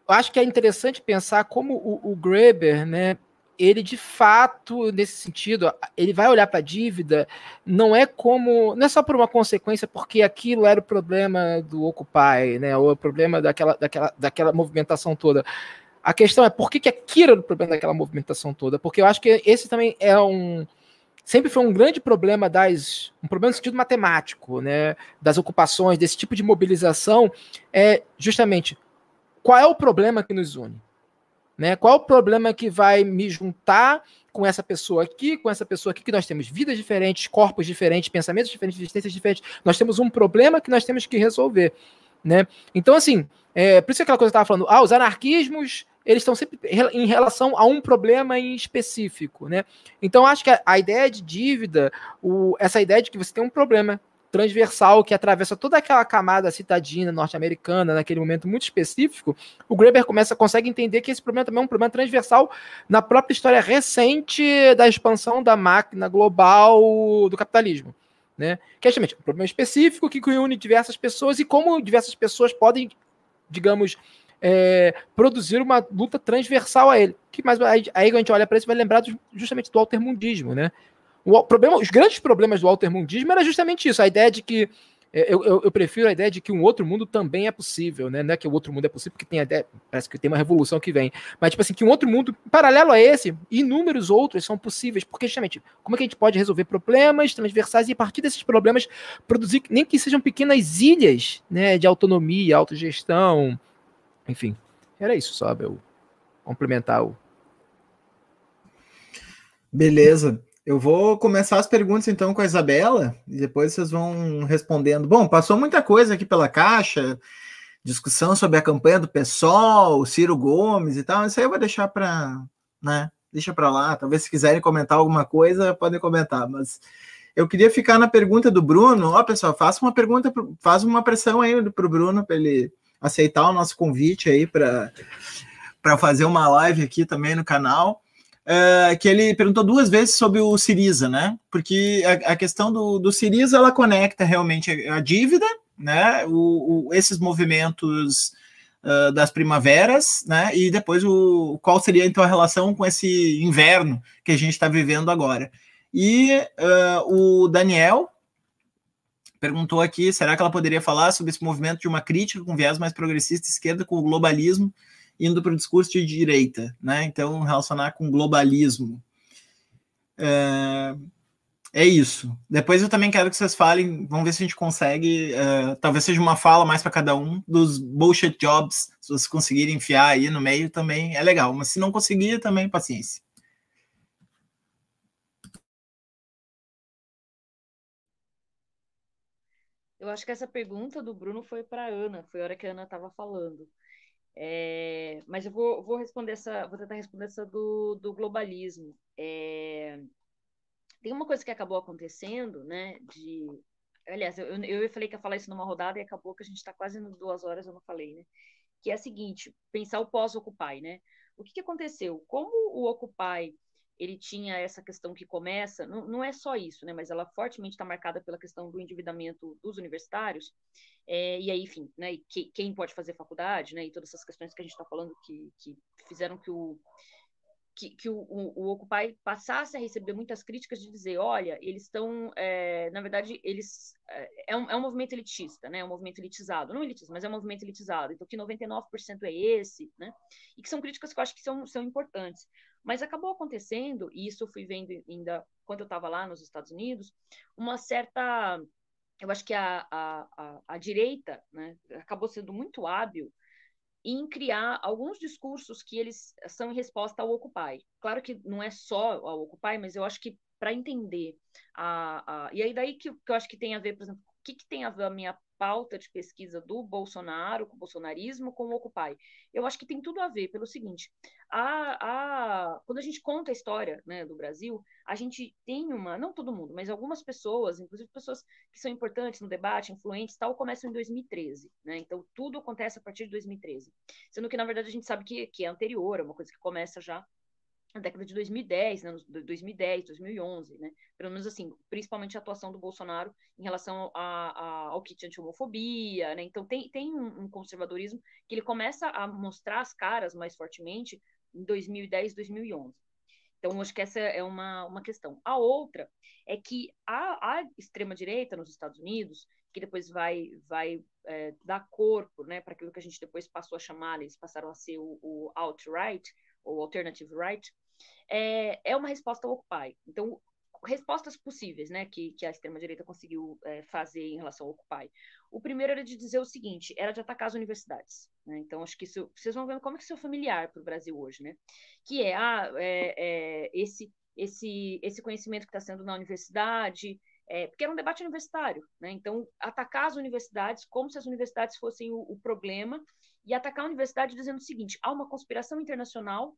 eu acho que é interessante pensar como o, o Greber, né, ele de fato, nesse sentido, ele vai olhar para a dívida, não é como, não é só por uma consequência, porque aquilo era o problema do Occupy, né, ou o problema daquela, daquela, daquela movimentação toda. A questão é por que, que aquilo era o problema daquela movimentação toda? Porque eu acho que esse também é um. Sempre foi um grande problema das. Um problema no sentido matemático, né? Das ocupações, desse tipo de mobilização. É justamente qual é o problema que nos une? Né? Qual é o problema que vai me juntar com essa pessoa aqui, com essa pessoa aqui, que nós temos vidas diferentes, corpos diferentes, pensamentos diferentes, existências diferentes. Nós temos um problema que nós temos que resolver. Né? Então, assim, é, por isso é aquela coisa que eu estava falando, ah, os anarquismos eles estão sempre em relação a um problema em específico, né? Então acho que a, a ideia de dívida, o, essa ideia de que você tem um problema transversal que atravessa toda aquela camada citadina norte-americana naquele momento muito específico, o Graeber começa consegue entender que esse problema também é um problema transversal na própria história recente da expansão da máquina global do capitalismo. Né? Que é justamente um problema específico que une diversas pessoas e como diversas pessoas podem, digamos, é, produzir uma luta transversal a ele. Que mais aí, aí a gente olha para isso vai lembrar justamente do altermundismo, né? O problema, os grandes problemas do altermundismo era justamente isso, a ideia de que eu, eu, eu, prefiro a ideia de que um outro mundo também é possível, né? Não é que o outro mundo é possível, porque tem parece que tem uma revolução que vem. Mas, tipo assim, que um outro mundo, paralelo a esse, inúmeros outros são possíveis, porque justamente, como é que a gente pode resolver problemas transversais e a partir desses problemas produzir, nem que sejam pequenas ilhas, né? De autonomia, autogestão, enfim, era isso só, eu complementar o. Beleza. Eu vou começar as perguntas então com a Isabela e depois vocês vão respondendo. Bom, passou muita coisa aqui pela caixa, discussão sobre a campanha do PSOL, Ciro Gomes e tal. Isso aí eu vou deixar para, né? Deixa para lá. Talvez se quiserem comentar alguma coisa, podem comentar. Mas eu queria ficar na pergunta do Bruno. Ó, pessoal, faça uma pergunta, faz uma pressão aí para o Bruno para ele aceitar o nosso convite aí para fazer uma live aqui também no canal. Uh, que ele perguntou duas vezes sobre o Siriza, né? Porque a, a questão do, do Siriza ela conecta realmente a, a dívida, né? O, o, esses movimentos uh, das primaveras, né? E depois o qual seria então a relação com esse inverno que a gente está vivendo agora. E uh, o Daniel perguntou aqui: será que ela poderia falar sobre esse movimento de uma crítica com viés mais progressista esquerda com o globalismo indo para o discurso de direita, né? Então, relacionar com globalismo. É, é, isso. Depois eu também quero que vocês falem, vamos ver se a gente consegue, uh, talvez seja uma fala mais para cada um, dos bullshit jobs, se vocês conseguirem enfiar aí no meio também é legal, mas se não conseguir, também paciência. Eu acho que essa pergunta do Bruno foi para Ana, foi a hora que a Ana estava falando. É, mas eu vou, vou responder essa, vou tentar responder essa do, do globalismo. É, tem uma coisa que acabou acontecendo, né? De, aliás, eu, eu falei que ia falar isso numa rodada e acabou que a gente está quase nas duas horas, eu não falei, né? Que é a seguinte: pensar o pós-Occupy, né? O que, que aconteceu? Como o Occupy ele tinha essa questão que começa, não, não é só isso, né, mas ela fortemente está marcada pela questão do endividamento dos universitários, é, e aí, enfim, né, que, quem pode fazer faculdade, né, e todas essas questões que a gente está falando que, que fizeram que o, que, que o, o, o, Occupy passasse a receber muitas críticas de dizer, olha, eles estão, é, na verdade, eles é, é, um, é um movimento elitista, né? É um movimento elitizado, não elitista, mas é um movimento elitizado. Então, que 99% é esse, né? E que são críticas que eu acho que são, são importantes. Mas acabou acontecendo, e isso eu fui vendo ainda quando eu estava lá nos Estados Unidos, uma certa eu acho que a, a, a, a, direita né, acabou sendo muito hábil em criar alguns discursos que eles são em resposta ao Occupy. Claro que não é só ao Occupy, mas eu acho que para entender a, a, e aí daí que, que, eu acho que tem a ver, por exemplo, o que, que tem a ver a minha pauta de pesquisa do Bolsonaro, com o bolsonarismo, com o Occupy. Eu acho que tem tudo a ver, pelo seguinte, a, a, quando a gente conta a história né, do Brasil, a gente tem uma, não todo mundo, mas algumas pessoas, inclusive pessoas que são importantes no debate, influentes, tal, começam em 2013, né? Então, tudo acontece a partir de 2013. Sendo que, na verdade, a gente sabe que, que é anterior, é uma coisa que começa já na década de 2010, né, 2010, 2011, né, pelo menos assim, principalmente a atuação do Bolsonaro em relação a, a, ao kit anti-homofobia, né, então tem, tem um, um, conservadorismo que ele começa a mostrar as caras mais fortemente em 2010, 2011. Então, acho que essa é uma, uma questão. A outra é que a, a extrema-direita nos Estados Unidos, que depois vai, vai é, dar corpo né, para aquilo que a gente depois passou a chamar, eles passaram a ser o, o alt-right, ou alternative right, é, é uma resposta ao Occupy. Então, respostas possíveis, né, que, que a extrema-direita conseguiu é, fazer em relação ao Occupy. O primeiro era de dizer o seguinte, era de atacar as universidades. Né? Então, acho que isso, vocês vão ver como é que isso é familiar para o Brasil hoje, né? Que é, ah, é, é esse, esse, esse conhecimento que está sendo na universidade, é, porque era um debate universitário, né? Então, atacar as universidades como se as universidades fossem o, o problema e atacar a universidade dizendo o seguinte: há uma conspiração internacional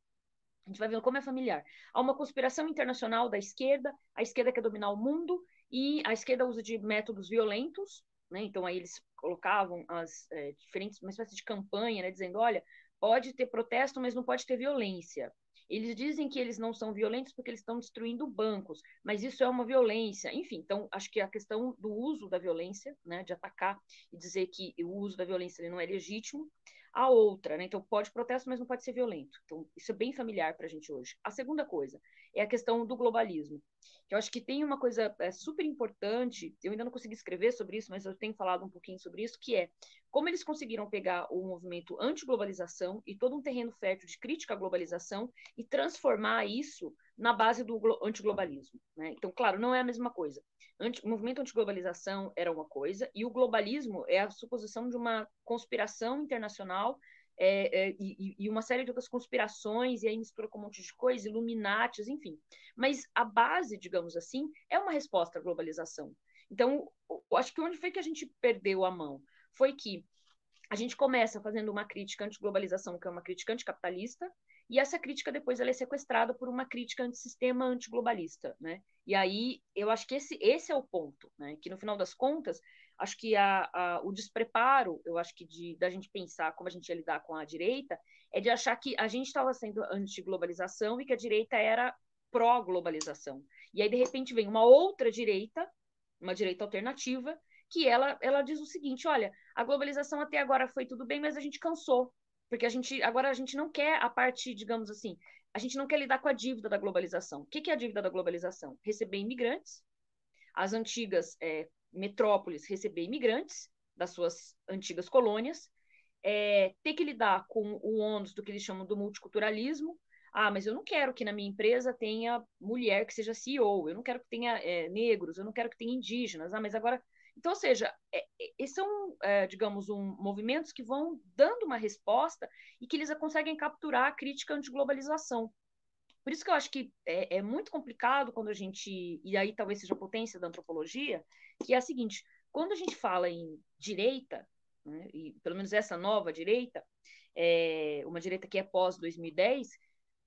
a gente vai vendo como é familiar. Há uma conspiração internacional da esquerda, a esquerda quer dominar o mundo e a esquerda usa de métodos violentos, né? Então aí eles colocavam as é, diferentes, uma espécie de campanha, né? Dizendo, olha, pode ter protesto, mas não pode ter violência. Eles dizem que eles não são violentos porque eles estão destruindo bancos, mas isso é uma violência. Enfim, então acho que a questão do uso da violência, né, de atacar e dizer que o uso da violência não é legítimo, a outra, né? Então, pode protesto, mas não pode ser violento. Então, isso é bem familiar para a gente hoje. A segunda coisa é a questão do globalismo. Eu acho que tem uma coisa é, super importante, eu ainda não consegui escrever sobre isso, mas eu tenho falado um pouquinho sobre isso, que é como eles conseguiram pegar o movimento anti-globalização e todo um terreno fértil de crítica à globalização e transformar isso na base do antiglobalismo. Né? Então, claro, não é a mesma coisa. Anti, o movimento antiglobalização era uma coisa, e o globalismo é a suposição de uma conspiração internacional é, é, e, e, uma série de outras conspirações, e aí mistura com um monte de coisa, Illuminatis, enfim. Mas a base, digamos assim, é uma resposta à globalização. Então, acho que onde foi que a gente perdeu a mão? Foi que a gente começa fazendo uma crítica anti-globalização, que é uma crítica anticapitalista, e essa crítica depois ela é sequestrada por uma crítica antissistema antiglobalista, né? E aí eu acho que esse, esse é o ponto, né? Que no final das contas acho que a, a, o despreparo, eu acho que de, da gente pensar como a gente ia lidar com a direita, é de achar que a gente estava sendo anti-globalização e que a direita era pró-globalização. E aí, de repente, vem uma outra direita, uma direita alternativa, que ela, ela diz o seguinte: olha, a globalização até agora foi tudo bem, mas a gente cansou. Porque a gente agora a gente não quer a parte, digamos assim, a gente não quer lidar com a dívida da globalização. O que é a dívida da globalização? Receber imigrantes, as antigas é, metrópoles receber imigrantes das suas antigas colônias, é, ter que lidar com o ônus do que eles chamam do multiculturalismo. Ah, mas eu não quero que na minha empresa tenha mulher que seja CEO, eu não quero que tenha é, negros, eu não quero que tenha indígenas. Ah, mas agora. Então, ou seja, é, é são, é, digamos, um, movimentos que vão dando uma resposta e que eles conseguem capturar a crítica anti-globalização. Por isso que eu acho que é, é, muito complicado quando a gente, e aí talvez seja a potência da antropologia, que é a seguinte: quando a gente fala em direita, né, e pelo menos essa nova direita, é, uma direita que é pós 2010,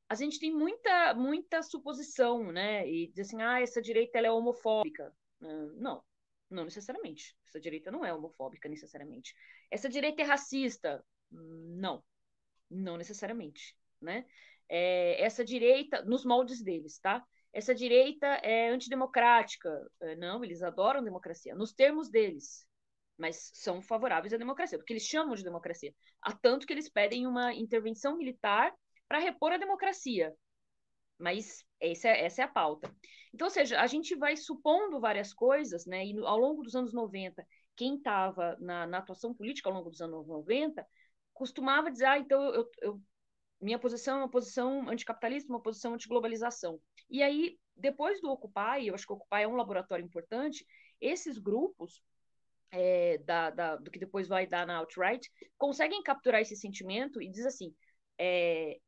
a gente tem muita muita suposição, né? E diz assim, ah, essa direita ela é homofóbica. Não, não necessariamente. Essa direita não é homofóbica necessariamente. Essa direita é racista? Não, não necessariamente, né? é, essa direita, nos moldes deles, tá? Essa direita é antidemocrática. É, não, eles adoram democracia, nos termos deles, mas são favoráveis à democracia, porque eles chamam de democracia. Há tanto que eles pedem uma intervenção militar para repor a democracia. Mas essa é, essa é a pauta. Então, ou seja, a gente vai supondo várias coisas, né? E ao longo dos anos 90, quem estava na, na, atuação política ao longo dos anos 90 costumava dizer, ah, então eu, eu minha posição é uma posição anticapitalista, uma posição antiglobalização. E aí, depois do Occupy, eu acho que o Occupy é um laboratório importante, esses grupos, é, da, da, do que depois vai dar na Outright, conseguem capturar esse sentimento e diz assim, é,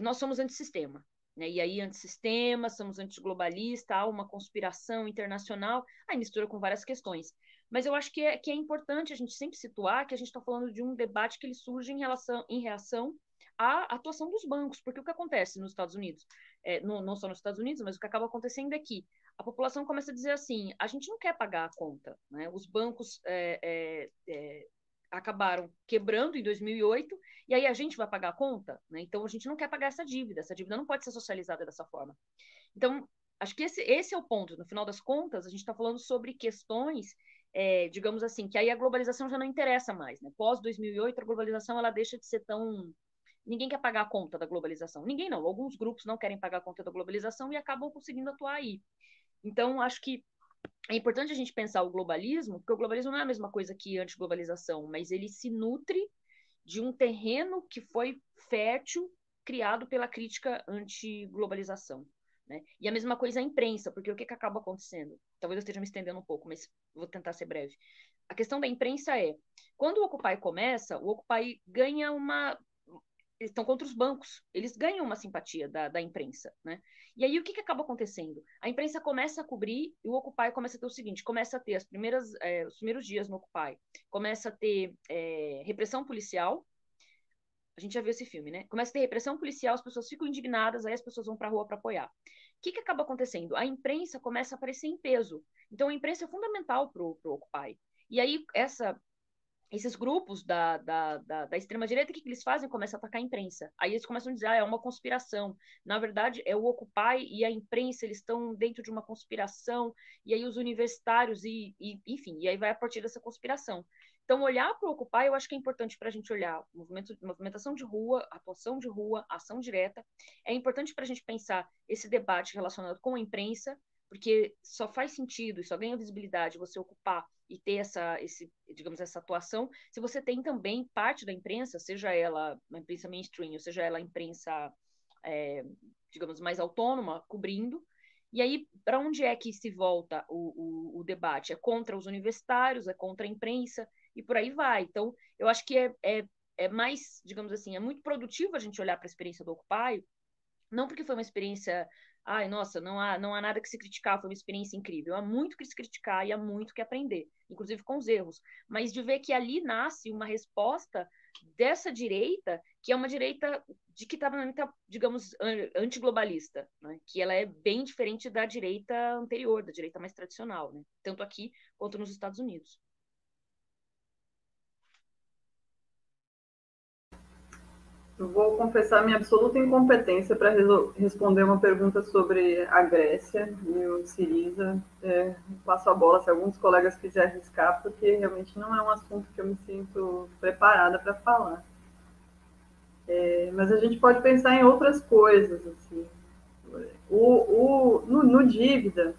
nós somos antissistema. Né? E aí, antissistema, somos antiglobalista, há uma conspiração internacional, aí mistura com várias questões. Mas eu acho que é, que é importante a gente sempre situar que a gente está falando de um debate que ele surge em, relação, em reação a atuação dos bancos, porque o que acontece nos Estados Unidos, é, no, não só nos Estados Unidos, mas o que acaba acontecendo é que a população começa a dizer assim: a gente não quer pagar a conta, né? Os bancos é, é, é acabaram quebrando em 2008 e aí a gente vai pagar a conta, né? Então a gente não quer pagar essa dívida, essa dívida não pode ser socializada dessa forma. Então acho que esse, esse é o ponto. No final das contas, a gente está falando sobre questões é, digamos assim, que aí a globalização já não interessa mais, né? Pós 2008, a globalização ela deixa de ser tão ninguém quer pagar a conta da globalização. Ninguém não. Alguns grupos não querem pagar a conta da globalização e acabam conseguindo atuar aí. Então, acho que é importante a gente pensar o globalismo, porque o globalismo não é a mesma coisa que antiglobalização, mas ele se nutre de um terreno que foi fértil, criado pela crítica anti-globalização. Né? E a mesma coisa a imprensa, porque o que, que acaba acontecendo? Talvez eu esteja me estendendo um pouco, mas vou tentar ser breve. A questão da imprensa é, quando o Occupy começa, o Occupy ganha uma eles estão contra os bancos, eles ganham uma simpatia da, da imprensa, né? E aí o que, que acaba acontecendo? A imprensa começa a cobrir e o Occupy começa a ter o seguinte, começa a ter as primeiras, é, os primeiros dias no Occupy, começa a ter é, repressão policial, a gente já viu esse filme, né? Começa a ter repressão policial, as pessoas ficam indignadas, aí as pessoas vão para a rua para apoiar. O que, que acaba acontecendo? A imprensa começa a aparecer em peso. Então a imprensa é fundamental para o Occupy. E aí essa esses grupos da, da, da, da extrema-direita, o que, que, eles fazem? Começam a atacar a imprensa. Aí eles começam a dizer, ah, é uma conspiração. Na verdade, é o Occupy e a imprensa, eles estão dentro de uma conspiração, e aí os universitários, e, e enfim, e aí vai a partir dessa conspiração. Então, olhar para o Occupy, eu acho que é importante para a gente olhar movimento, movimentação de rua, atuação de rua, ação direta. É importante para a gente pensar esse debate relacionado com a imprensa, porque só faz sentido e só ganha visibilidade você ocupar e ter essa, esse, digamos, essa atuação, se você tem também parte da imprensa, seja ela a imprensa mainstream, ou seja ela a imprensa, é, digamos, mais autônoma, cobrindo, e aí, para onde é que se volta o, o, o, debate? É contra os universitários, é contra a imprensa, e por aí vai. Então, eu acho que é, é, é mais, digamos assim, é muito produtivo a gente olhar para a experiência do Occupy, não porque foi uma experiência ai, nossa, não há, não há nada que se criticar, foi uma experiência incrível. Há muito que se criticar e há muito que aprender, inclusive com os erros. Mas de ver que ali nasce uma resposta dessa direita, que é uma direita de que estava, digamos, antiglobalista, né? que ela é bem diferente da direita anterior, da direita mais tradicional, né? tanto aqui quanto nos Estados Unidos. Eu vou confessar minha absoluta incompetência para responder uma pergunta sobre a Grécia e o Siriza. É, passo a bola se alguns colegas quiserem arriscar, porque realmente não é um assunto que eu me sinto preparada para falar. É, mas a gente pode pensar em outras coisas. Assim. O, o, no, no dívida,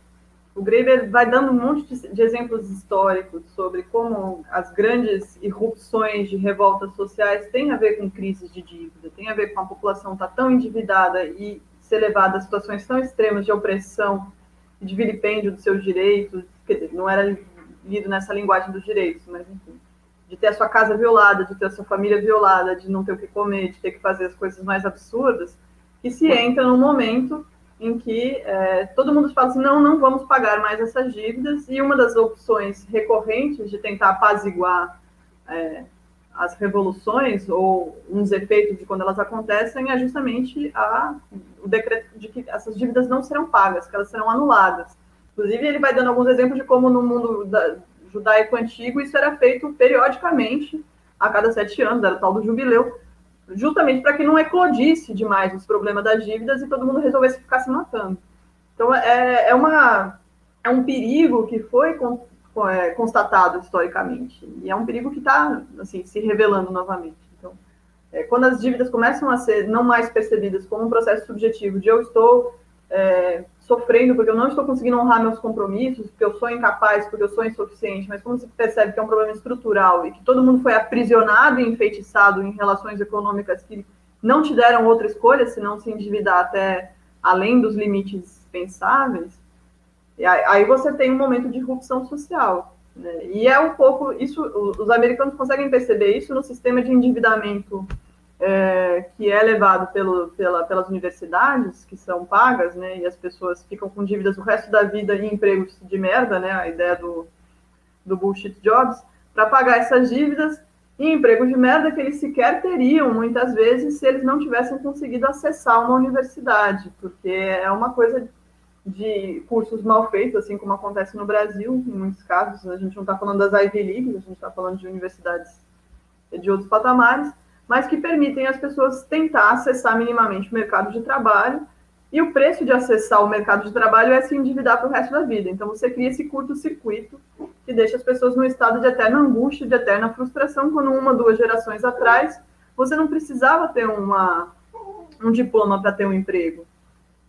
o Graeber vai dando um monte de, de, exemplos históricos sobre como as grandes irrupções de revoltas sociais têm a ver com crises de dívida, tem a ver com a população estar tá tão endividada e ser levada a situações tão extremas de opressão de vilipêndio dos seus direitos, quer dizer, não era lido nessa linguagem dos direitos, mas enfim, de ter a sua casa violada, de ter a sua família violada, de não ter o que comer, de ter que fazer as coisas mais absurdas, que se entra num momento em que é, todo mundo fala assim, não, não vamos pagar mais essas dívidas, e uma das opções recorrentes de tentar apaziguar é, as revoluções ou uns efeitos de quando elas acontecem é justamente a, o decreto de que essas dívidas não serão pagas, que elas serão anuladas. Inclusive, ele vai dando alguns exemplos de como no mundo da, judaico antigo isso era feito periodicamente, a cada sete anos, era o tal do jubileu, justamente para que não eclodisse demais os problemas das dívidas e todo mundo resolvesse ficar se matando. Então, é, é, uma, é um perigo que foi é, constatado historicamente, e é um perigo que está assim, se revelando novamente. Então, é, quando as dívidas começam a ser não mais percebidas como um processo subjetivo de eu estou é, sofrendo porque eu não estou conseguindo honrar meus compromissos, porque eu sou incapaz, porque eu sou insuficiente, mas quando se percebe que é um problema estrutural e que todo mundo foi aprisionado e enfeitiçado em relações econômicas que não te deram outra escolha senão se endividar até além dos limites pensáveis, aí você tem um momento de irrupção social. Né? E é um pouco isso, os americanos conseguem perceber isso no sistema de endividamento é, que é levado pelo, pela, pelas universidades, que são pagas, né, e as pessoas ficam com dívidas o resto da vida em empregos de merda, né, a ideia do, do bullshit jobs, para pagar essas dívidas em empregos de merda que eles sequer teriam, muitas vezes, se eles não tivessem conseguido acessar uma universidade, porque é uma coisa de cursos mal feitos, assim como acontece no Brasil, em muitos casos, a gente não está falando das Ivy Leagues, a gente está falando de universidades de outros patamares, mas que permitem as pessoas tentar acessar minimamente o mercado de trabalho. E o preço de acessar o mercado de trabalho é se endividar para o resto da vida. Então, você cria esse curto-circuito que deixa as pessoas num estado de eterna angústia, de eterna frustração, quando uma, duas gerações atrás, você não precisava ter uma, um diploma para ter um emprego.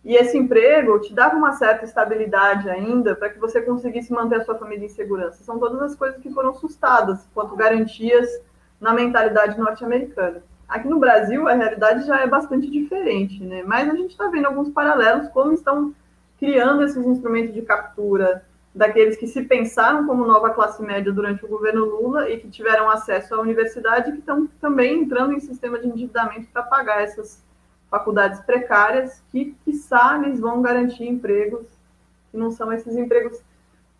E esse emprego te dava uma certa estabilidade ainda para que você conseguisse manter a sua família em segurança. São todas as coisas que foram sustadas quanto garantias na mentalidade norte-americana. Aqui no Brasil, a realidade já é bastante diferente, né? Mas a gente está vendo alguns paralelos, como estão criando esses instrumentos de captura daqueles que se pensaram como nova classe média durante o governo Lula e que tiveram acesso à universidade, que estão também entrando em sistema de endividamento para pagar essas faculdades precárias, que, quiçá, lhes vão garantir empregos, que não são esses empregos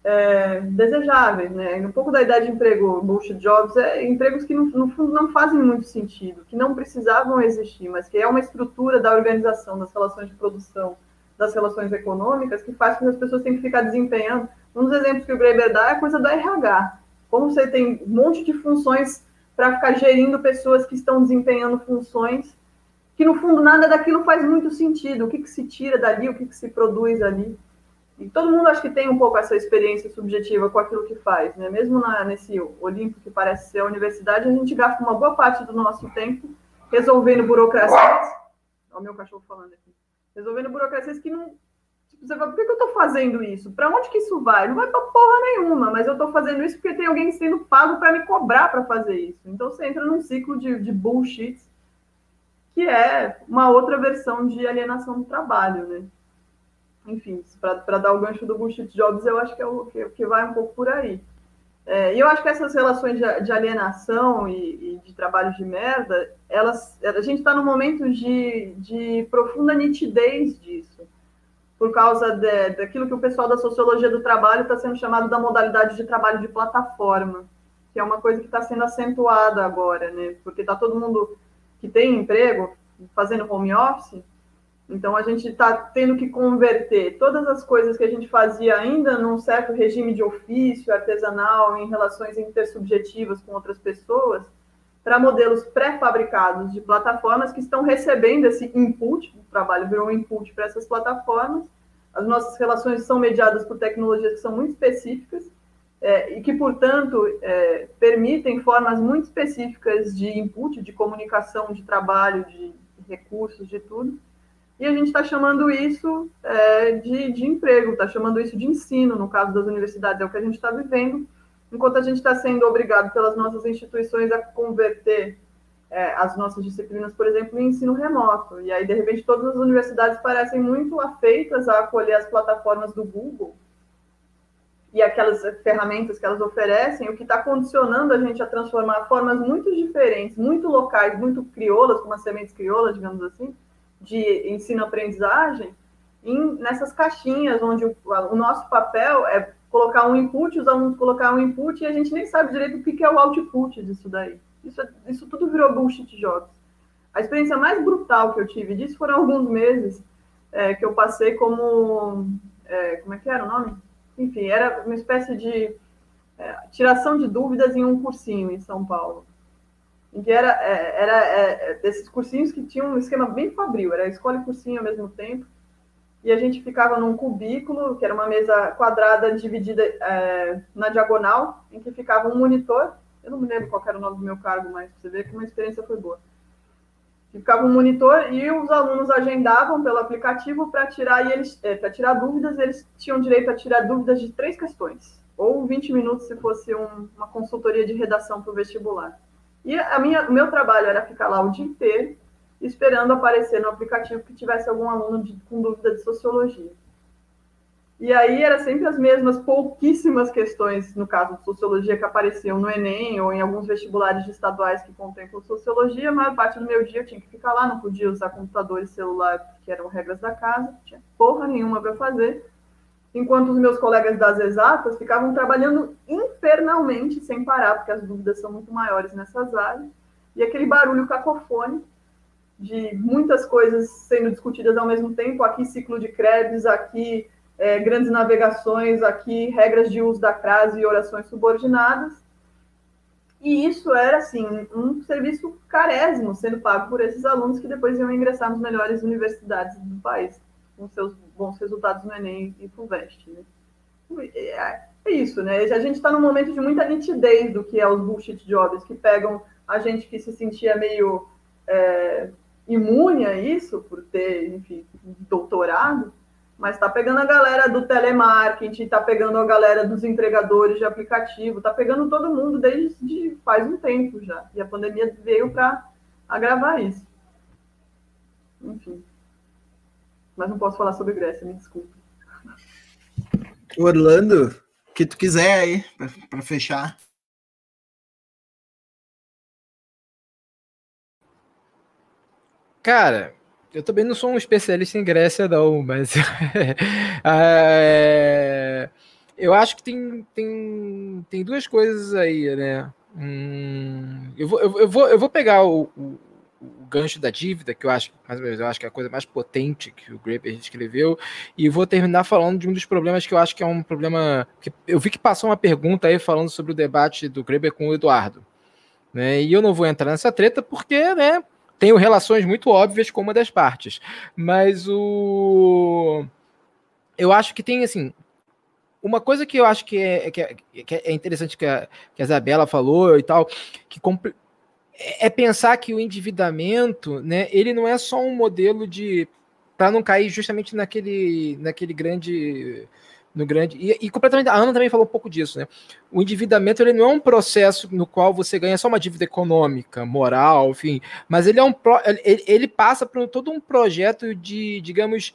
é, desejáveis, né? Um pouco da ideia de emprego bullshit jobs é empregos que no, no, fundo não fazem muito sentido, que não precisavam existir, mas que é uma estrutura da organização das relações de produção, das relações econômicas que faz com que as pessoas tenham que ficar desempenhando. Um dos exemplos que o Graeber dá é a coisa do RH. Como você tem um monte de funções para ficar gerindo pessoas que estão desempenhando funções que no fundo nada daquilo faz muito sentido. O que, que se tira dali, o que, que se produz ali. E todo mundo acho que tem um pouco essa experiência subjetiva com aquilo que faz, né? Mesmo na, nesse Olimpo que parece ser a universidade, a gente gasta uma boa parte do nosso tempo resolvendo burocracias. Olha o meu cachorro falando aqui. Resolvendo burocracias que não. Tipo, você fala, por que, que eu estou fazendo isso? Para onde que isso vai? Não vai para porra nenhuma, mas eu estou fazendo isso porque tem alguém sendo pago para me cobrar para fazer isso. Então você entra num ciclo de, de bullshit que é uma outra versão de alienação do trabalho, né? Enfim, para dar o gancho do bullshit jobs, eu acho que é o que, que vai um pouco por aí. É, e eu acho que essas relações de, de alienação e, e, de trabalho de merda, elas, a gente está num momento de, de profunda nitidez disso, por causa de, daquilo que o pessoal da sociologia do trabalho está sendo chamado da modalidade de trabalho de plataforma. que é uma coisa que está sendo acentuada agora, né? Porque está todo mundo que tem emprego fazendo home office, então a gente está tendo que converter todas as coisas que a gente fazia ainda num certo regime de ofício artesanal, em relações intersubjetivas com outras pessoas, para modelos pré-fabricados de plataformas que estão recebendo esse input, o trabalho virou um input para essas plataformas. As nossas relações são mediadas por tecnologias que são muito específicas é, e que, portanto, é, permitem formas muito específicas de input, de comunicação, de trabalho, de recursos, de tudo. E a gente está chamando isso é, de, de emprego, está chamando isso de ensino, no caso das universidades, é o que a gente está vivendo enquanto a gente está sendo obrigado pelas nossas instituições a converter é, as nossas disciplinas, por exemplo, em ensino remoto. E aí, de repente, todas as universidades parecem muito afeitas a acolher as plataformas do Google e aquelas ferramentas que elas oferecem, o que está condicionando a gente a transformar formas muito diferentes, muito locais, muito crioulas, como as sementes crioulas, digamos assim, de ensino-aprendizagem, nessas caixinhas onde o, o nosso papel é colocar um input, os alunos colocar um input e a gente nem sabe direito o que é o output disso daí. Isso, isso tudo virou bullshit jobs. A experiência mais brutal que eu tive disso foram alguns meses é, que eu passei como. É, como é que era o nome? Enfim, era uma espécie de é, tiração de dúvidas em um cursinho em São Paulo. Em que era, é, era é, desses cursinhos que tinham um esquema bem fabril, era escola e cursinho ao mesmo tempo e a gente ficava num cubículo, que era uma mesa quadrada dividida é, na diagonal, em que ficava um monitor. Eu não me lembro qual era o nome do meu cargo, mas você vê que uma experiência foi boa. Ficava um monitor e os alunos agendavam pelo aplicativo para tirar e eles é, tirar dúvidas, eles tinham direito a tirar dúvidas de três questões, ou 20 minutos se fosse um, uma consultoria de redação para o vestibular. E a minha, o meu trabalho era ficar lá o dia inteiro esperando aparecer no aplicativo que tivesse algum aluno de, com dúvida de sociologia. E aí era sempre as mesmas pouquíssimas questões, no caso de sociologia, que apareciam no Enem ou em alguns vestibulares estaduais que contemplam sociologia. A maior parte do meu dia eu tinha que ficar lá, não podia usar computador e celular, que eram regras da casa, não tinha porra nenhuma para fazer. Enquanto os meus colegas das exatas ficavam trabalhando infernalmente sem parar, porque as dúvidas são muito maiores nessas áreas. E aquele barulho cacofônico de muitas coisas sendo discutidas ao mesmo tempo. Aqui, ciclo de Krebs, aqui, é, grandes navegações, aqui, regras de uso da crase e orações subordinadas. E isso era, assim, um serviço carésimo sendo pago por esses alunos que depois iam ingressar nas melhores universidades do país, com seus bons resultados no Enem e FUVEST. Né? É, é isso, né? A gente está num momento de muita nitidez do que é os bullshit jobs, que pegam a gente que se sentia meio é, imune a isso, por ter, enfim, doutorado, mas está pegando a galera do telemarketing, está pegando a galera dos entregadores de aplicativo, está pegando todo mundo desde faz um tempo já. E a pandemia veio para agravar isso. Enfim. Mas não posso falar sobre Grécia, me desculpe. Orlando, o que tu quiser aí, para fechar. Cara, eu também não sou um especialista em Grécia, não, mas. é, eu acho que tem, tem, tem duas coisas aí, né? Hum, eu, vou, eu, vou, eu vou pegar o, o, o, gancho da dívida, que eu acho, mais ou menos, eu acho que é a coisa mais potente que o Graeber escreveu, e vou terminar falando de um dos problemas que eu acho que é um problema. Que eu vi que passou uma pergunta aí falando sobre o debate do Graeber com o Eduardo. Né? E eu não vou entrar nessa treta porque, né? tenho relações muito óbvias com uma das partes. Mas o. Eu acho que tem, assim. Uma coisa que eu acho que é, que é, que é interessante que a, que a Isabela falou e tal, que é pensar que o endividamento, né, ele não é só um modelo de para não cair justamente naquele, naquele grande no grande. E, e, completamente. A Ana também falou um pouco disso, né? O endividamento ele não é um processo no qual você ganha só uma dívida econômica, moral, enfim, mas ele é um ele, ele passa por todo um projeto de, digamos,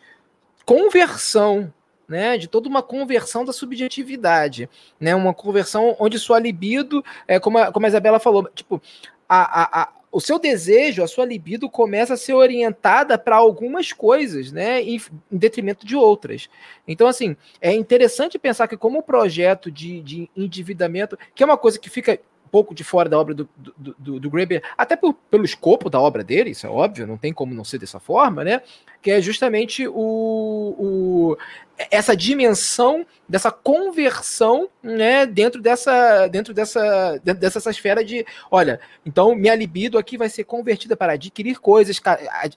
conversão. Né, de toda uma conversão da subjetividade, né, uma conversão onde sua libido, é, como, a, como a Isabela falou, tipo, a, a o seu desejo, a sua libido começa a ser orientada para algumas coisas, né, em, em, detrimento de outras. Então, assim, é interessante pensar que como projeto de, de endividamento, que é uma coisa que fica pouco de fora da obra do, do, do, do Graeber, até por, pelo escopo da obra dele, isso é óbvio, não tem como não ser dessa forma, né? Que é justamente o, o essa dimensão dessa conversão, né, dentro dessa, dentro dessa, dentro dessa esfera de, olha, então minha libido aqui vai ser convertida para adquirir coisas,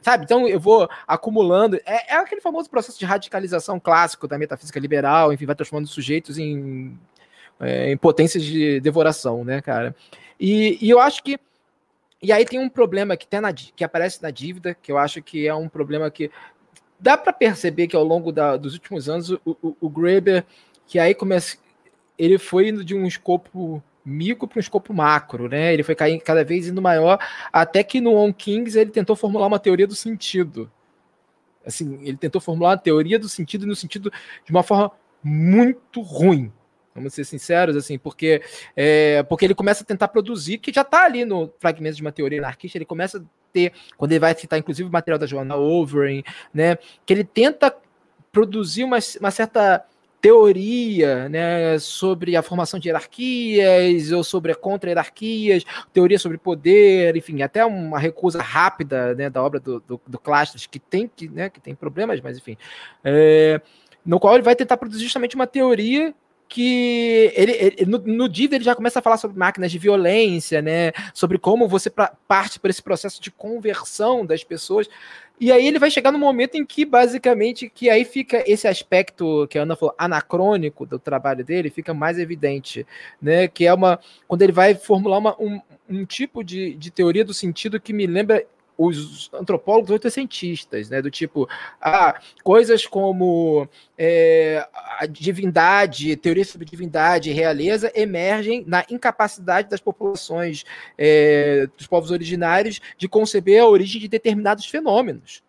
sabe? Então eu vou acumulando, é, é aquele famoso processo de radicalização clássico da metafísica liberal, enfim, vai transformando sujeitos em é, em potências de devoração, né, cara? E, e, eu acho que. E aí tem um problema que, tem na, que aparece na dívida, que eu acho que é um problema que. Dá para perceber que ao longo da, dos últimos anos o, o, o Graeber, que aí começa. Ele foi indo de um escopo micro para um escopo macro, né? Ele foi cada vez indo maior, até que no On Kings ele tentou formular uma teoria do sentido. Assim, ele tentou formular uma teoria do sentido no sentido de uma forma muito ruim, Vamos ser sinceros, assim, porque, é, porque ele começa a tentar produzir, que já está ali no fragmento de uma teoria anarquista, ele começa a ter, quando ele vai citar, inclusive, o material da Joanna Overing, né, que ele tenta produzir uma, uma certa teoria né, sobre a formação de hierarquias ou sobre contra-hierarquias, teoria sobre poder, enfim, até uma recusa rápida né, da obra do, do, do Clastres, que tem, que, né, que tem problemas, mas enfim, é, no qual ele vai tentar produzir justamente uma teoria que ele, ele no, no ele já começa a falar sobre máquinas de violência, né? Sobre como você pra, parte por esse processo de conversão das pessoas. E aí ele vai chegar no momento em que, basicamente, que aí fica esse aspecto que a Ana falou, anacrônico do trabalho dele, fica mais evidente, né? Que é uma. Quando ele vai formular uma, um, um tipo de, de teoria do sentido que me lembra os antropólogos oitocentistas, né? Do tipo, ah, coisas como é, a divindade, teoria sobre divindade e realeza emergem na incapacidade das populações é, dos povos originários de conceber a origem de determinados fenômenos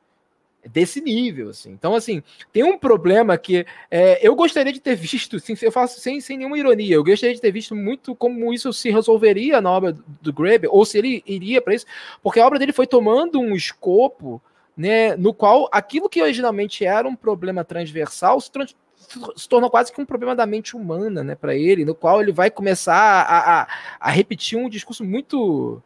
desse nível, assim. Então, assim, tem um problema que é, eu gostaria de ter visto, eu faço sem, sem nenhuma ironia, eu gostaria de ter visto muito como isso se resolveria na obra do Graeber, ou se ele iria para isso, porque a obra dele foi tomando um escopo, né, no qual aquilo que originalmente era um problema transversal se, trans, se tornou quase que um problema da mente humana, né, para ele, no qual ele vai começar a, a, a repetir um discurso muito,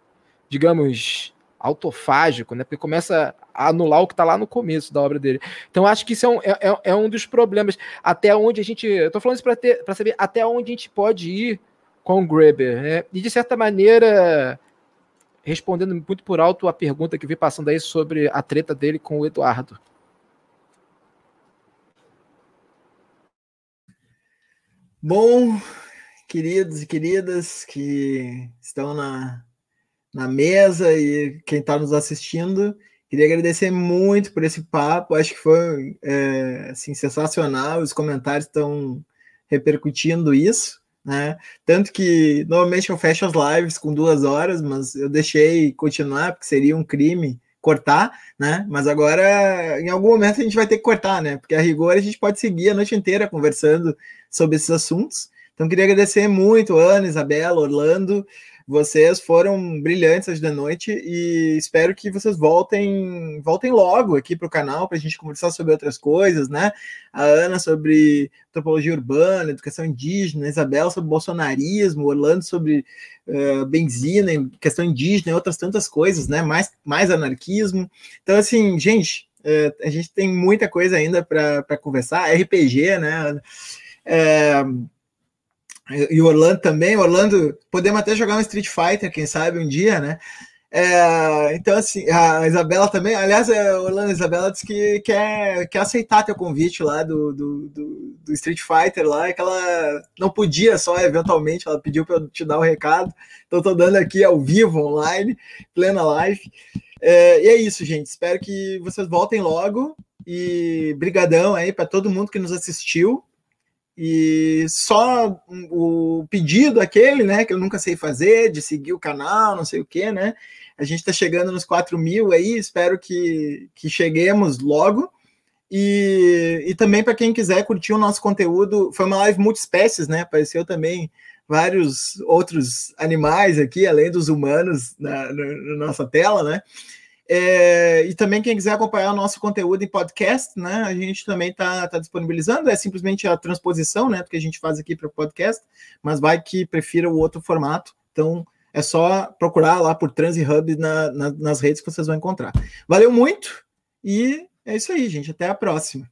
digamos, autofágico, né? Porque começa a anular o que está lá no começo da obra dele. Então, acho que isso é um, é, é, é um dos problemas. Até onde a gente. Eu tô falando isso para saber até onde a gente pode ir com o Greber. Né? E, de certa maneira, respondendo muito por alto a pergunta que vi passando aí sobre a treta dele com o Eduardo. Bom, queridos e queridas que estão na na mesa e quem está nos assistindo. Queria agradecer muito por esse papo, acho que foi é, assim, sensacional. Os comentários estão repercutindo isso, né? Tanto que normalmente eu fecho as lives com duas horas, mas eu deixei continuar, porque seria um crime cortar, né? Mas agora, em algum momento, a gente vai ter que cortar, né? Porque a rigor a gente pode seguir a noite inteira conversando sobre esses assuntos. Então, queria agradecer muito, Ana, Isabela, Orlando. Vocês foram brilhantes hoje da noite e espero que vocês voltem, voltem logo aqui para o canal para a gente conversar sobre outras coisas, né? A Ana sobre antropologia urbana, educação indígena, a Isabel sobre bolsonarismo, Orlando sobre uh, benzina, questão indígena e outras tantas coisas, né? Mais, mais anarquismo. Então, assim, gente, uh, a gente tem muita coisa ainda para conversar. RPG, né? Uh, e o Orlando também. Orlando, podemos até jogar um Street Fighter, quem sabe, um dia, né? É, então, assim, a Isabela também. Aliás, a é, Orlando a Isabela disse que quer, quer aceitar teu convite lá do, do, do, do Street Fighter lá, e que ela não podia só, eventualmente, ela pediu para eu te dar o um recado. Então, estou dando aqui ao vivo, online, plena live. É, e é isso, gente. Espero que vocês voltem logo. E brigadão aí para todo mundo que nos assistiu. E só o pedido aquele, né, que eu nunca sei fazer, de seguir o canal, não sei o que, né? A gente está chegando nos 4 mil aí, espero que, que cheguemos logo. E, e também para quem quiser curtir o nosso conteúdo, foi uma live multiespécies, né? Apareceu também vários outros animais aqui, além dos humanos na, na, na nossa tela, né? É, e também quem quiser acompanhar o nosso conteúdo em podcast, né? A gente também está tá disponibilizando, é simplesmente a transposição, né? Que a gente faz aqui para o podcast, mas vai que prefira o outro formato. Então, é só procurar lá por TransHub na, na, nas redes que vocês vão encontrar. Valeu muito e é isso aí, gente. Até a próxima.